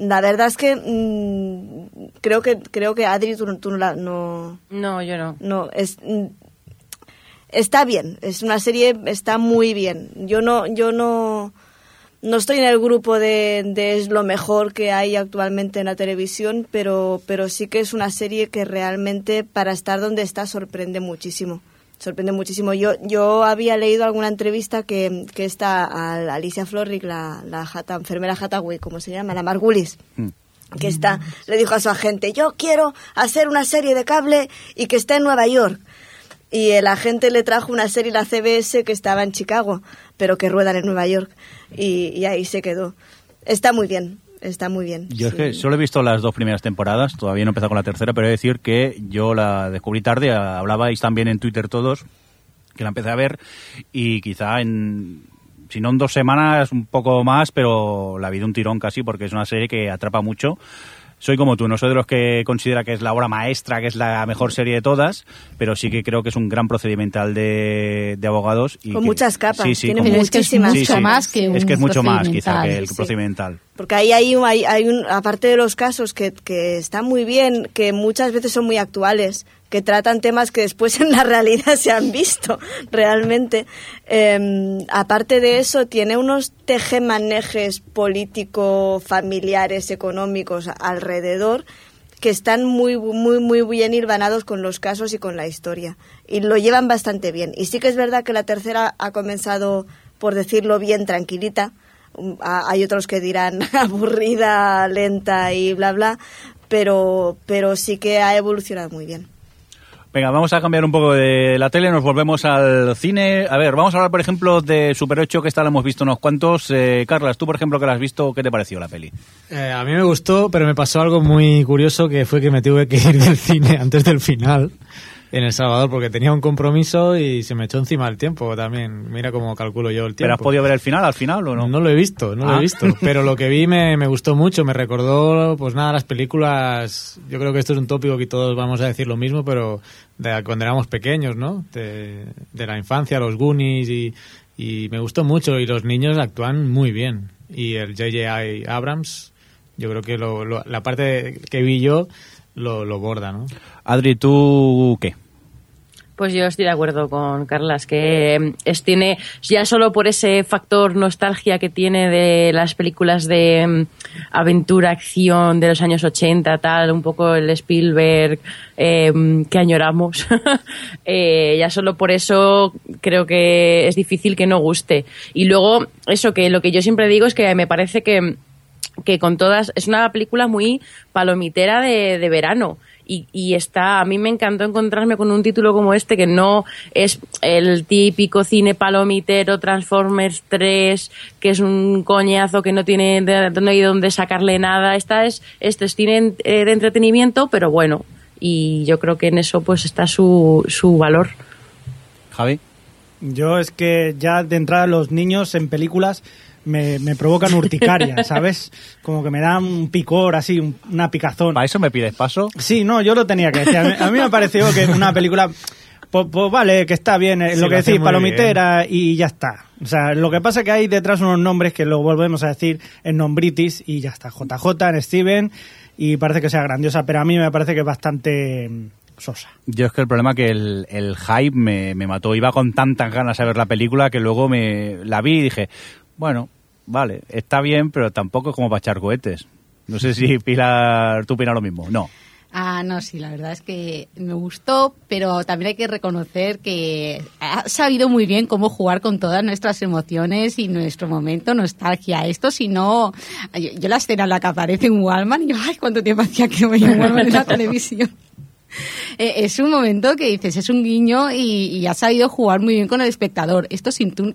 S1: La verdad es que mm, creo que creo que Adri tú, no- tú no, la- no
S3: No, yo no.
S1: no es mm, está bien es una serie está muy bien yo no yo no no estoy en el grupo de, de es lo mejor que hay actualmente en la televisión pero pero sí que es una serie que realmente para estar donde está sorprende muchísimo sorprende muchísimo yo yo había leído alguna entrevista que, que esta a Alicia Florrick la la jata, enfermera Hathaway como se llama la Margulis
S2: Mm.
S1: que está, le dijo a su agente, yo quiero hacer una serie de cable y que esté en Nueva York. Y el agente le trajo una serie, la CBS, que estaba en Chicago, pero que ruedan en Nueva York. Y, y ahí se quedó. Está muy bien, está muy bien.
S2: Yo es
S1: sí.
S2: que solo he visto las dos primeras temporadas, todavía no he empezado con la tercera, pero he de decir que yo la descubrí tarde, hablabais también en Twitter todos, que la empecé a ver y quizá en, si no en dos semanas, un poco más, pero la vi de un tirón casi porque es una serie que atrapa mucho. Soy como tú, no soy de los que considera que es la obra maestra, que es la mejor serie de todas, pero sí que creo que es un gran procedimental de, de abogados. Y
S1: Con
S2: que-
S1: muchas capas,
S2: Sí, sí,
S1: tiene
S2: con
S6: es que es mucho más que un
S2: Es que es mucho más quizá que el
S6: procedimental,
S2: procedimental.
S1: Porque ahí hay, un- hay, hay un, aparte de los casos que, que están muy bien, que muchas veces son muy actuales, que tratan temas que después en la realidad se han visto realmente. eh, aparte de eso, tiene unos tejemanejes político, familiares, económicos alrededor que están muy, muy, muy bien hilvanados con los casos y con la historia. Y lo llevan bastante bien. Y sí que es verdad que la tercera ha comenzado, por decirlo bien, tranquilita. A- Hay otros que dirán aburrida, lenta y bla, bla. Pero, pero sí que ha evolucionado muy bien.
S2: Venga, vamos a cambiar un poco de la tele, nos volvemos al cine. A ver, vamos a hablar, por ejemplo, de Super 8, que esta la hemos visto unos cuantos. Eh, Carlas, tú, por ejemplo, que la has visto, ¿qué te pareció la peli?
S5: Eh, a mí me gustó, pero me pasó algo muy curioso que fue que me tuve que ir del cine antes del final en El Salvador porque tenía un compromiso y se me echó encima el tiempo también. Mira cómo calculo yo el tiempo.
S2: ¿Pero has podido ver el final al final o no?
S5: No lo he visto, no lo
S2: Ah.
S5: he visto. Pero lo que vi me, me gustó mucho, me recordó, pues nada, las películas. Yo creo que esto es un tópico que todos vamos a decir lo mismo, pero de cuando éramos pequeños, ¿no? De, de la infancia, los Goonies y, y me gustó mucho. Y los niños actúan muy bien. Y el J.J. Abrams, yo creo que lo- lo- la parte que vi yo lo, lo borda, ¿no?
S2: Adri, ¿tú qué?
S3: Pues yo estoy de acuerdo con Carlas, que eh, es, tiene, ya solo por ese factor nostalgia que tiene de las películas de mm, aventura, acción de los años 80, tal, un poco el Spielberg eh, que añoramos, eh, ya solo por eso creo que es difícil que no guste. Y luego, eso que lo que yo siempre digo es que me parece que que con todas es una película muy palomitera de, de verano. Y, y está a mí me encantó encontrarme con un título como este que no es el típico cine palomitero Transformers 3 que es un coñazo que no tiene de- no hay donde sacarle nada. Esta es este es cine eh, de entretenimiento pero bueno. Y yo creo que en eso pues está su, su valor.
S2: Javi.
S7: Yo es que ya de entrada los niños en películas me, me provocan urticaria, ¿sabes? Como que me dan un picor así, un- una picazón.
S2: ¿Para eso me pides paso?
S7: Sí, no, yo lo tenía que decir. A mí, a mí me pareció que una película, pues, pues vale, que está bien, eh,
S5: Sí,
S7: lo que decís, palomitera y ya está. O sea, lo que pasa es que hay detrás unos nombres que lo volvemos a decir en nombritis y ya está. JJ, en Steven y parece que sea grandiosa, pero a mí me parece que es bastante mm, sosa.
S2: Yo es que el problema es que el, el hype me, me mató. Iba con tantas ganas a ver la película que luego me la vi y dije, bueno, vale, está bien, pero tampoco es como para echar cohetes. No sé si Pilar, tú opinas lo mismo. No.
S6: Ah, no, sí, la verdad es que me gustó, pero también hay que reconocer que ha sabido muy bien cómo jugar con todas nuestras emociones y nuestro momento, nostalgia. Esto, si no, yo, yo la escena en la que aparece en Wallman, y yo, ay, cuánto tiempo hacía que no veía Wallman en la televisión. Eh, es un momento que dices, es un guiño y, y ha sabido jugar muy bien con el espectador. Esto sin tú,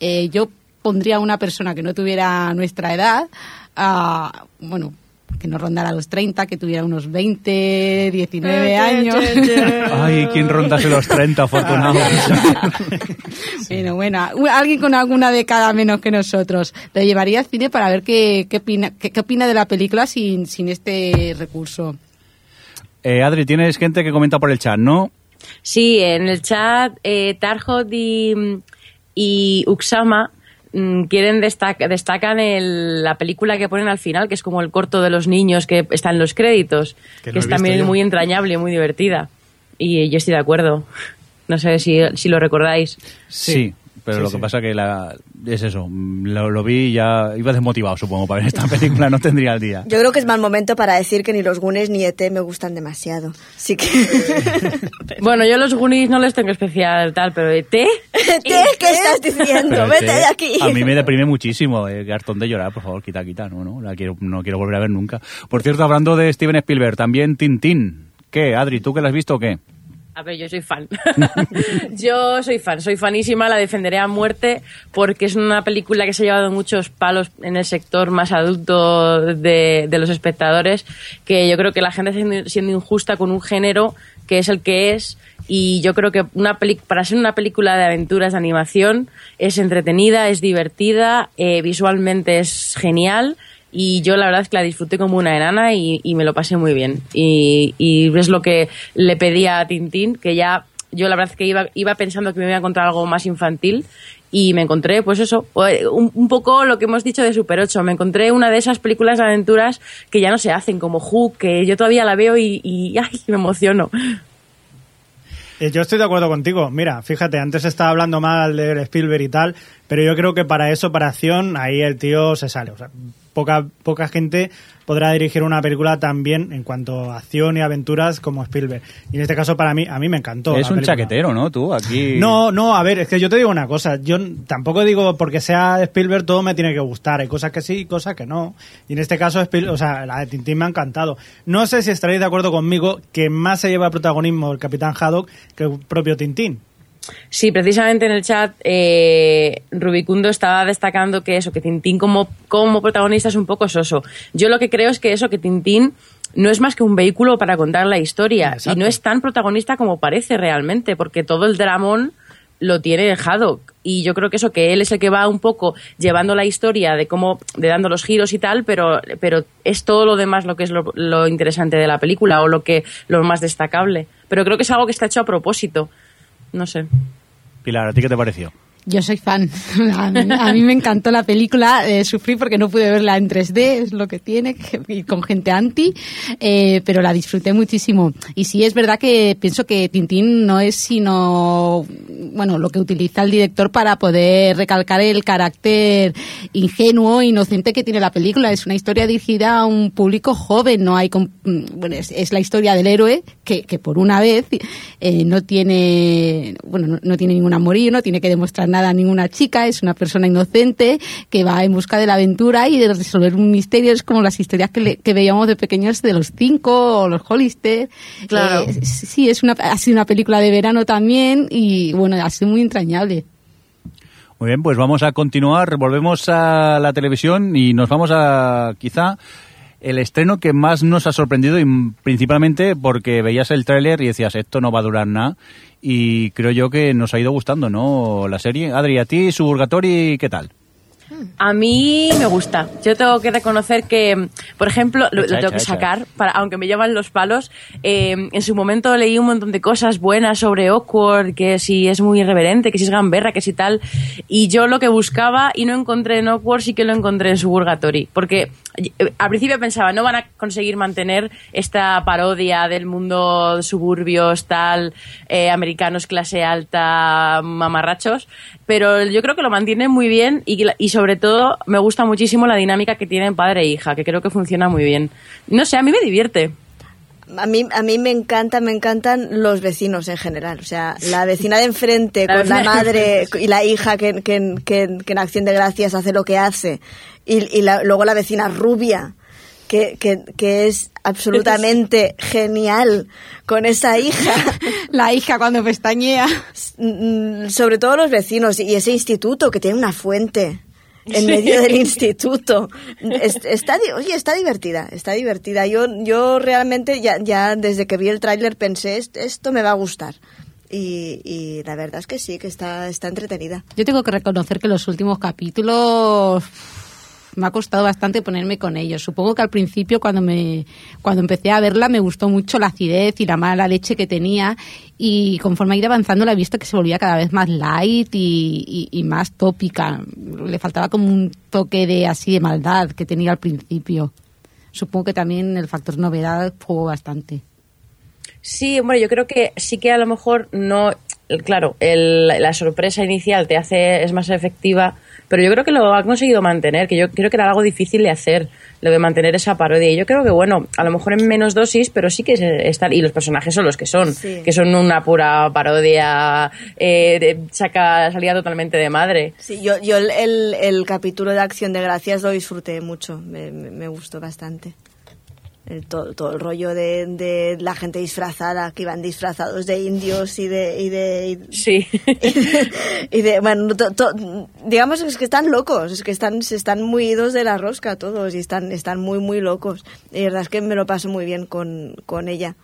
S6: eh, yo pondría a una persona que no tuviera nuestra edad, a, bueno, que no rondara los 30, que tuviera unos 20, 19 años.
S2: Ay, ¿quién rondase los 30, afortunado?
S6: Bueno, bueno, alguien con alguna década menos que nosotros. Le llevaría al cine para ver qué, qué, opina, qué, qué opina de la película sin, sin este recurso.
S2: Eh, Adri, tienes gente que comenta por el chat, ¿no?
S3: Sí, en el chat eh, Tarjot y, y Uxama quieren destac- destacan el- la película que ponen al final, que es como el corto de los niños que está en los créditos,
S5: Que
S3: que,
S5: no he
S3: es también
S5: yo.
S3: muy entrañable, muy divertida. Y yo estoy de acuerdo. No sé si, si lo recordáis.
S2: Sí. Pero
S7: Sí,
S2: lo que
S7: sí.
S2: pasa que la, es eso, lo, lo vi y ya iba desmotivado, supongo, para ver esta película, no tendría el día.
S1: Yo creo que es mal momento para decir que ni los Goonies ni ET me gustan demasiado. Así que...
S3: Bueno, yo a los Goonies no les tengo especial tal, pero ¿eh? ¿T?
S1: ET, ¿qué estás diciendo?
S2: Pero
S1: Vete
S2: este,
S1: de aquí.
S2: A mí me deprime muchísimo, eh, de llorar, por favor, quita, quita, no, no, la quiero, no quiero volver a ver nunca. Por cierto, hablando de Steven Spielberg, también Tintín. ¿Qué, Adri, tú que la has visto o qué?
S3: A ver, yo soy fan. yo soy fan, soy fanísima, la defenderé a muerte porque es una película que se ha llevado muchos palos en el sector más adulto de, los espectadores, que yo creo que la gente está siendo, siendo injusta con un género que es el que es y yo creo que una peli- para ser una película de aventuras de animación es entretenida, es divertida, eh, visualmente es genial y yo la verdad es que la disfruté como una enana y, me lo pasé muy bien. Y, y es lo que le pedía a Tintín, que ya yo la verdad es que iba, iba pensando que me iba a encontrar algo más infantil y me encontré, pues eso, un, un poco lo que hemos dicho de Super 8. Me encontré una de esas películas de aventuras que ya no se hacen, como Hook, que yo todavía la veo y, y ay, me emociono.
S7: Eh, Yo estoy de acuerdo contigo. Mira, fíjate, antes estaba hablando mal de Spielberg y tal, pero yo creo que para eso, para acción, ahí el tío se sale. O sea, poca, poca gente podrá dirigir una película tan bien en cuanto a acción y aventuras como Spielberg. Y en este caso, para mí, a mí me encantó.
S2: es un
S7: película.
S2: chaquetero, ¿no? Tú, aquí...
S7: No, no, a ver, es que yo te digo una cosa, yo tampoco digo porque sea Spielberg todo me tiene que gustar, hay cosas que sí y cosas que no. Y en este caso, Spiel- o sea, la de Tintín me ha encantado. No sé si estaréis de acuerdo conmigo que más se lleva protagonismo el Capitán Haddock que el propio Tintín.
S3: Sí, precisamente en el chat eh, Rubicundo estaba destacando que eso, que Tintín como, como protagonista es un poco soso. Yo lo que creo es que eso, que Tintín no es más que un vehículo para contar la historia
S7: Exacto.
S3: y no es tan protagonista como parece realmente, porque todo el dramón lo tiene Haddock y yo creo que eso que él es el que va un poco llevando la historia de cómo de dando los giros y tal pero pero es todo lo demás lo que es lo, lo interesante de la película o lo que lo más destacable pero creo que es algo que está hecho a propósito no sé
S2: Pilar, ¿a ti qué te pareció?
S6: Yo soy fan. A mí, me encantó la película. eh, sufrí porque no pude verla en 3D, es lo que tiene, y con gente anti, eh, pero la disfruté muchísimo. Y sí, es verdad que pienso que Tintín no es sino, bueno, lo que utiliza el director para poder recalcar el carácter ingenuo, inocente que tiene la película. Es una historia dirigida a un público joven, no hay, bueno, es, es la historia del héroe que, que por una vez eh, no tiene, bueno, no, no tiene ningún amorío, no tiene que demostrar nada a ninguna chica, es una persona inocente que va en busca de la aventura y de resolver un misterio. Es como las historias que, le- que veíamos de pequeños de los cinco o los Hollister.
S3: Claro.
S6: Eh, sí, es una, ha sido una película de verano también y bueno, ha sido muy entrañable.
S2: Muy bien, pues vamos a continuar, volvemos a la televisión y nos vamos a quizá el estreno que más nos ha sorprendido y principalmente porque veías el tráiler y decías esto no va a durar nada y creo yo que nos ha ido gustando, ¿no? La serie. Adri, a ti, Suburgatory, ¿qué tal?
S3: A mí me gusta. Yo tengo que reconocer que, por ejemplo, lo, tengo que sacar, para, aunque me llevan los palos. eh, en su momento leí un montón de cosas buenas sobre Awkward, que si es muy irreverente, que si es gamberra, que si tal. Y yo lo que buscaba y no encontré en Awkward, sí que lo encontré en Suburgatory. Porque al principio pensaba, no van a conseguir mantener esta parodia del mundo suburbios, tal, eh, americanos, clase alta, mamarrachos. Pero yo creo que lo mantienen muy bien y, y sobre todo me gusta muchísimo la dinámica que tienen padre e hija, que creo que funciona muy bien. No sé, a mí me divierte.
S1: A mí, a mí me encanta, me encantan los vecinos en general. O sea, la vecina de enfrente
S3: La
S1: con la madre y la hija que, que, que- que en acción de gracias hace lo que hace. Y, y la- luego la vecina rubia, que, que, que es absolutamente genial con esa hija.
S6: La hija cuando pestañea.
S1: Mm, Sobre todo los vecinos y ese instituto que tiene una fuente en
S3: Sí.
S1: medio del instituto. Es- está, oye, está divertida, está divertida. Yo, yo realmente ya, ya desde que vi el tráiler pensé, "Est- esto me va a gustar. Y, y la verdad es que sí, que está, está entretenida.
S6: Yo tengo que reconocer que los últimos capítulos me ha costado bastante ponerme con ellos. Supongo que al principio cuando me cuando empecé a verla me gustó mucho la acidez y la mala leche que tenía y conforme ha ido avanzando la he visto que se volvía cada vez más light y, y- y más tópica. Le faltaba como un toque de así de maldad que tenía al principio. Supongo que también el factor novedad jugó bastante.
S3: Sí, hombre, yo creo que sí que a lo mejor no claro, el- la sorpresa inicial te hace, es más efectiva, pero yo creo que lo ha conseguido mantener, que yo creo que era algo difícil de hacer, lo de mantener esa parodia. Y yo creo que, bueno, a lo mejor en menos dosis, pero sí que están, y los personajes son los que son,
S1: Sí.
S3: que son una pura parodia, eh, de- saca, salida totalmente de madre.
S1: Sí, yo, yo el, el- el capítulo de Acción de Gracias lo disfruté mucho, me, me- me gustó bastante. El, todo, todo el rollo de, de la gente disfrazada, que iban disfrazados de indios y de... Y de y-
S3: Sí.
S1: y de bueno to- to- digamos es que están locos es que están se están muy idos de la rosca todos y están están muy muy locos y la verdad es que me lo paso muy bien con, con ella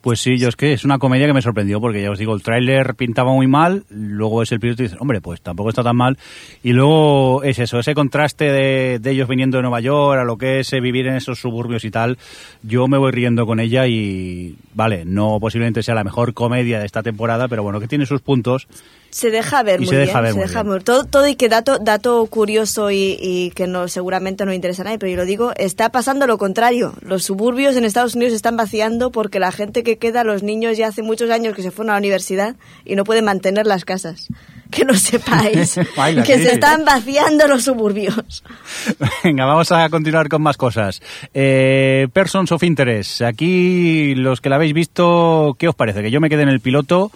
S2: Pues sí, yo es que es una comedia que me sorprendió porque ya os digo, el tráiler pintaba muy mal, luego es el piloto y dices, hombre, pues tampoco está tan mal. Y luego es eso, ese contraste de, de ellos viniendo de Nueva York a lo que es eh, vivir en esos suburbios y tal, yo me voy riendo con ella y, vale, no posiblemente sea la mejor comedia de esta temporada, pero bueno, que tiene sus puntos.
S1: Se deja ver
S2: Y
S1: muy
S2: se deja
S1: bien
S2: ver
S1: se
S2: muy
S1: deja
S2: bien.
S1: muy- todo todo y que dato dato curioso y, y que no seguramente no interesa a nadie pero yo lo digo está pasando lo contrario los suburbios en Estados Unidos se están vaciando porque la gente que queda los niños ya hace muchos años que se fueron a la universidad y no pueden mantener las casas que lo sepáis
S2: Baila,
S1: que
S2: ¿qué
S1: se están vaciando los suburbios
S2: Venga, vamos a continuar con más cosas. Eh, Persons of Interest. Aquí, los que la habéis visto, ¿qué os parece? Que yo me quedé en el piloto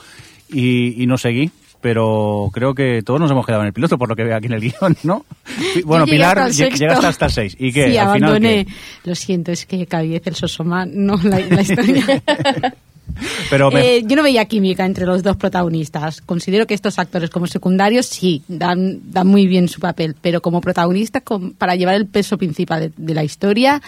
S2: y, y no seguí. Pero creo que todos nos hemos quedado en el piloto, por lo que veo aquí en el guion, ¿no? Bueno, Pilar,
S6: hasta
S2: llegaste hasta el 6. ¿Y qué?
S6: Sí,
S2: Al final.
S6: Lo siento, es que Cabiez, el Sosoma, no la, la historia.
S2: Pero me-
S6: Eh, yo no veía química entre los dos protagonistas. Considero que estos actores como secundarios sí, dan, dan muy bien su papel, pero como protagonistas, con- para llevar el peso principal de, de la historia,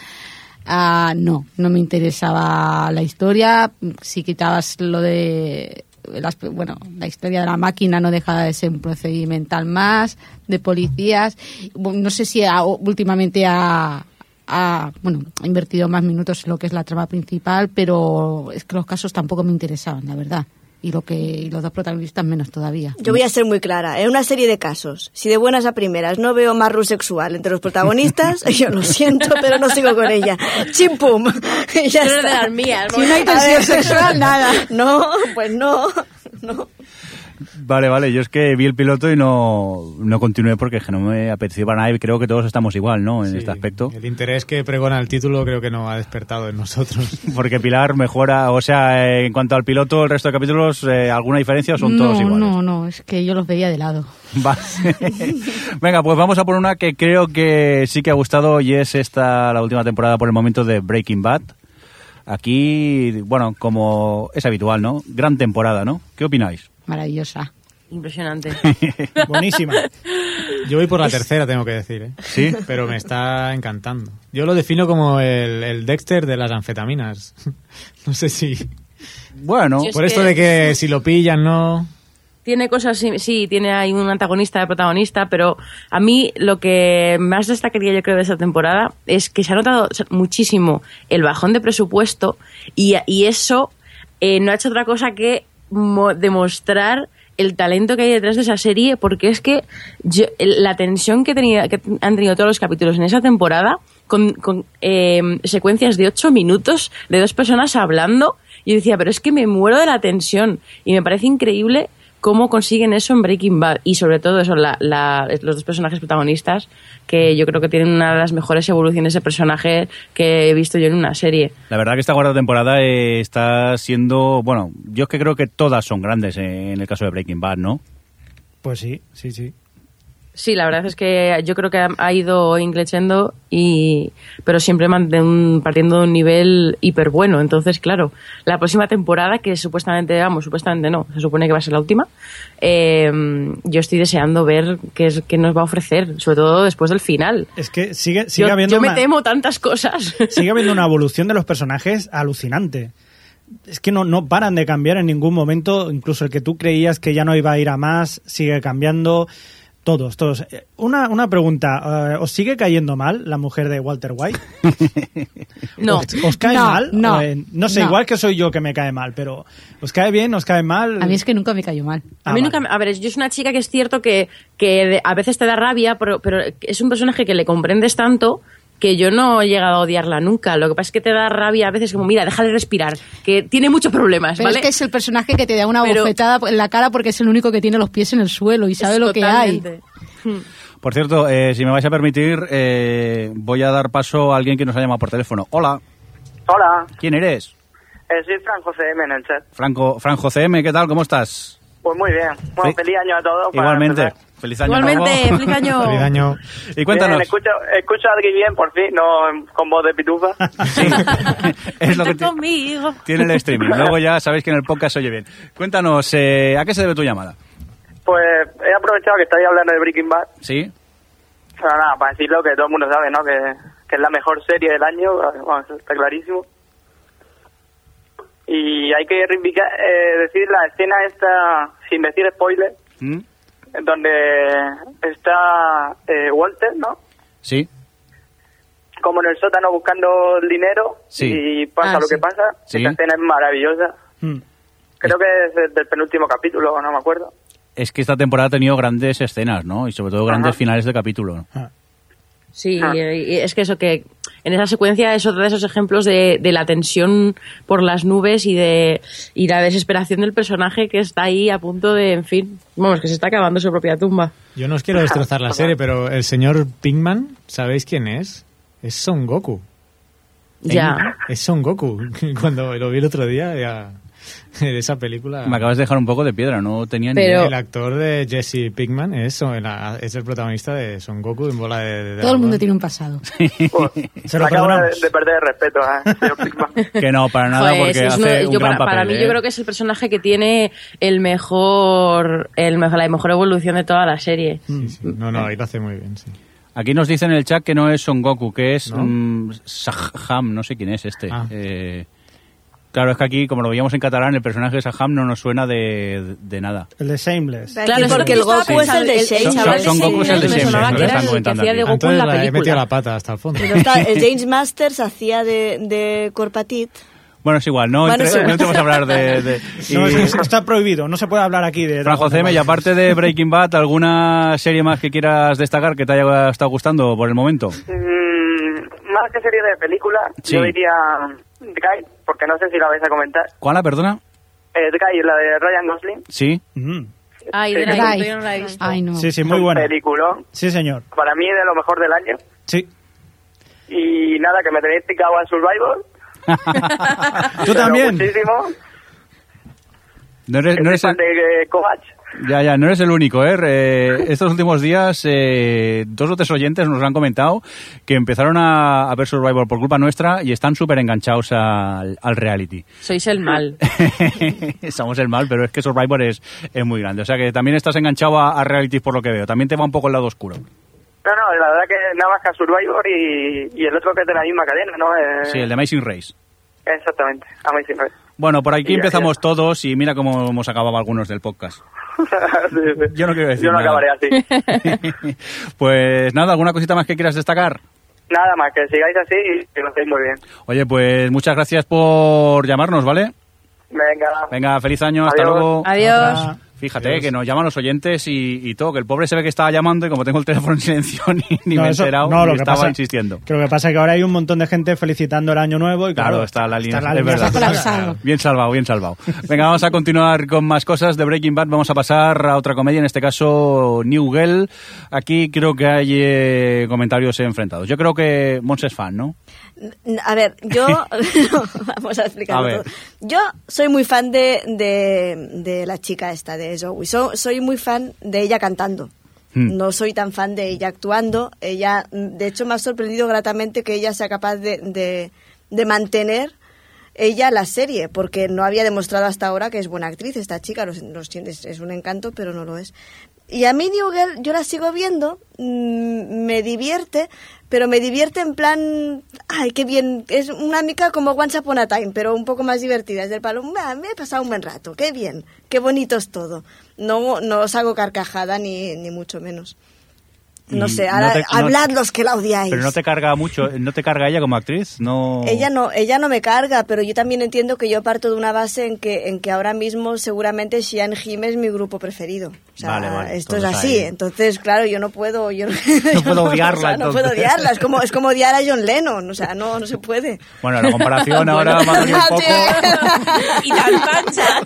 S6: ah, no, no me interesaba la historia. Si quitabas lo de... las- bueno, la historia de la máquina no deja de ser un procedimental más, de policías. No sé si ha- últimamente ha, ha, bueno, ha invertido más minutos en lo que es la trama principal, pero es que los casos tampoco me interesaban, la verdad. Y lo que y los dos protagonistas menos todavía.
S1: Yo voy a ser muy clara. En una serie de casos, si de buenas a primeras no veo más rol sexual entre los protagonistas, yo lo siento, pero no sigo con ella. Chimpum. Y ya
S3: Tú eres de las mías,
S1: Si no hay tensión sexual, nada. No, pues no. no.
S2: Vale, vale, yo es que vi el piloto y no, no continué porque es que no me apeteció para nada y creo que todos estamos igual, ¿no? En
S5: Sí,
S2: este aspecto.
S5: El interés que pregona el título creo que no ha despertado en nosotros.
S2: Porque Pilar mejora, o sea, eh, en cuanto al piloto, el resto de capítulos, eh, ¿alguna diferencia o son
S6: no,
S2: todos iguales?
S6: no, no, es que yo los veía de lado.
S2: Vale. Venga, pues vamos a por una que creo que sí que ha gustado y es esta la última temporada por el momento de Breaking Bad. Aquí, bueno, como es habitual, ¿no? Gran temporada, ¿no? ¿Qué opináis?
S6: Maravillosa.
S3: Impresionante.
S7: Buenísima.
S5: Yo voy por la tercera, tengo que decir, ¿eh?
S2: ¿Sí?
S5: Pero me está encantando. Yo lo defino como el, el Dexter de las anfetaminas. No sé si...
S2: Bueno,
S3: es
S5: Por esto
S3: que-
S5: de que si lo pillan, no...
S3: Tiene cosas, sí, sí, tiene ahí un antagonista de protagonista, pero a mí lo que más destacaría yo creo de esta temporada es que se ha notado muchísimo el bajón de presupuesto y, y eso eh, no ha hecho otra cosa que demostrar el talento que hay detrás de esa serie, porque es que yo- la tensión que, tenía, que han tenido todos los capítulos en esa temporada, con, eh, secuencias de ocho minutos de dos personas hablando, yo decía, pero es que me muero de la tensión y me parece increíble cómo consiguen eso en Breaking Bad y sobre todo eso la, la- los dos personajes protagonistas que yo creo que tienen una de las mejores evoluciones de personaje que he visto yo en una serie
S2: la verdad que esta cuarta temporada eh, está siendo, bueno, yo es que creo que todas son grandes eh, en el caso de Breaking Bad, ¿no?
S7: Pues sí, sí, sí.
S3: Sí la verdad es que yo creo que ha, ido increciendo y pero siempre un- partiendo de un nivel hiper bueno entonces claro la próxima temporada que supuestamente vamos supuestamente no se supone que va a ser la última eh, yo estoy deseando ver qué, es, qué nos va a ofrecer sobre todo después del final
S7: Es que sigue, sigue
S3: yo,
S7: habiendo
S3: yo me
S7: una-
S3: temo tantas cosas
S7: sigue habiendo una evolución de los personajes alucinante. Es que no, no paran de cambiar en ningún momento, incluso el que tú creías que ya no iba a ir a más, sigue cambiando. Todos, todos. Eh, Una, una pregunta, eh, ¿os sigue cayendo mal la mujer de Walter White?
S3: no
S7: ¿Os, os cae
S6: No,
S7: mal?
S6: no,
S7: Eh, no sé,
S6: no.
S7: igual que soy yo que me cae mal, pero ¿os cae bien? ¿Os cae mal?
S6: A mí es que nunca me cayó mal.
S7: Ah,
S3: A mí
S7: vale.
S3: nunca, me- a ver, yo es una chica que es cierto que, que de- a veces te da rabia, pero, pero es un personaje que le comprendes tanto que yo no he llegado a odiarla nunca. Lo que pasa es que te da rabia a veces como, mira, déjale respirar, que tiene muchos problemas,
S6: Pero
S3: ¿vale?
S6: es que es el personaje que te da una
S3: Pero-
S6: bofetada en la cara porque es el único que tiene los pies en el suelo y sabe
S3: Es
S6: lo que hay.
S3: totalmente.
S2: Por cierto, eh, si me vais a permitir, eh, voy a dar paso a alguien que nos ha llamado por teléfono. Hola,
S8: Hola,
S2: ¿quién eres?
S8: eh, soy Fran José M en el chat.
S2: Franco, Franco CM, ¿qué tal? ¿Cómo estás?
S8: Pues muy bien. Bueno,
S2: Sí.
S8: feliz año a todos.
S2: Igualmente.
S8: empezar.
S2: Feliz año
S3: Igualmente,
S2: nuevo.
S3: feliz año.
S5: Feliz año.
S2: Y cuéntanos.
S8: Bien, escucho, escucho a alguien bien, por fin, no con voz de pitufa.
S2: Sí, es lo que
S3: conmigo.
S2: tiene el streaming. Luego ya sabéis que en el podcast se oye bien. Cuéntanos, eh, ¿a qué se debe tu llamada?
S8: pues he aprovechado que estáis hablando de Breaking Bad.
S2: ¿Sí?
S8: Pero nada, para decirlo que todo el mundo sabe, ¿no? Que, que es la mejor serie del año, vamos, está clarísimo. Y hay que reivindicar, eh, decir la escena esta, sin decir spoiler,
S2: ¿Mm?
S8: Donde está eh, Walter, ¿no?
S2: ¿Sí?
S8: Como en el sótano buscando el dinero
S2: Sí.
S8: y pasa
S3: Ah,
S8: lo
S3: sí.
S8: que pasa.
S2: Sí.
S8: Esta escena es maravillosa.
S7: Mm.
S8: Creo que es del- penúltimo capítulo, no me acuerdo.
S2: Es que esta temporada ha tenido grandes escenas, ¿no? Y sobre todo grandes
S8: Ajá.
S2: finales de capítulo.
S3: Sí,
S8: Ah.
S3: y es que eso que en esa secuencia es otro de esos ejemplos de, de la tensión por las nubes y de y la desesperación del personaje que está ahí a punto de, en fin, vamos, que se está acabando su propia tumba.
S5: Yo no os quiero destrozar la serie, pero el señor Pinkman, ¿sabéis quién es? Es Son Goku.
S3: Ya.
S5: Es Son Goku. Cuando lo vi el otro día, ya, de esa película.
S2: Me acabas de dejar un poco de piedra, no tenía ni
S3: Pero-
S2: idea.
S5: El actor de Jesse Pinkman es, es el protagonista de Son Goku en bola de, de
S6: Todo el mundo tiene un pasado.
S7: Se lo
S8: Acabo de, de perder el respeto a señor Pickman.
S2: Que no, para nada,
S3: Joder,
S2: porque hace
S3: uno-
S2: un
S3: yo
S2: gran
S3: para, para
S2: papel,
S3: mí
S2: ¿eh?
S3: yo creo que es el personaje que tiene el mejor, el mejor la mejor evolución de toda la serie.
S5: Sí, sí. No, no, ahí lo hace muy bien, sí.
S2: Aquí nos dicen en el chat que no es Son Goku, que es
S5: ¿No?
S2: mm, Saham, no sé quién es este.
S5: Ah.
S2: Eh, claro, es que aquí, como lo veíamos en catalán, el personaje de Saham no nos suena de, de nada.
S7: El de Shameless.
S3: Claro,
S1: Sí, porque el Goku es el de Shane.
S2: Son- Goku es el de
S3: sonaba
S2: lo
S3: que era
S2: están
S3: el que
S2: comentando
S3: hacía de. Goku en
S5: Entonces
S3: la
S5: la he metido
S3: película.
S5: la pata hasta el fondo.
S1: Pero está- el James Masters hacía de, de Corpatit.
S2: Bueno, es igual, no,
S1: Bueno,
S2: entre- no entremos a hablar de... de-
S7: No,
S2: y-
S7: es que está prohibido, no se puede hablar aquí de...
S2: Franjo CM, y aparte de Breaking Bad, ¿alguna serie más que quieras destacar que te haya estado gustando por el momento?
S8: Más que serie de película,
S2: Sí.
S8: yo diría The Guy, porque no sé si la vais a comentar.
S2: ¿Cuál, perdona?
S8: Eh, The Guy, la de Ryan Gosling.
S2: Sí.
S7: Mm.
S3: Ay,
S8: Sí,
S3: de la
S6: Drive.
S3: yo no la he visto.
S6: Ay, no.
S7: Sí, sí, muy buena.
S8: Peliculón.
S7: Sí, señor.
S8: Para mí de lo mejor del año.
S7: Sí.
S8: Y nada, que me tenéis picado a Survivor.
S7: ¿Tú también?
S8: Muchísimo.
S2: No eres, no eres
S8: fan
S2: el,
S8: de eh, Kovac.
S2: Ya, ya, no eres el único, ¿eh? Eh, Estos últimos días, eh, dos o tres oyentes nos han comentado que empezaron a, a ver Survivor por culpa nuestra y están súper enganchados al, al reality.
S3: Sois el mal.
S2: Somos el mal, pero es que Survivor es, es muy grande. O sea que también estás enganchado a, a realities por lo que veo. También te va un poco el lado oscuro.
S8: No, no, la verdad que nada más que a Survivor y, y el otro que es de la misma cadena, ¿no? Eh,
S2: Sí, el de Amazing Race.
S8: Exactamente, Amazing Race.
S2: Bueno, por aquí
S8: Y ya,
S2: empezamos
S8: ya.
S2: todos y mira cómo hemos acabado algunos del podcast. Yo no quiero decir
S8: Yo no
S2: nada.
S8: acabaré así.
S2: pues nada, ¿alguna cosita más que quieras destacar?
S8: Nada más, que sigáis así y que lo hacéis muy bien.
S2: Oye, pues muchas gracias por llamarnos, ¿vale?
S8: Venga.
S2: Venga, feliz año, hasta luego.
S3: Adiós.
S2: Fíjate que nos llaman los oyentes y, y todo, que el pobre se ve que estaba llamando y como tengo el teléfono en silencio ni, ni
S7: No,
S2: me he enterado,
S7: no, lo
S2: y
S7: que
S2: estaba
S7: pasa-
S2: insistiendo.
S7: Que lo que pasa es que ahora hay un montón de gente felicitando el año nuevo y
S2: Claro,
S7: claro,
S2: está la línea,
S7: está
S2: es
S7: línea
S2: verdad. Bien salvado, bien salvado. Venga, vamos a continuar con más cosas de Breaking Bad. Vamos a pasar a otra comedia, en este caso New Girl. Aquí creo que hay eh, comentarios enfrentados. Yo creo que Mons es fan, ¿no?
S1: A ver, yo. vamos a explicarlo
S2: A
S1: todo. Yo soy muy fan de, de, de la chica esta, de Zoe. So- soy muy fan de ella cantando.
S2: Hmm.
S1: No soy tan fan de ella actuando. Ella, de hecho, me ha sorprendido gratamente que ella sea capaz de, de, de mantener ella la serie, porque no había demostrado hasta ahora que es buena actriz esta chica. Lo, lo siento, es, es un encanto, pero no lo es. Y a mí New Girl, yo la sigo viendo, mm, me divierte, pero me divierte en plan, ay, qué bien, es una mica como Once Upon a Time, pero un poco más divertida. Es del palo, "Ah, me he pasado un buen rato, qué bien, qué bonito es todo. No, no os hago carcajada ni, ni mucho menos. No sé,
S2: no
S1: ahora
S2: te- no-
S1: hablad los que la odiáis.
S2: Pero no te carga mucho, no te carga ella como actriz, no.
S1: Ella no, ella no me carga, pero yo también entiendo que yo parto de una base en que, en que ahora mismo seguramente Xian Jim es mi grupo preferido. O sea,
S2: Vale, vale,
S1: esto es así.
S2: ahí-
S1: Entonces, claro, yo no puedo, yo no, yo
S2: puedo odiarla,
S1: o sea, no puedo odiarla. Es como, es como odiar a John Lennon. O sea, no, no se puede.
S2: Bueno, la comparación ahora va a venir un poco.
S3: y tan pancha.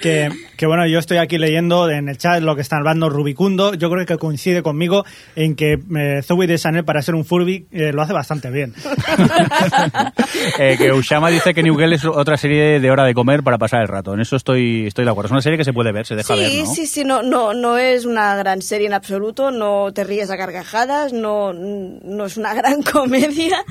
S7: Que, que bueno, yo estoy aquí leyendo en el chat lo que están hablando Rubicundo. Yo creo que coincide conmigo en que eh, Zoe de Chanel para ser un Furby eh, lo hace bastante bien.
S2: Eh, que Ushama dice que New Girl es otra serie de hora de comer para pasar el rato. En eso estoy, estoy de acuerdo. Es una serie que se puede ver, se deja
S1: sí,
S2: ver, ¿no?
S1: sí, sí, no, no, no es una gran serie en absoluto, no te ríes a carcajadas, no, no es una gran comedia,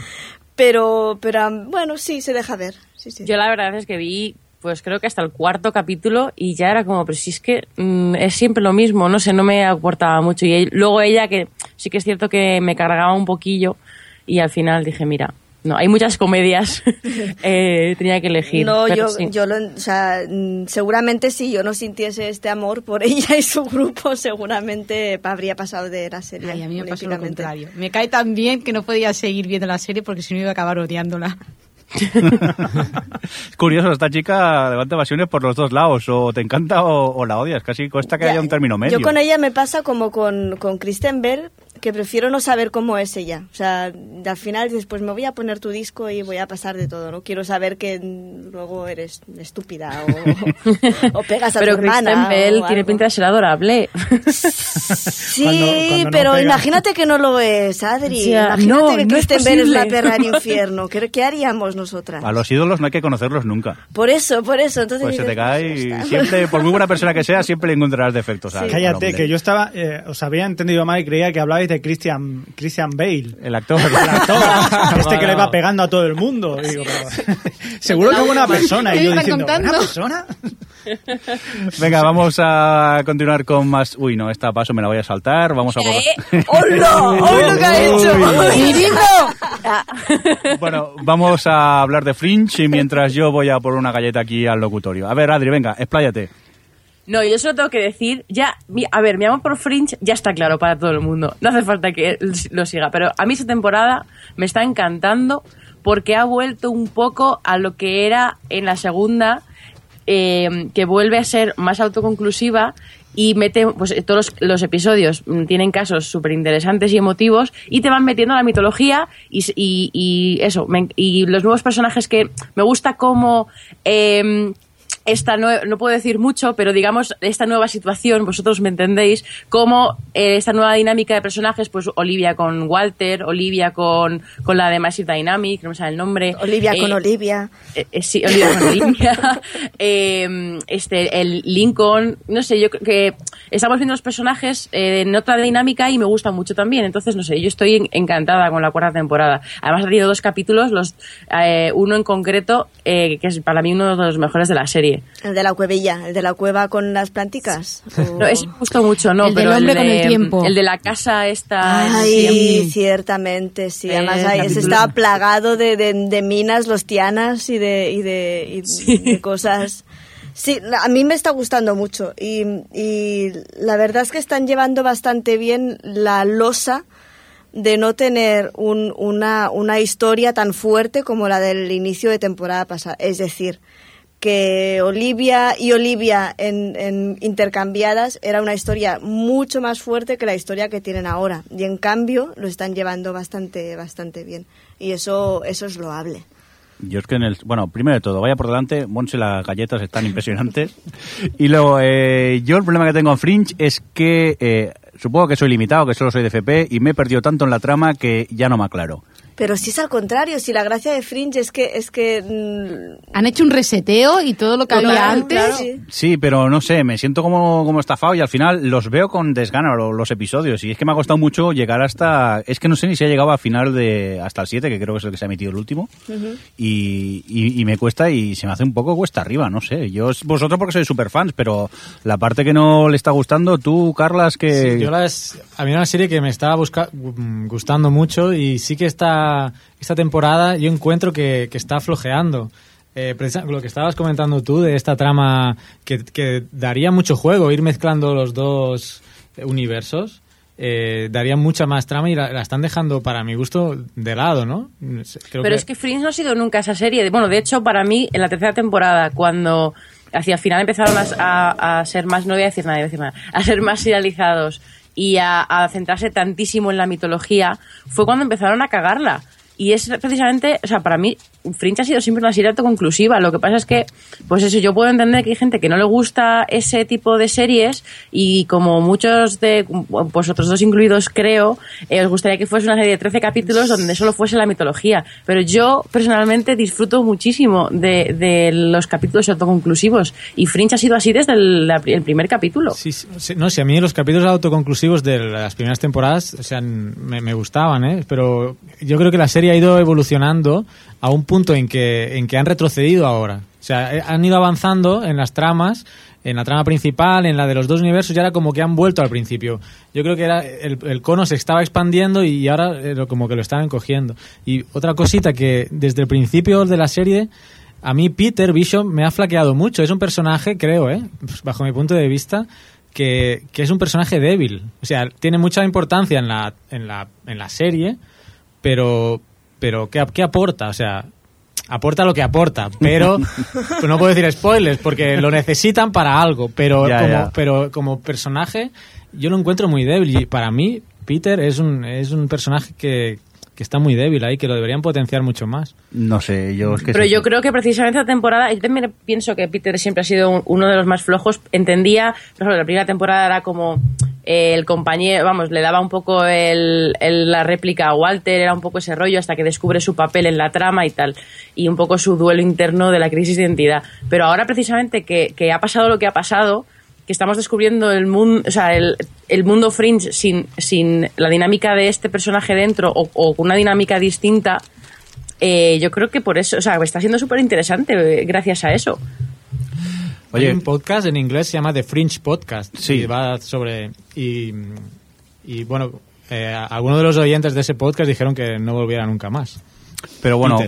S1: pero, pero bueno, sí, se deja ver. Sí, sí.
S3: Yo la verdad es que vi, pues creo que hasta el cuarto capítulo y ya era como, pero si es que mm, es siempre lo mismo, no sé, no me aportaba mucho. Y luego ella, que sí que es cierto que me cargaba un poquillo y al final dije, mira, no, hay muchas comedias, eh, tenía que elegir.
S1: No,
S3: pero
S1: yo,
S3: sí.
S1: yo lo, o sea, seguramente si yo no sintiese este amor por ella y su grupo, seguramente habría pasado de la serie.
S6: Ay, a mí me pasó lo contrario. Me cae tan bien que no podía seguir viendo la serie porque si no iba a acabar odiándola.
S2: Es curioso, esta chica levanta pasiones por los dos lados. O te encanta o, o la odias. Casi cuesta que
S1: Ya,
S2: haya un término medio.
S1: Yo con ella me pasa como con, con Kristen Bell, que prefiero no saber cómo es ella. O sea, al final dices, pues me voy a poner tu disco y voy a pasar de todo, ¿no? Quiero saber que luego eres estúpida o, o pegas a
S3: Pero
S1: tu hermana.
S3: Kristen Bell
S1: o
S3: tiene
S1: algo.
S3: pinta de ser adorable.
S1: Sí,
S7: Cuando- cuando no
S1: pero
S7: pega.
S1: imagínate que no lo es, Adri.
S3: O sea,
S1: imagínate
S3: no,
S1: que
S3: no es
S1: Kristen Bell es la
S3: posible.
S1: perra del infierno. ¿Qué, qué haríamos nosotras?
S2: A los ídolos no hay que conocerlos nunca.
S1: Por eso, por eso. Entonces
S2: Pues se te cae
S1: pues
S2: y siempre, por muy buena persona que sea, siempre le encontrarás defectos. al
S7: Cállate, que yo estaba, eh, os había entendido mal y creía que hablabais de Christian, Christian Bale.
S2: El actor.
S7: El actor, este que le va pegando a todo el mundo. Y digo, pero, seguro que buena persona. Y
S6: ¿Qué
S7: yo diciendo,
S6: contando?
S7: ¿buena persona?
S2: Venga, vamos a continuar con más. Uy, no, esta paso me la voy a saltar. Vamos a por.
S1: ¡Hola! ¡Hola lo que ha hecho!
S2: Bueno, vamos a hablar de Fringe y mientras yo voy a por una galleta aquí al locutorio. A ver, Adri, venga, expláyate.
S3: No, yo solo tengo que decir, ya, a ver, mi amor por Fringe ya está claro para todo el mundo. No hace falta que lo siga, pero a mí esta temporada me está encantando porque ha vuelto un poco a lo que era en la segunda, eh, que vuelve a ser más autoconclusiva y mete, pues eh, todos los, episodios mm, tienen casos súper interesantes y emotivos y te van metiendo a la mitología y, eso, y los nuevos personajes que me gusta como... em, esta nue- no puedo decir mucho, pero digamos esta nueva situación, vosotros me entendéis, como eh, esta nueva dinámica de personajes, pues Olivia con Walter, Olivia con, con la de Massive Dynamic, no me sale el nombre.
S1: Olivia
S3: eh,
S1: con Olivia.
S3: eh, eh, sí, Olivia con Olivia, eh, este, el Lincoln, no sé, yo creo que estamos viendo los personajes en otra dinámica y me gusta mucho también, entonces no sé, yo estoy en- encantada con la cuarta temporada. Además ha tenido dos capítulos, los, uno en concreto, eh, que es para mí uno de los mejores de la serie.
S1: El de la cuevilla, el de la cueva con las planticas. O-
S3: No, ese me gustó mucho, ¿no?
S6: El del
S3: pero
S6: hombre
S3: el,
S6: con
S3: de,
S6: el tiempo.
S3: el de la casa esta...
S1: Ay, ciertamente, sí.
S3: Eh,
S1: Además, ahí, ese estaba plagado de, de, de minas lostianas y de, y de, y de cosas. Sí, a mí me está gustando mucho y, y la verdad es que están llevando bastante bien la losa de no tener un- una, una historia tan fuerte como la del inicio de temporada pasada. Es decir, que Olivia y Olivia en, intercambiadas era una historia mucho más fuerte que la historia que tienen ahora. Y en cambio lo están llevando bastante, bastante bien. Y eso, eso es loable.
S2: Yo es que en el. Bueno, primero de todo, vaya por delante. Monse, las galletas están impresionantes. Y luego, eh, yo el problema que tengo en Fringe es que. eh, supongo que soy limitado, que solo soy de FP, y me he perdido tanto en la trama que ya no me aclaro.
S1: Pero si es al contrario, si la gracia de Fringe es que es que mm,
S6: Han hecho un reseteo y todo lo que había antes.
S1: claro. Sí.
S2: Sí, pero no sé, me siento como, como estafado y al final los veo con desgana lo- los episodios. Y es que me ha costado mucho llegar hasta. Es que no sé ni si ha llegado al final de. hasta el 7, que creo que es el que se ha emitido el último. y, y- y me cuesta y se me hace un poco cuesta arriba, no sé. Yo, vosotros porque sois super fans, pero la parte que no le está gustando, tú, Carlas, que.
S5: Sí, yo las, había una serie que me estaba busca- mm, gustando mucho y sí que esta, esta temporada yo encuentro que, que está flojeando. Eh, lo que estabas comentando tú de esta trama que, que daría mucho juego, ir mezclando los dos universos, eh, daría mucha más trama y la, la están dejando, para mi gusto, de lado, ¿no? Creo
S3: Pero es que Fringe no ha sido nunca esa serie. Bueno, de hecho, para mí, en la tercera temporada, cuando hacia el final empezaron a, a- a ser más, no voy a decir nada, voy a decir nada, a ser más serializados y a, centrarse tantísimo en la mitología, fue cuando empezaron a cagarla. Y es precisamente, o sea, para mí, Fringe ha sido siempre una serie autoconclusiva. Lo que pasa es que, pues eso, yo puedo entender que hay gente que no le gusta ese tipo de series y como muchos de vosotros dos incluidos creo, eh, os gustaría que fuese una serie de 13 capítulos donde solo fuese la mitología. Pero yo personalmente disfruto muchísimo de, de los capítulos autoconclusivos y Fringe ha sido así desde el, la- el primer capítulo.
S5: Sí, sí, no, si a mí los capítulos autoconclusivos de las primeras temporadas o sea, me, me gustaban, ¿eh? pero yo creo que la serie ha ido evolucionando a un punto en que, en que han retrocedido ahora. O sea, eh, han ido avanzando en las tramas, en la trama principal, en la de los dos universos, y ahora como que han vuelto al principio. Yo creo que era el, cono se estaba expandiendo y ahora eh, como que lo estaban cogiendo. Y otra cosita que desde el principio de la serie a mí Peter Bishop me ha flaqueado mucho. Es un personaje, creo, ¿eh? Pues, bajo mi punto de vista, que, que es un personaje débil. O sea, tiene mucha importancia en la, en la, en la serie, pero, pero ¿qué, qué aporta? O sea, aporta lo que aporta, pero pues no puedo decir spoilers porque lo necesitan para algo, pero,
S2: Ya,
S5: como,
S2: ya.
S5: pero como personaje yo lo encuentro muy débil y para mí Peter es un, es un personaje que, que está muy débil ahí, que lo deberían potenciar mucho más.
S2: No sé, yo es que...
S3: Pero
S2: sí,
S3: yo
S2: sí.
S3: creo que precisamente esta temporada, yo también pienso que Peter siempre ha sido un- uno de los más flojos. Entendía, por ejemplo, la primera temporada era como el compañero, vamos, le daba un poco el, el- la réplica a Walter, era un poco ese rollo hasta que descubre su papel en la trama y tal, y un poco su duelo interno de la crisis de identidad. Pero ahora precisamente que, que ha pasado lo que ha pasado, que estamos descubriendo el mundo, o sea, el, el mundo fringe sin, sin la dinámica de este personaje dentro o, o con una dinámica distinta, eh, yo creo que por eso, o sea, está siendo súper interesante eh, gracias a eso.
S2: Oye.
S5: Hay un podcast en inglés se llama The Fringe Podcast.
S2: Sí.
S5: Y va sobre. Y, y bueno, eh, algunos de los oyentes de ese podcast dijeron que no volviera nunca más.
S2: Pero bueno,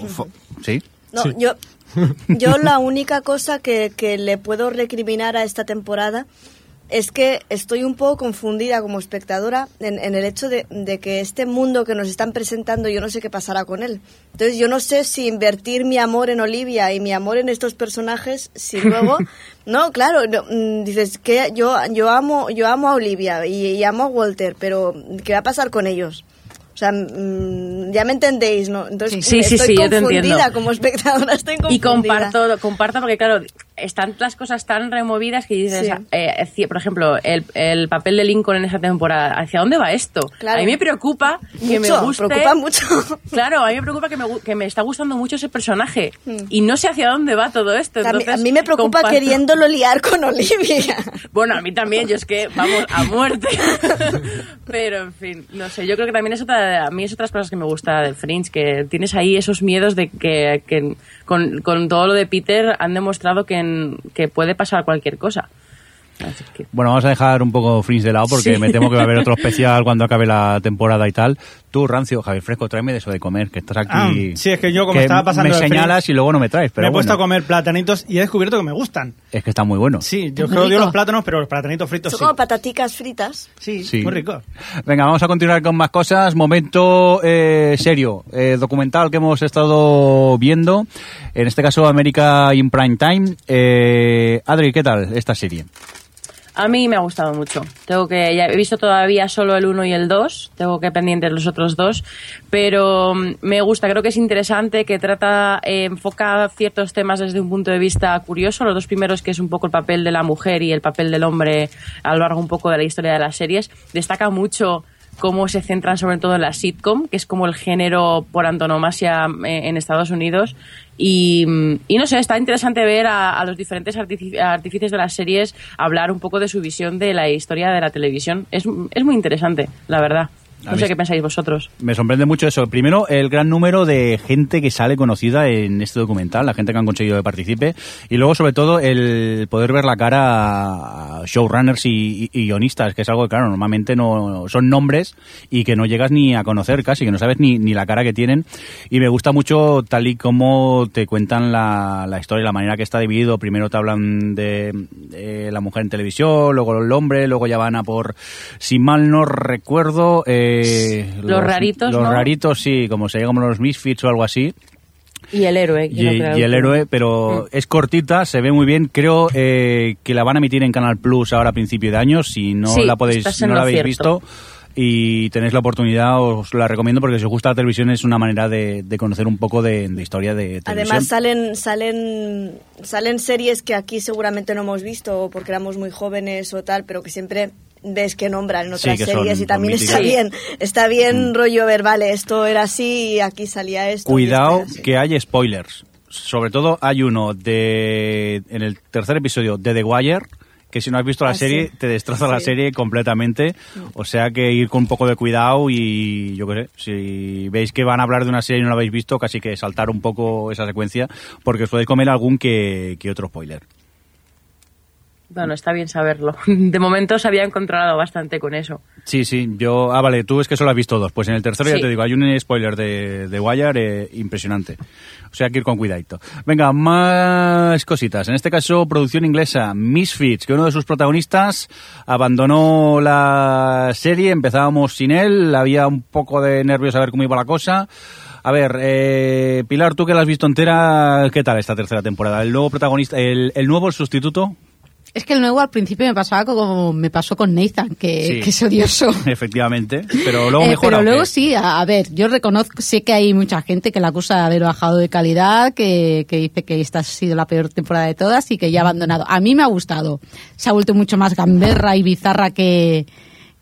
S2: ¿sí?
S1: No,
S5: Sí.
S1: yo, yo la única cosa que, que le puedo recriminar a esta temporada es que estoy un poco confundida como espectadora en, en el hecho de, de que este mundo que nos están presentando yo no sé qué pasará con él. Entonces yo no sé si invertir mi amor en Olivia y mi amor en estos personajes si luego... no, claro, no, mm, dices que yo, yo, amo, yo amo a Olivia y, y amo a Walter, pero ¿qué va a pasar con ellos? O sea, mm, ya me entendéis, ¿no? Entonces
S3: Sí, sí,
S1: estoy
S3: sí, yo te
S1: confundida
S3: entiendo.
S1: como espectadora, estoy confundida.
S3: Y comparto, comparto porque, claro, están las cosas tan removidas que dices,
S1: Sí.
S3: eh, por ejemplo, el, el papel de Lincoln en esa temporada, ¿hacia dónde va esto?
S1: Claro.
S3: A mí me preocupa que me guste...
S1: preocupa mucho.
S3: Claro, a mí me preocupa que me, que me está gustando mucho ese personaje y no sé hacia dónde va todo esto.
S1: A mí,
S3: entonces
S1: a mí me preocupa
S3: comparto-
S1: queriéndolo liar con Olivia.
S3: Bueno, a mí también, yo es que vamos a muerte. Pero en fin, no sé, yo creo que también es otra, a mí es otras cosas que me gusta del Fringe, que tienes ahí esos miedos de que, que con, con todo lo de Peter han demostrado que, que puede pasar cualquier cosa. Así que-
S2: Bueno, vamos a dejar un poco Fringe de lado porque
S3: Sí.
S2: me temo que va a haber otro especial cuando acabe la temporada y tal. Tú, Rancio, Javier Fresco, tráeme de eso de comer, que estás aquí...
S7: Ah, sí, es que yo como
S2: que
S7: estaba pasando
S2: Me señalas y luego no me traes, pero
S7: me he puesto a
S2: bueno,
S7: comer platanitos y he descubierto que me gustan.
S2: es que está muy bueno.
S7: Sí, yo creo que los plátanos, pero los platanitos fritos
S1: Son
S7: sí.
S1: como pataticas fritas.
S7: Sí,
S2: Sí.
S7: muy rico.
S2: Venga, vamos a continuar con más cosas. Momento eh, serio, eh, documental que hemos estado viendo. En este caso, América in Prime Time. Eh, Adri, ¿qué tal esta serie?
S3: A mí me ha gustado mucho. Tengo que ya he visto todavía solo el 1 y el 2, tengo que pendientes los otros dos, pero mm, me gusta, creo que es interesante que trata eh, enfoca ciertos temas desde un punto de vista curioso, los dos primeros que es un poco el papel de la mujer y el papel del hombre a lo largo un poco de la historia de las series, destaca mucho cómo se centran sobre todo en la sitcom, que es como el género por antonomasia eh, en Estados Unidos. Y, mm, y no sé, está interesante ver a, los diferentes artífices de las series hablar un poco de su visión de la historia de la televisión. Es muy interesante, la verdad. No sé qué pensáis vosotros.
S2: Me sorprende mucho eso. Primero, el gran número de gente que sale conocida en este documental, la gente que han conseguido que participe. Y luego, sobre todo, el poder ver la cara a showrunners y, y- y guionistas, que es algo que, claro, normalmente no son nombres y que no llegas ni a conocer casi, que no sabes ni, ni la cara que tienen. Y me gusta mucho tal y como te cuentan la, la historia, la manera que está dividido. Primero te hablan de, de la mujer en televisión, luego el hombre, luego ya van a por, si mal no recuerdo, eh,
S3: Los raritos,
S2: Los
S3: ¿no?
S2: raritos, sí, como sería como los Misfits o algo así.
S3: Y el héroe.
S2: Y, el héroe, pero es cortita, se ve muy bien. Creo eh, que la van a emitir en Canal Plus ahora a principio de año. Si no
S3: Sí,
S2: la podéis, si no la habéis
S3: cierto.
S2: visto y tenéis la oportunidad, os la recomiendo porque si os gusta la televisión es una manera de, de conocer un poco de, de historia de televisión.
S1: Además salen salen salen series que aquí seguramente no hemos visto porque éramos muy jóvenes o tal, pero que siempre ves que nombran en
S2: Sí,
S1: otras
S2: son-
S1: series y también está bien, está bien rollo ver, vale, esto era así y aquí salía esto.
S2: Cuidado
S1: esto
S2: que hay spoilers. Sobre todo hay uno de en el tercer episodio de The Wire que si no has visto la
S1: Ah,
S2: serie
S1: sí.
S2: te destroza la serie completamente. O sea que ir con un poco de cuidado y yo qué sé, si veis que van a hablar de una serie y no la habéis visto, casi que saltar un poco esa secuencia porque os podéis comer algún que, que otro spoiler.
S3: Bueno, está bien saberlo. De momento se había encontrado bastante con eso.
S2: Sí, sí, yo... Ah, vale, tú es que solo has visto dos. Pues en el tercero ya te digo, hay un spoiler de, de Wire eh, impresionante. O sea, que ir con cuidadito. Venga, más cositas. En este caso, producción inglesa, Misfits, que uno de sus protagonistas abandonó la serie. Empezábamos sin él, había un poco de nervios a ver cómo iba la cosa. A ver, eh, Pilar, tú que la has visto entera, ¿qué tal esta tercera temporada? El nuevo protagonista, el, el nuevo, sustituto.
S6: Es que el nuevo al principio me pasaba como me pasó con Nathan, que,
S2: Sí.
S6: que es odioso.
S2: Efectivamente, pero luego
S6: Eh,
S2: mejora.
S6: pero luego sí, a, a ver, yo reconozco, sé que hay mucha gente que la acusa de haber bajado de calidad, que, que dice que esta ha sido la peor temporada de todas y que ya ha abandonado. A mí me ha gustado. Se ha vuelto mucho más gamberra y bizarra que,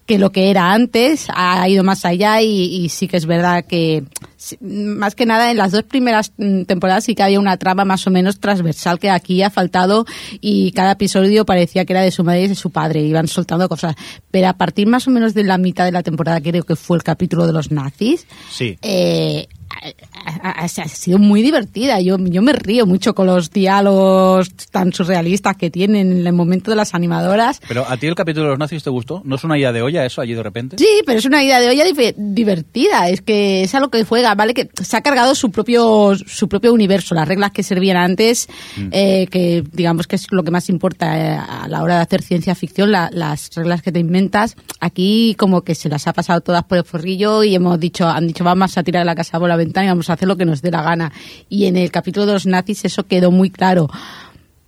S6: que lo que era antes, ha ido más allá y, y sí que es verdad que más que nada en las dos primeras mm, temporadas sí que había una trama más o menos transversal que aquí ha faltado y cada episodio parecía que era de su madre y de su padre, iban soltando cosas. Pero a partir más o menos de la mitad de la temporada, creo que fue el capítulo de los nazis,
S2: Sí.
S6: eh, ha, ha- ha sido muy divertida. Yo, yo me río mucho con los diálogos tan surrealistas que tienen en el momento de las animadoras.
S2: Pero a ti el capítulo de los nazis te gustó? ¿No es una idea de olla eso allí de repente?
S6: Sí, pero es una idea de olla divertida. Es que es a lo que juega, ¿vale? Que se ha cargado su propio, su propio universo, las reglas que servían antes, eh, que digamos que es lo que más importa eh, a la hora de hacer ciencia ficción, la- las reglas que te inventas. Aquí como que se las ha pasado todas por el forrillo y hemos dicho, han dicho vamos a tirar la casa por la ventana y vamos a hacer lo que nos dé la gana. Y en el capítulo de los nazis eso quedó muy claro.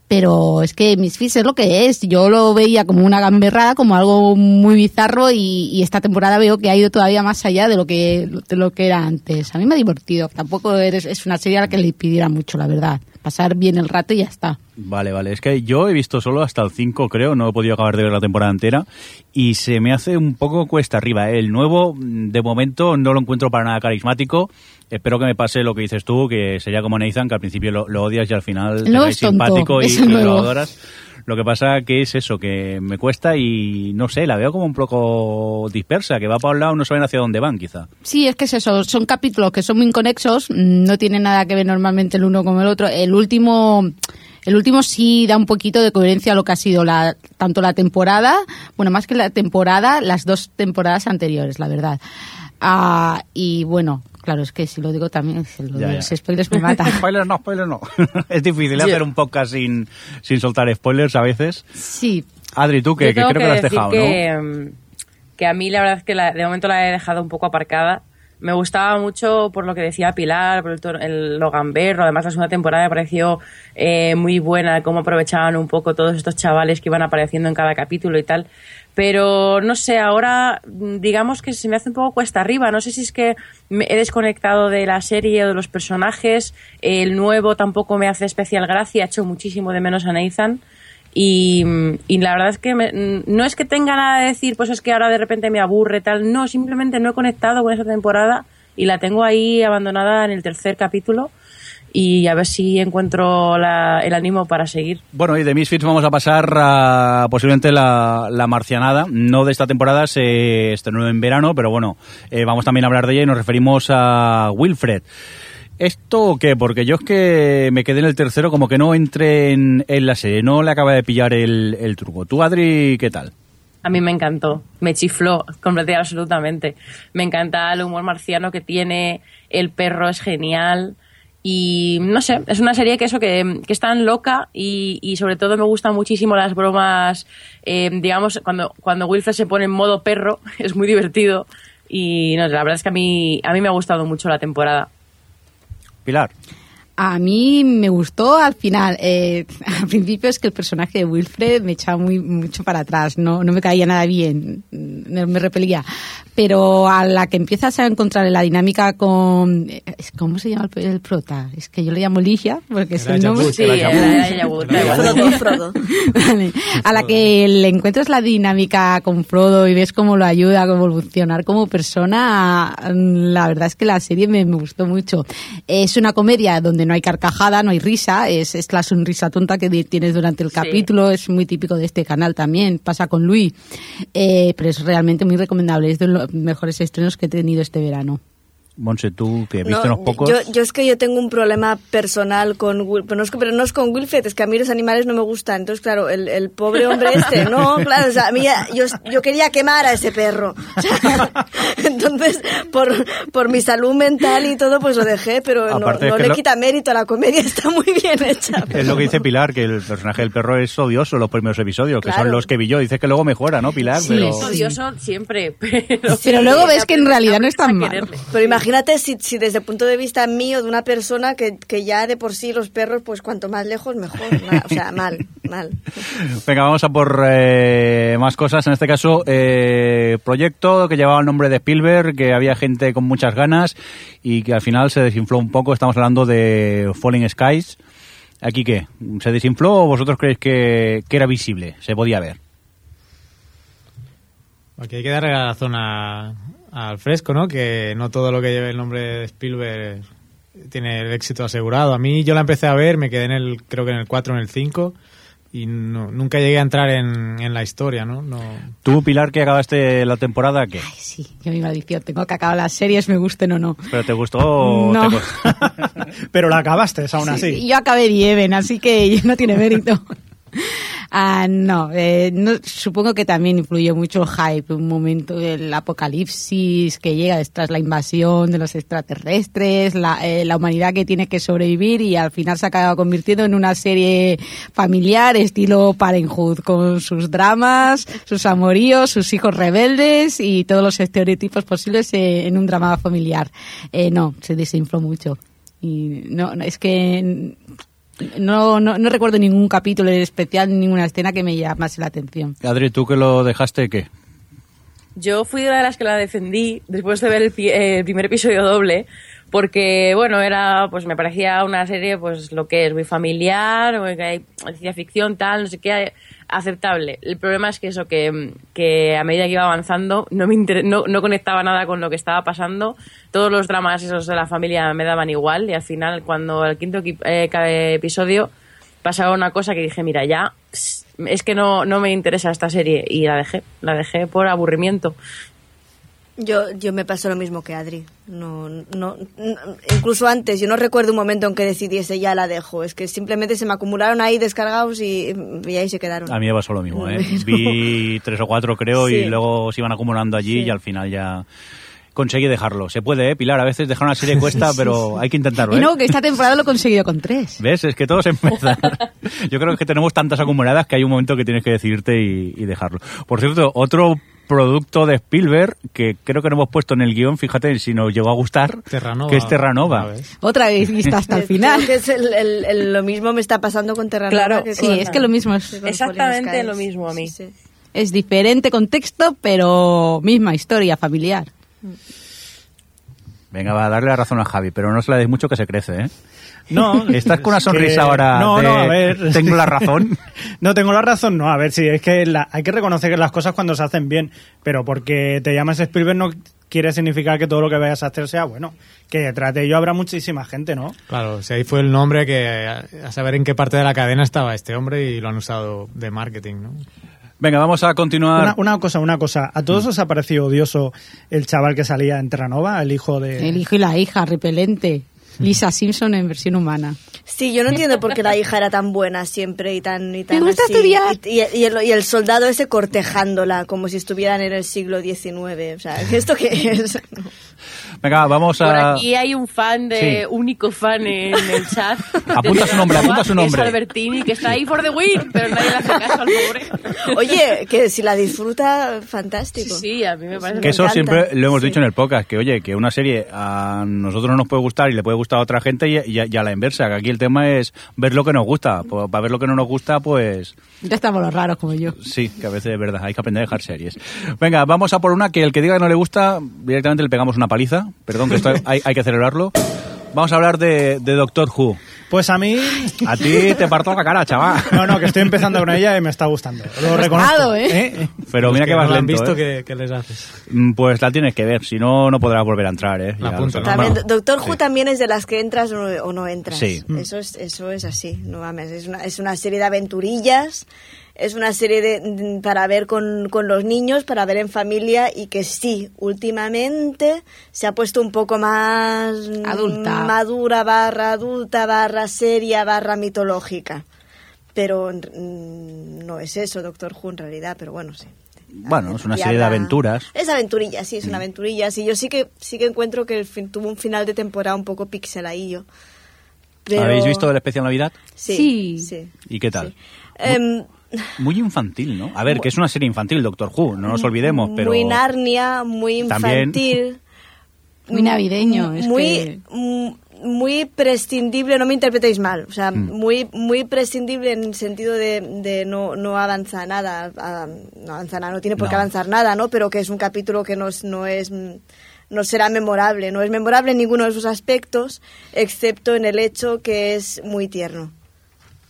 S6: Pero es que Misfits es lo que es. Yo lo veía como una gamberrada, como algo muy bizarro y, esta temporada veo que ha ido todavía más allá de lo que de lo que era antes. A mí me ha divertido. Tampoco eres, es una serie a la que le pidiera mucho, la verdad. Pasar bien el rato y ya está.
S2: Vale, vale. Es que yo he visto solo hasta el 5, creo. No he podido acabar de ver la temporada entera. Y se me hace un poco cuesta arriba. ¿eh? El nuevo, de momento, no lo encuentro para nada carismático. Espero que me pase lo que dices tú, que sería como Nathan, que al principio lo, lo odias y al final cae
S6: es
S2: simpático y, y lo adoras. Lo que pasa que es eso, que me cuesta y no sé, la veo como un poco dispersa, que va para un lado, no saben hacia dónde van, quizá.
S6: Sí, es que es eso. Son capítulos que son muy inconexos. No tienen nada que ver normalmente el uno con el otro. El último. El último sí da un poquito de coherencia a lo que ha sido la, tanto la temporada, bueno, más que la temporada, las dos temporadas anteriores, la verdad. Ah, y bueno, claro, es que si lo digo también, si lo
S2: Ya,
S6: de
S2: ya.
S6: los spoilers me mata.
S2: spoilers no, spoilers no. es difícil hacer un podcast sin, sin soltar spoilers a veces.
S6: Sí,
S2: Adri, tú que, que creo que, lo has
S3: decir
S2: dejado,
S3: que,
S2: ¿no?
S3: mm, que a mí la verdad es que la- de momento la he dejado un poco aparcada. Me gustaba mucho por lo que decía Pilar, por el, tono- el lo gamberro. Además, la segunda temporada me pareció eh, muy buena, cómo aprovechaban un poco todos estos chavales que iban apareciendo en cada capítulo y tal. Pero no sé, ahora mm, digamos que se me hace un poco cuesta arriba. No sé si es que me he desconectado de la serie o de los personajes. El nuevo tampoco me hace especial gracia. He hecho muchísimo de menos a Nathan. Y, y la verdad es que me- no es que tenga nada de decir, pues es que ahora de repente me aburre tal. No, simplemente no he conectado con esa temporada y la tengo ahí abandonada en el tercer capítulo. Y a ver si encuentro la- el ánimo para seguir.
S2: Bueno, y de Misfits vamos a pasar a posiblemente la, la marcianada. No de esta temporada, se estrenó en verano, pero bueno, eh, vamos también a hablar de ella y nos referimos a Wilfred. ¿Esto qué? Porque yo es que me quedé en el tercero, como que no entré en, en la serie, no le acaba de pillar el, el truco. ¿Tú, Adri, qué tal?
S3: A mí me encantó, me chifló completamente absolutamente. Me encanta el humor marciano que tiene, el perro es genial y no sé, es una serie que eso que, que es tan loca y, y sobre todo me gustan muchísimo las bromas, eh, digamos, cuando, cuando Wilfred se pone en modo perro, es muy divertido y no, la verdad es que a mí, a mí me ha gustado mucho la temporada.
S2: Pilar.
S6: A mí me gustó al final. Eh, al principio es que el personaje de Wilfred me echaba muy, mucho para atrás, no, no me caía nada bien, me, me repelía. Pero a la que empiezas a encontrar la dinámica con... ¿Cómo se llama el, el prota? Es que yo le llamo Ligia, porque es el nombre.
S3: Sí,
S1: Frodo.
S6: Vale. A la que le encuentras la dinámica con Frodo y ves cómo lo ayuda a evolucionar como persona, la verdad es que la serie me, me gustó mucho. Es una comedia donde no hay carcajada, no hay risa, es, es la sonrisa tonta que tienes durante el
S3: Sí.
S6: capítulo, es muy típico de este canal también, pasa con Luis, Eh, pero es realmente muy recomendable, es de los mejores estrenos que he tenido este verano.
S2: Monse, tú que viste
S1: No,
S2: unos pocos.
S1: Yo, yo es que yo tengo un problema personal con Wil- pero no, es, que- pero no es con Wilfred, es que a mí los animales no me gustan. Entonces, claro, el, el pobre hombre este, no, claro, o sea, a mí ya- yo, yo quería quemar a ese perro. O sea, entonces, por, por mi salud mental y todo, pues lo dejé, pero no,
S2: Aparte
S1: no
S2: que
S1: le
S2: lo-
S1: quita mérito a la comedia, está muy bien hecha.
S2: Es lo que dice Pilar, que el personaje del perro es odioso los primeros episodios, que son
S1: Claro.
S2: los que vi yo. Dice que luego mejora, ¿no, Pilar?
S6: Sí,
S2: Pero...
S3: Es odioso siempre, pero...
S6: Pero luego ves que en realidad no es tan
S3: quererle.
S1: Pero imagínate si, si desde el punto de vista mío, de una persona que, que ya de por sí los perros, pues cuanto más lejos, mejor. O sea, mal, mal.
S2: Venga, vamos a por eh, más cosas. En este caso, eh, proyecto que llevaba el nombre de Spielberg, que había gente con muchas ganas y que al final se desinfló un poco. Estamos hablando de Falling Skies. ¿Aquí qué? ¿Se desinfló o vosotros creéis que, que era visible? ¿Se podía ver?
S5: Aquí hay que darle la razón a- al fresco, ¿no? Que no todo lo que lleve el nombre de Spielberg tiene el éxito asegurado. A mí yo la empecé a ver, me quedé en el, creo que en el 4 o en el 5 y no- nunca llegué a entrar en, en la historia, ¿no? no
S2: ¿Tú, Pilar, que acabaste la temporada, qué?
S6: Sí, yo mi maldición, tengo que acabar las series, me gusten o no.
S2: ¿Pero te gustó o
S6: No.
S2: te?
S7: Pero la acabaste, aún así.
S6: Yo acabé Dieven, así que no tiene mérito. Ah, no, eh, no, supongo que también influyó mucho el hype, un momento del apocalipsis que llega tras la invasión de los extraterrestres, la, eh, la humanidad que tiene que sobrevivir y al final se ha acabado convirtiendo en una serie familiar estilo Parenthood, con sus dramas, sus amoríos, sus hijos rebeldes y todos los estereotipos posibles en un drama familiar. Eh, no, se desinfló mucho. Y no, es que no, no, no recuerdo ningún capítulo en especial, ninguna escena que me llamase la atención.
S2: Adri, ¿tú que lo dejaste, qué?
S3: Yo fui de las que la defendí después de ver el, eh, el primer episodio doble, porque bueno, era, pues me parecía una serie, pues lo que es, muy familiar, o que hay ciencia ficción, tal, no sé qué, aceptable. El problema es que eso, que, que a medida que iba avanzando, no me inter- no, no conectaba nada con lo que estaba pasando. Todos los dramas esos de la familia me daban igual, y al final, cuando el quinto eh, episodio pasaba una cosa que dije, mira, ya, es que no, no me interesa esta serie, y la dejé, la dejé por aburrimiento.
S1: Yo, yo me pasó lo mismo que Adri. No, no, no- incluso antes, yo no recuerdo un momento en que decidiese ya la dejo. Es que simplemente se me acumularon ahí descargados y, y ahí se quedaron.
S2: A mí me pasó lo mismo, ¿eh?
S1: Bueno.
S2: Vi tres o cuatro, creo, y
S1: Sí.
S2: luego se iban acumulando allí
S1: Sí.
S2: y al final ya conseguí dejarlo. Se puede, ¿eh, Pilar? A veces dejar una serie cuesta, pero hay que intentarlo,
S6: Y
S2: ¿eh?
S6: no, que esta temporada lo he conseguido con tres.
S2: ¿Ves? Es que todo se empieza. Yo creo que tenemos tantas acumuladas que hay un momento que tienes que decidirte y, y dejarlo. Por cierto, otro producto de Spielberg que creo que no hemos puesto en el guion, fíjate si nos llegó a gustar,
S5: Terranova.
S2: que es Terranova.
S6: Otra vez vista hasta el
S1: Creo
S6: final.
S1: que es el- el- el- lo mismo me está pasando con Terranova.
S3: Claro,
S1: que
S6: Sí,
S1: con-
S6: es que lo mismo es,
S3: Exactamente lo mismo a mí.
S1: Sí, sí.
S6: es diferente contexto, pero misma historia familiar.
S2: Venga, va a darle la razón a Javi, pero no se la deis mucho que se crece, ¿eh?
S7: No,
S2: Estás con una
S7: que-
S2: sonrisa ahora
S7: No,
S2: de,
S7: no, a ver.
S2: tengo la razón.
S7: no tengo la razón, no. A ver, sí, es que la- hay que reconocer que las cosas cuando se hacen bien, pero porque te llamas Spielberg no quiere significar que todo lo que vayas a hacer sea bueno. Que detrás de ello habrá muchísima gente, ¿no?
S5: Claro, si ahí fue el nombre que a, a saber en qué parte de la cadena estaba este hombre y lo han usado de marketing, ¿no?
S2: Venga, vamos a continuar.
S7: Una, una cosa, una cosa. ¿A todos os ha parecido odioso el chaval que salía en Terranova, el hijo de...
S6: El hijo y la hija, repelente. Lisa Simpson en versión humana.
S1: Sí, yo no entiendo por qué la hija era tan buena siempre y tan, y tan
S6: gusta
S1: así.
S6: estudiar.
S1: Y, y- y el, y el soldado ese cortejándola como si estuvieran en el siglo XIX. O sea, ¿esto qué es?
S2: Venga, vamos
S3: Por
S2: a...
S3: aquí hay un fan de
S2: Sí.
S3: único fan en el chat.
S2: Apunta su nombre, apunta su
S3: Que
S2: nombre.
S3: Es Albertini, que está ahí for the win, pero nadie le hace caso al pobre.
S1: Oye, que si la disfruta, fantástico.
S3: Sí, a mí me parece
S2: Que eso
S1: encanta.
S2: siempre lo hemos
S1: Sí.
S2: dicho en el podcast, que oye, que una serie a nosotros no nos puede gustar y le puede gustar a otra gente y, y a la inversa, que aquí el tema es ver lo que nos gusta. Pues, para ver lo que no nos gusta, pues
S6: Ya estamos los raros como yo.
S2: sí, que a veces es verdad, hay que aprender a dejar series. Venga, vamos a por una que el que diga que no le gusta, directamente le pegamos una paliza. Perdón, que esto hay, hay que celebrarlo. Vamos a hablar de Doctor Who.
S7: Pues a mí...
S2: A ti te parto la cara, chaval.
S7: No, no, que estoy empezando con ella y me está gustando. Lo reconozco.
S6: estado, ¿eh?
S7: ¿eh?
S2: Pero mira que
S5: no
S2: vas
S5: han
S2: lento,
S5: visto,
S2: ¿eh?
S5: ¿qué, qué les haces?
S2: Mm, Pues la tienes que ver, si no, no podrás volver a entrar, ¿eh?
S5: La
S2: lo
S5: ¿no?
S1: También, Doctor Who
S2: sí.
S1: también es de las que entras o no, o no entras.
S2: Sí.
S1: Eso es, eso es así, no mames. Es una, es una serie de aventurillas, es una serie de, de- para ver con, con los niños, para ver en familia y que sí, últimamente se ha puesto un poco más
S6: Adulta.
S1: madura, barra adulta, barra seria, barra mitológica. Pero mm, no es eso, Doctor Who en realidad, pero bueno, sí.
S2: Bueno, es una serie de aventuras.
S1: Es aventurilla, sí, es una aventurilla. Sí, yo sí que sí que encuentro que el fin- tuvo un final de temporada un poco pixeladillo. Pero-
S2: ¿Habéis visto el especial Navidad?
S1: Sí.
S6: Sí.
S1: sí.
S2: ¿Y qué tal?
S1: Sí. Em,
S2: Muy infantil, ¿no? A ver, que es una serie infantil, Doctor Who, no nos olvidemos, pero...
S1: Muy Narnia, muy
S2: También.
S1: infantil.
S6: Muy navideño. Es
S1: muy,
S6: que-
S1: mm, muy prescindible, no me interpretéis mal, o sea,
S2: Mm.
S1: muy, muy prescindible en el sentido de, de no, no avanza nada, a- no avanza nada, no tiene por qué
S2: No.
S1: avanzar nada, ¿no? Pero que es un capítulo que no es, no es, no será memorable, no es memorable en ninguno de sus aspectos, excepto en el hecho que es muy tierno,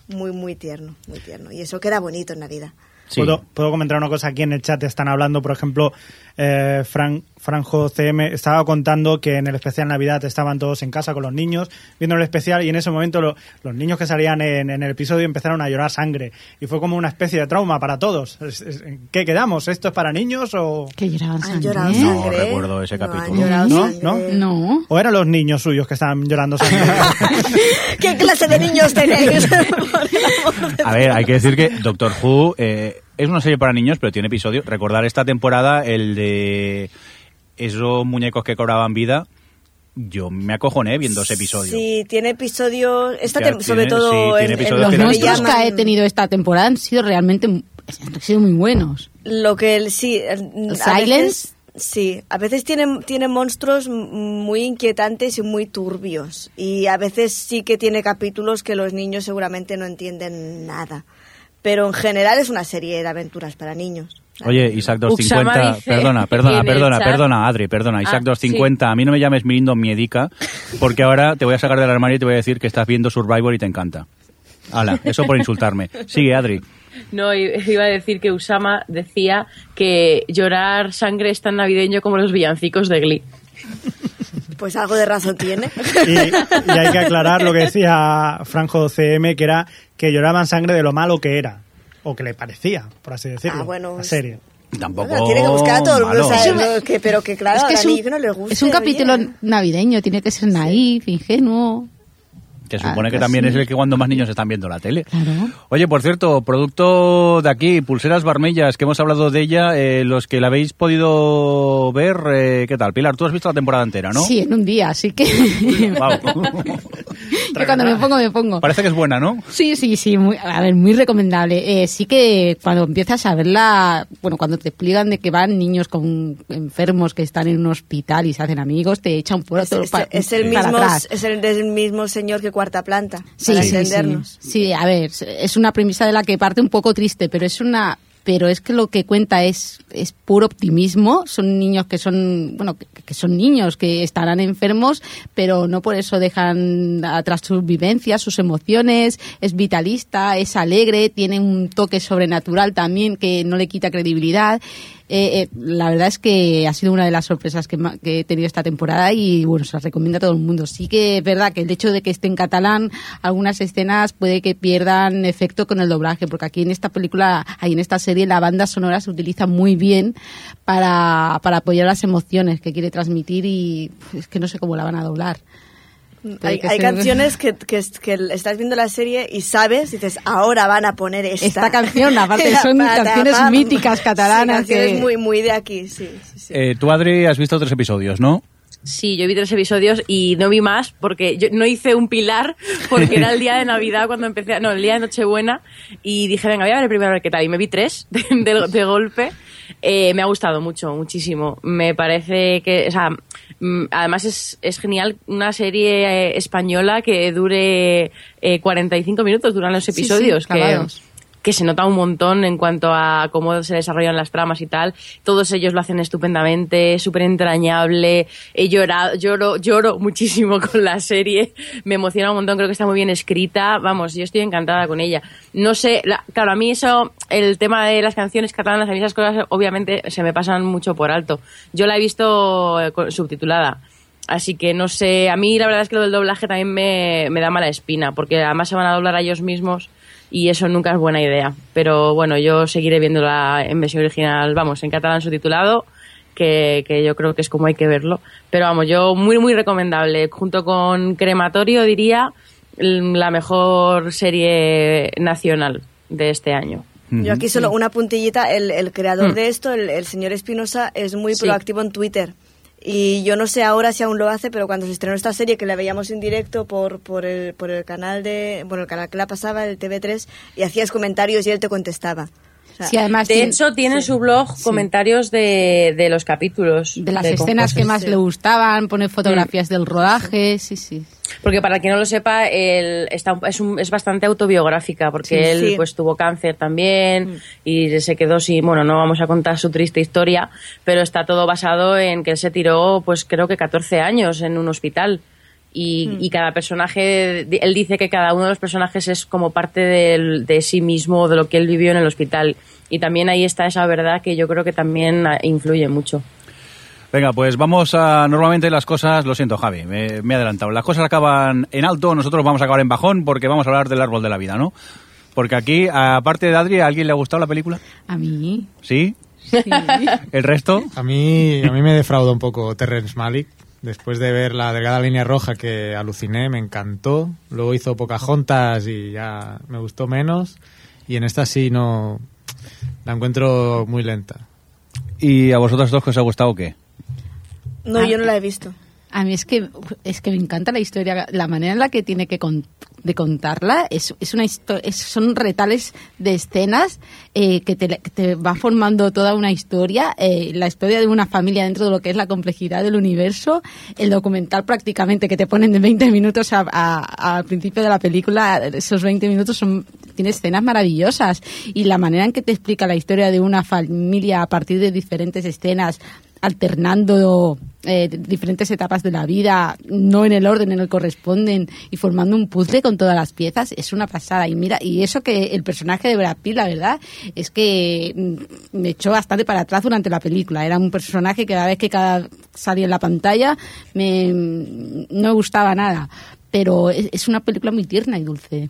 S1: muy, muy tierno, muy tierno, y eso queda bonito en la vida.
S2: Sí.
S7: ¿Puedo, puedo comentar una cosa aquí en el chat. Están hablando, por ejemplo, eh, Fran, Franjo CM estaba contando que en el especial Navidad estaban todos en casa con los niños viendo el especial y en ese momento lo- los niños que salían en, en el episodio empezaron a llorar sangre y fue como una especie de trauma para todos. Es- es- ¿en ¿Qué quedamos? ¿Esto es para niños o...?
S6: Que lloraban
S1: Han
S6: sangre.
S2: No recuerdo ese
S1: No,
S2: capítulo.
S1: han llorado
S7: ¿No?
S1: sangre.
S7: ¿No?
S6: No.
S7: ¿O eran los niños suyos que estaban llorando sangre?
S1: ¿Qué clase de niños tenéis?
S2: A ver, hay que decir que Doctor Who eh, es una serie para niños, pero tiene episodios. Recordar esta temporada el de esos muñecos que cobraban vida. Yo me acojoné viendo ese episodio.
S1: Sí, tiene episodios, esta sobre
S2: tiene-
S1: todo
S2: sí, tiene
S1: en-
S6: Los
S2: que
S1: que
S6: ha tenido esta temporada han sido realmente han sido muy buenos.
S1: lo que el- sí, el-
S6: Silence.
S1: veces, sí, a veces tiene, tiene monstruos muy inquietantes y muy turbios y a veces sí que tiene capítulos que los niños seguramente no entienden nada. Pero en general es una serie de aventuras para niños.
S2: Oye, Isaac
S3: Uxama
S2: 250,
S3: dice
S2: perdona, perdona, perdona, perdona, Adri, perdona, Isaac
S3: Ah,
S2: 250, a mí no me llames Mirindo Miedica, porque ahora te voy a sacar del armario y te voy a decir que estás viendo Survivor y te encanta. Hala, eso por insultarme. Sigue, Adri.
S3: No, iba a decir que Usama decía que llorar sangre es tan navideño como los villancicos de Glee.
S1: Pues algo de razón tiene.
S7: Y, y hay que aclarar lo que decía Franjo CM, que era que lloraban sangre de lo malo que era, o que le parecía, por así decirlo,
S1: Ah, bueno,
S7: la serie.
S2: Tampoco.
S1: Bueno, tiene que buscar a todo el mundo, que- pero que claro,
S6: es que
S1: a
S6: es
S1: la
S6: un,
S1: no le guste,
S6: es un
S1: oye.
S6: capítulo navideño, tiene que ser naif, ingenuo.
S2: Que supone
S6: Ah,
S2: que también
S6: sí.
S2: es el que cuando más niños están viendo la tele.
S6: Claro.
S2: Oye, por cierto, producto de aquí, Pulseras Barmellas, que hemos hablado de ella, eh, los que la habéis podido ver, eh, ¿qué tal? Pilar, tú has visto la temporada entera, ¿no?
S6: Sí, en un día, así que. yo cuando me pongo, me pongo.
S2: Parece que es buena, ¿no?
S6: Sí, sí, sí, muy, a ver, muy recomendable. Eh, sí que cuando empiezas a verla, bueno, cuando te explican de que van niños con enfermos que están en un hospital y se hacen amigos, te echan por
S1: Es,
S6: otro
S1: es- el
S6: para
S1: mismo,
S6: atrás.
S1: es el del mismo señor que cuarta planta,
S6: Sí,
S1: para
S6: sí, sí.
S1: entendernos.
S6: Sí, a ver, es una premisa de la que parte un poco triste, pero es una pero es que lo que cuenta es, es puro optimismo. Son niños que son, bueno, que, son niños que estarán enfermos, pero no por eso dejan atrás sus vivencias, sus emociones. Es vitalista, es alegre, tiene un toque sobrenatural también que no le quita credibilidad. Eh, eh, la verdad es que ha sido una de las sorpresas que, he tenido esta temporada y bueno, se las recomiendo a todo el mundo. Sí que es verdad que el hecho de que esté en catalán, algunas escenas puede que pierdan efecto con el doblaje, porque aquí en esta película, ahí en esta serie, la banda sonora se utiliza muy bien para, para apoyar las emociones que quiere transmitir y es que no sé cómo la van a doblar.
S1: Hay,
S6: que
S1: hay
S6: ser-
S1: canciones que, que, que estás viendo la serie y sabes, dices, ahora van a poner esta.
S6: Esta canción, aparte, son canciones míticas catalanas
S1: Sí, canciones
S6: que-
S1: muy, muy de aquí, sí. sí, sí.
S2: Eh, tú, Adri, has visto tres episodios, ¿no?
S3: Sí, yo vi tres episodios y no vi más porque yo no hice un pilar porque era el día de Navidad cuando empecé, no, el día de Nochebuena y dije, venga, voy a ver el primero a ver qué tal y me vi tres de, de- de golpe. Eh, me ha gustado mucho, muchísimo. Me parece que, o sea, mm, además es, es genial una serie eh, española que dure eh, 45 minutos, duran los
S6: Sí, sí,
S3: episodios. que,
S6: clavados.
S3: Que se nota un montón en cuanto a cómo se desarrollan las tramas y tal. Todos ellos lo hacen estupendamente, súper entrañable. He llorado, lloro, lloro muchísimo con la serie. Me emociona un montón, creo que está muy bien escrita. Vamos, yo estoy encantada con ella. No sé, la- claro, a mí eso, el tema de las canciones catalanas, a mí esas cosas obviamente se me pasan mucho por alto. Yo la he visto eh, subtitulada. Así que no sé, a mí la verdad es que lo del doblaje también me, me da mala espina, porque además se van a doblar a ellos mismos y eso nunca es buena idea. Pero bueno, yo seguiré viéndola en versión original, vamos, en catalán subtitulado, que, que yo creo que es como hay que verlo. Pero vamos, yo muy, muy recomendable. Junto con Crematorio diría la mejor serie nacional de este año.
S1: Yo aquí solo una puntillita, el, el creador
S3: Mm.
S1: de esto, el, el señor Espinosa, es muy
S3: Sí.
S1: proactivo en Twitter. Y yo no sé ahora si aún lo hace, pero cuando se estrenó esta serie, que la veíamos en directo por, por, el, por el canal de, bueno, el canal que la pasaba, el TV3, y hacías comentarios y él te contestaba. O sea,
S6: Sí, además
S3: De
S6: tiene-
S3: hecho, tiene en su blog
S6: Sí.
S3: comentarios de, de los capítulos.
S6: de las
S3: de
S6: escenas que más le gustaban, pone fotografías del rodaje, sí, sí.
S3: Porque para quien no lo sepa, él está, es, un- es bastante autobiográfica, porque él pues tuvo cáncer también y se quedó sin, bueno, no vamos a contar su triste historia, pero está todo basado en que él se tiró, pues creo que 14 años en un hospital. Y, y cada personaje, él dice que cada uno de los personajes es como parte del- de sí mismo, de lo que él vivió en el hospital. Y también ahí está esa verdad que yo creo que también ah, influye mucho.
S2: Venga, pues vamos a... Normalmente las cosas... Lo siento, Javi, me, me he adelantado. Las cosas acaban en alto, nosotros vamos a acabar en bajón porque vamos a hablar del árbol de la vida, ¿no? Porque aquí, aparte de Adri, ¿a alguien le ha gustado la película?
S6: A mí,
S2: ¿Sí?
S6: sí.
S2: ¿El resto?
S5: A mí, a mí me defraudó un poco Terrence Malick. Después de ver la delgada línea roja que aluciné, me encantó. Luego hizo Pocahontas y ya me gustó menos. Y en esta sí no... La encuentro muy lenta.
S2: ¿Y a vosotros dos que os ha gustado o qué?
S1: no, yo no la he visto.
S6: A mí es que es que me encanta la historia, la manera en la que tiene que con- de contarla. Es, es una es- son retales de escenas eh, que, te, que te va formando toda una historia, eh, la historia de una familia dentro de lo que es la complejidad del universo, el documental prácticamente que te ponen de 20 minutos al principio de la película, esos 20 minutos son tiene escenas maravillosas y la manera en que te explica la historia de una familia a partir de diferentes escenas alternando eh, diferentes etapas de la vida, no en el orden en el que corresponden y formando un puzzle con todas las piezas, es una pasada. Y mira, y eso que el personaje de Brad Pitt, la verdad, es que mm, me echó bastante para atrás durante la película. Era un personaje que cada vez que cada salía en la pantalla me, no me gustaba nada. Pero es una película muy tierna y dulce.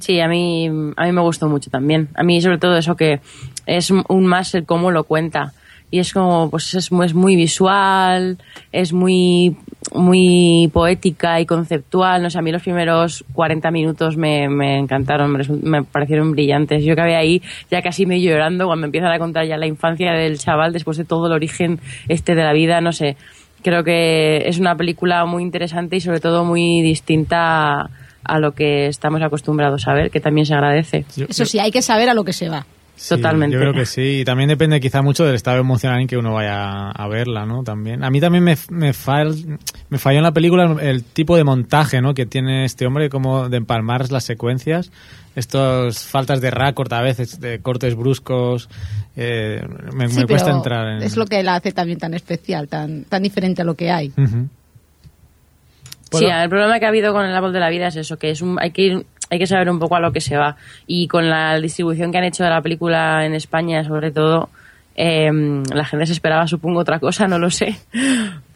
S3: Sí, a mí, a mí me gustó mucho también. A mí sobre todo eso que es un más el cómo lo cuenta. Y es como, pues es, muy- visual, es muy, muy poética y conceptual. No sé, a mí los primeros 40 minutos me, me encantaron, me, me parecieron brillantes. Yo acabé ahí ya casi medio llorando cuando empiezan a contar ya la infancia del chaval después de todo el origen este de la vida, no sé. Creo que es una película muy interesante y sobre todo muy distinta a, lo que estamos acostumbrados a ver, que también se agradece.
S6: Eso sí, hay que saber a lo que se va.
S5: Sí,
S3: Totalmente.
S5: Yo creo que sí. Y también depende quizá mucho del estado emocional en que uno vaya a verla, ¿no? También. A mí también me, me, fal- me falló en la película el tipo de montaje, ¿no? Que tiene este hombre, como de empalmar las secuencias. Estos faltas de raccord a veces, de cortes bruscos. eh, me,
S6: Sí,
S5: me cuesta entrar en...
S6: Es lo que la hace también tan especial, tan, tan diferente a lo que hay.
S5: Ujú.
S3: Sí,
S5: Bueno.
S3: el problema que ha habido con el árbol de la vida es eso, que es un, hay que ir, hay que saber un poco a lo que se va. Y con la distribución que han hecho de la película en España, sobre todo, Eh, la gente se esperaba, supongo, otra cosa, no lo sé.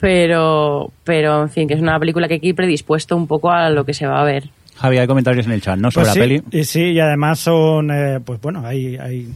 S3: Pero, pero, en fin, que es una película que hay que ir predispuesto un poco a lo que se va a ver.
S2: Javi, hay comentarios en el chat, ¿no? Sobre
S7: Pues
S2: la
S7: sí,
S2: peli.
S7: Y sí, y además son, eh, pues bueno, hay, hay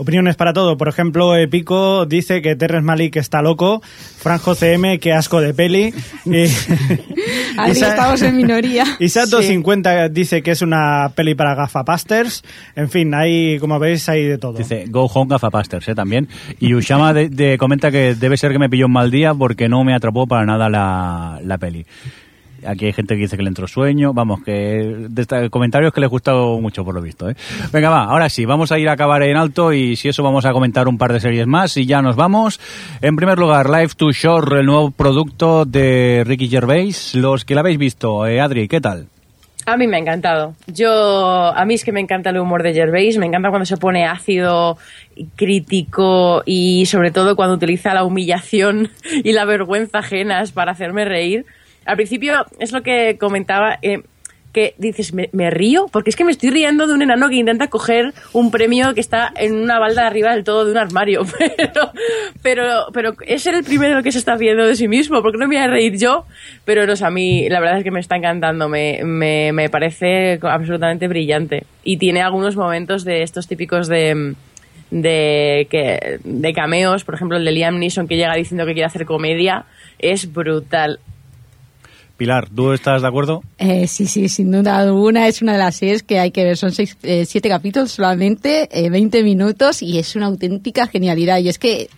S7: opiniones para todo. Por ejemplo, Epico dice que Terrence Malik está loco, Franjo CM, que asco de peli. Y,
S6: Ahí
S7: Isa-
S6: estamos en minoría.
S7: y Sato50 dice que es una peli para gafapasters. En fin, hay, como veis, hay de todo.
S2: Dice Go Home Gafapasters, ¿eh? También. Y Ushama de, de- comenta que debe ser que me pilló un mal día porque no me atrapó para nada la, la peli. Aquí hay gente que dice que le entró sueño. Vamos, que comentarios que les gustado mucho por lo visto. ¿eh? Venga, va, ahora sí, vamos a ir a acabar en alto y si eso vamos a comentar un par de series más y ya nos vamos. En primer lugar, Life to Shore, el nuevo producto de Ricky Gervais. Los que la habéis visto, eh, Adri, ¿qué tal?
S3: A mí me ha encantado. Yo, a mí es que me encanta el humor de Gervais, me encanta cuando se pone ácido, crítico y sobre todo cuando utiliza la humillación y la vergüenza ajenas para hacerme reír. Al principio es lo que comentaba, eh, que dices, ¿me, río? Porque es que me estoy riendo de un enano que intenta coger un premio que está en una balda arriba del todo de un armario. Pero, pero, es el primero que se está riendo de sí mismo. ¿Por qué no me voy a reír yo? Pero no sé, a mí la verdad es que me está encantando. Me, me, me parece absolutamente brillante. Y tiene algunos momentos de estos típicos de de, que, de cameos, por ejemplo el de Liam Neeson que llega diciendo que quiere hacer comedia, es brutal.
S2: Pilar, ¿tú estás de acuerdo?
S6: Eh, sí, sí, sin duda alguna es una de las series que hay que ver. Son seis, eh, siete capítulos solamente, eh, 20 minutos y es una auténtica genialidad. Y es que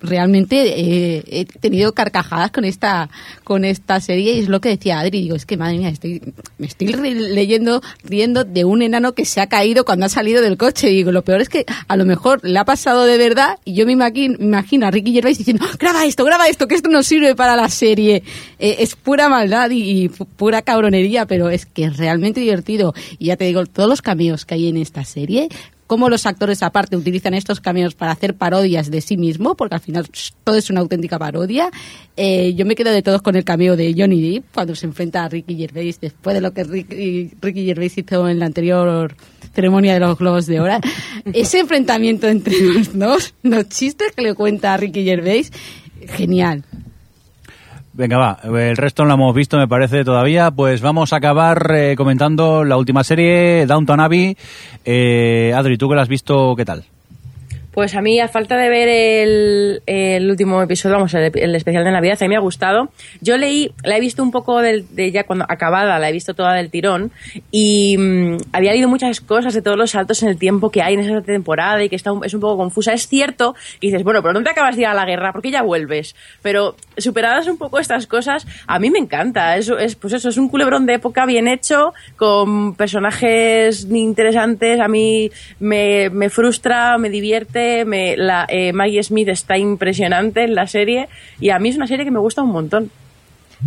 S6: realmente eh, he tenido carcajadas con esta con esta serie y es lo que decía Adri. Digo, es que madre mía, estoy, me estoy leyendo, riendo de un enano que se ha caído cuando ha salido del coche. Digo, lo peor es que a lo mejor le ha pasado de verdad y yo me imagino, me imagino a Ricky Gervais diciendo, graba esto, graba esto, que esto no sirve para la serie. Eh, es pura maldad y, y pu- pura cabronería, pero es que es realmente divertido. Y ya te digo, todos los cameos que hay en esta serie, cómo los actores aparte utilizan estos cameos para hacer parodias de sí mismo, porque al final todo es una auténtica parodia. Eh, yo me quedo de todos con el cameo de Johnny Depp cuando se enfrenta a Ricky Gervais después de lo que Ricky, Ricky Gervais hizo en la anterior ceremonia de los Globos de Oro. Ese enfrentamiento entre los dos, los chistes que le cuenta a Ricky Gervais, genial.
S2: Venga, va. El resto no lo hemos visto, me parece, todavía. Pues vamos a acabar eh, comentando la última serie, Downton Abbey. Eh, Adri, ¿tú que la has visto, qué tal?
S3: Pues a mí, a falta de ver el, último episodio, vamos, el, especial de Navidad, a mí me ha gustado. Yo leí, la he visto un poco del- de ya cuando acabada, la he visto toda del tirón, y mm, había leído muchas cosas de todos los saltos en el tiempo que hay en esa temporada y que está un- es un poco confusa. Es cierto, y dices, bueno, pero no te acabas de ir a la guerra, porque ya vuelves. Pero superadas un poco estas cosas, a mí me encanta. Eso es, pues eso, es un culebrón de época bien hecho, con personajes interesantes. A mí me, me frustra, me divierte. Me, la, eh, Maggie Smith está impresionante en la serie. Y a mí es una serie que me gusta un montón.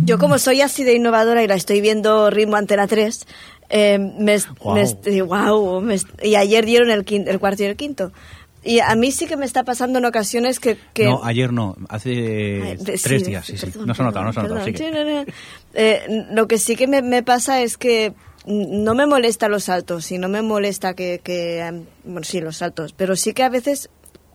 S1: Yo como soy así de innovadora y la estoy viendo ritmo Antena 3, eh, me,
S2: Guau.
S1: me est- y guau, me est- y ayer dieron el, quin- el cuarto y el quinto. Y a mí sí que me está pasando en ocasiones que... que
S2: No, ayer no, hace
S1: Ay,
S2: tres
S1: sí,
S2: días, sí, sí. No se ha notado, no se ha notado, sí que-.
S1: Eh, lo que sí que me, me pasa es que no me molesta los saltos y no me molesta que, que, bueno, sí, los saltos, pero sí que a veces,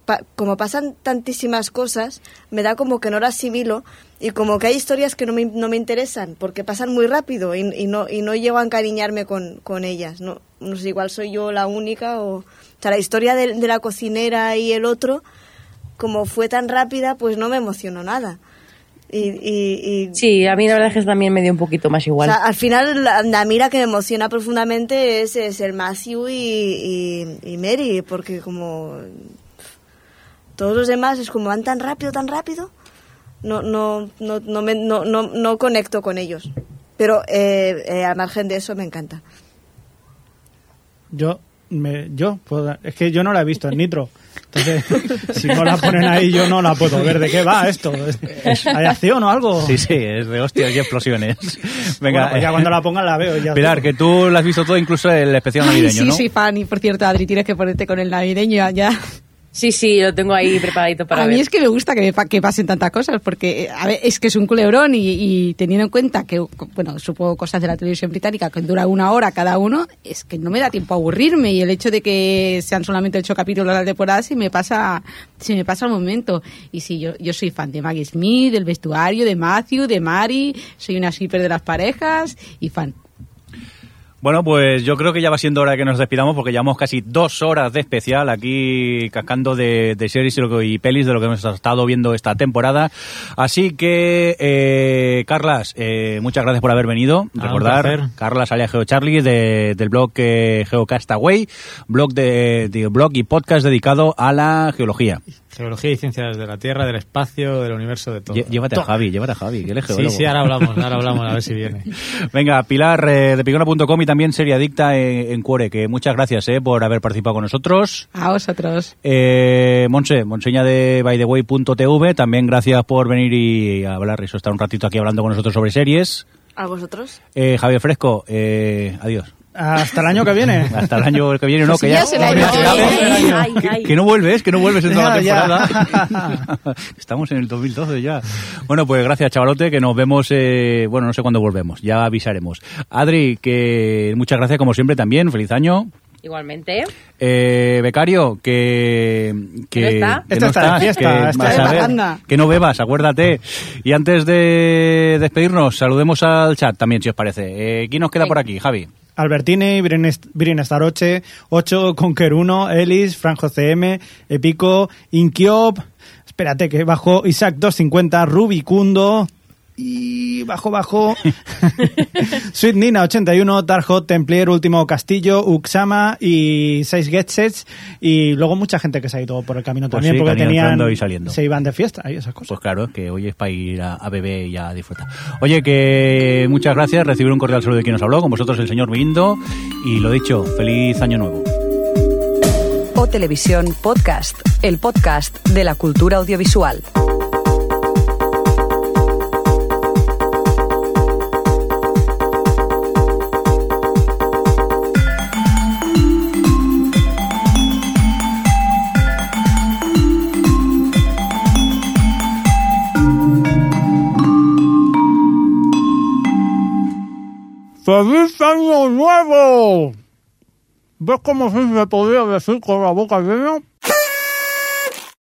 S1: pa- como pasan tantísimas cosas, me da como que no las asimilo y como que hay historias que no me, no me interesan porque pasan muy rápido y, y no, y no llego a encariñarme con, con ellas. No, no sé, igual soy yo la única o... O sea, la historia de, de la cocinera y el otro, como fue tan rápida, pues no me emocionó nada. Y, y, y-
S3: Sí, a mí la verdad es que también me dio un poquito más igual.
S1: o sea, al final la, la mira que me emociona profundamente es, es el Matthew y, y, y Mary, porque como todos los demás es como van tan rápido, tan rápido, no, no, no, no, me, no, no, no conecto con ellos. Pero eh, eh, al margen de eso me encanta.
S7: Yo, me, yo puedo- es que yo no la he visto en Nitro. Entonces, si no la ponen ahí, yo no la puedo ver. ¿De qué va esto? ¿Es- ¿Hay acción o algo?
S2: Sí, sí, es de hostias y explosiones. Venga,
S7: Bueno, pues ya cuando la pongan la veo. Ya
S2: Pilar, que tú la has visto todo, incluso el especial
S6: Ay,
S2: navideño,
S6: sí,
S2: ¿no?
S6: sí, fan. Y por cierto, Adri, tienes que ponerte con el navideño ya.
S3: Sí, sí, lo tengo ahí preparadito para
S6: a
S3: ver.
S6: mí es que me gusta que, me que pasen tantas cosas, porque a ver, es que es un culebrón y, y teniendo en cuenta que, bueno, supongo cosas de la televisión británica que dura una hora cada uno, es que no me da tiempo a aburrirme y el hecho de que sean solamente ocho capítulos a la temporada se me pasa, se me pasa el momento. Y sí, yo, yo soy fan de Maggie Smith, del vestuario, de Matthew, de Mari, soy una shipper de las parejas y fan.
S2: Bueno, pues yo creo que ya va siendo hora de que nos despidamos porque llevamos casi dos horas de especial aquí cascando de, de series y, lo que- y pelis de lo que hemos estado viendo esta temporada. Así que, eh, Carlas, eh, muchas gracias por haber venido.
S5: Ah,
S2: Recordar. Carlas alias GeoCharlie de- del blog eh, Geocastaway, blog, de, de- blog y podcast dedicado a la geología.
S5: Geología y ciencias de la Tierra, del espacio, del universo, de todo.
S2: Lle- Llévate a Javi, llévate a Javi, que él es
S5: Sí, sí, ahora hablamos, ahora hablamos, a ver si viene.
S2: Venga, Pilar eh, de picona.com y también Serie Adicta en, en Cuore, que muchas gracias eh, por haber participado con nosotros.
S6: A vosotros.
S2: Eh, Monse, Monseña de bytheway.tv, también gracias por venir y hablar, eso estar un ratito aquí hablando con nosotros sobre series.
S1: ¿A vosotros?
S2: Eh, Javier Fresco, eh, adiós.
S7: Hasta el año que viene.
S2: Hasta el año que viene, no,
S6: Pues
S2: que ya,
S6: ya se la
S2: que,
S6: ha ido.
S3: Ay, ay, ay.
S2: que no vuelves, que no vuelves en toda la temporada. Estamos en el 2012 ya. Bueno, pues gracias, chavalote, que nos vemos, eh, bueno, no sé cuándo volvemos, ya avisaremos. Adri, que muchas gracias como siempre también, feliz año.
S3: Igualmente.
S2: Eh, becario, que, que,
S3: ¿No está?
S2: que no
S7: está de
S2: estás,
S7: fiesta,
S2: que
S7: está
S2: que no bebas, acuérdate. Y antes de despedirnos, saludemos al chat también, si os parece. Eh, ¿Quién nos queda por aquí, Javi?
S7: Albertini, Birin Staroche, 8, Conquer 1, Ellis, Franjo CM, Epico, Inkiop, espérate que bajo Isaac 250, Rubicundo y bajo bajo Sweet Nina 81, Tarhot, Templier, Último Castillo, Uxama y 6 Getsets y luego mucha gente que se ha ido por el camino
S2: Pues
S7: también
S2: sí,
S7: porque tenían
S2: y saliendo.
S7: se iban de fiesta y esas cosas.
S2: Pues claro, que hoy es para ir a, a beber y a disfrutar. Oye, que muchas gracias, recibir un cordial saludo de quien nos habló, con vosotros el señor Mirindo, y lo dicho, feliz año nuevo.
S9: O Televisión Podcast, el podcast de la cultura audiovisual.
S7: ¡Feliz año nuevo! ¿Ves cómo sí me podría decir con la boca llena?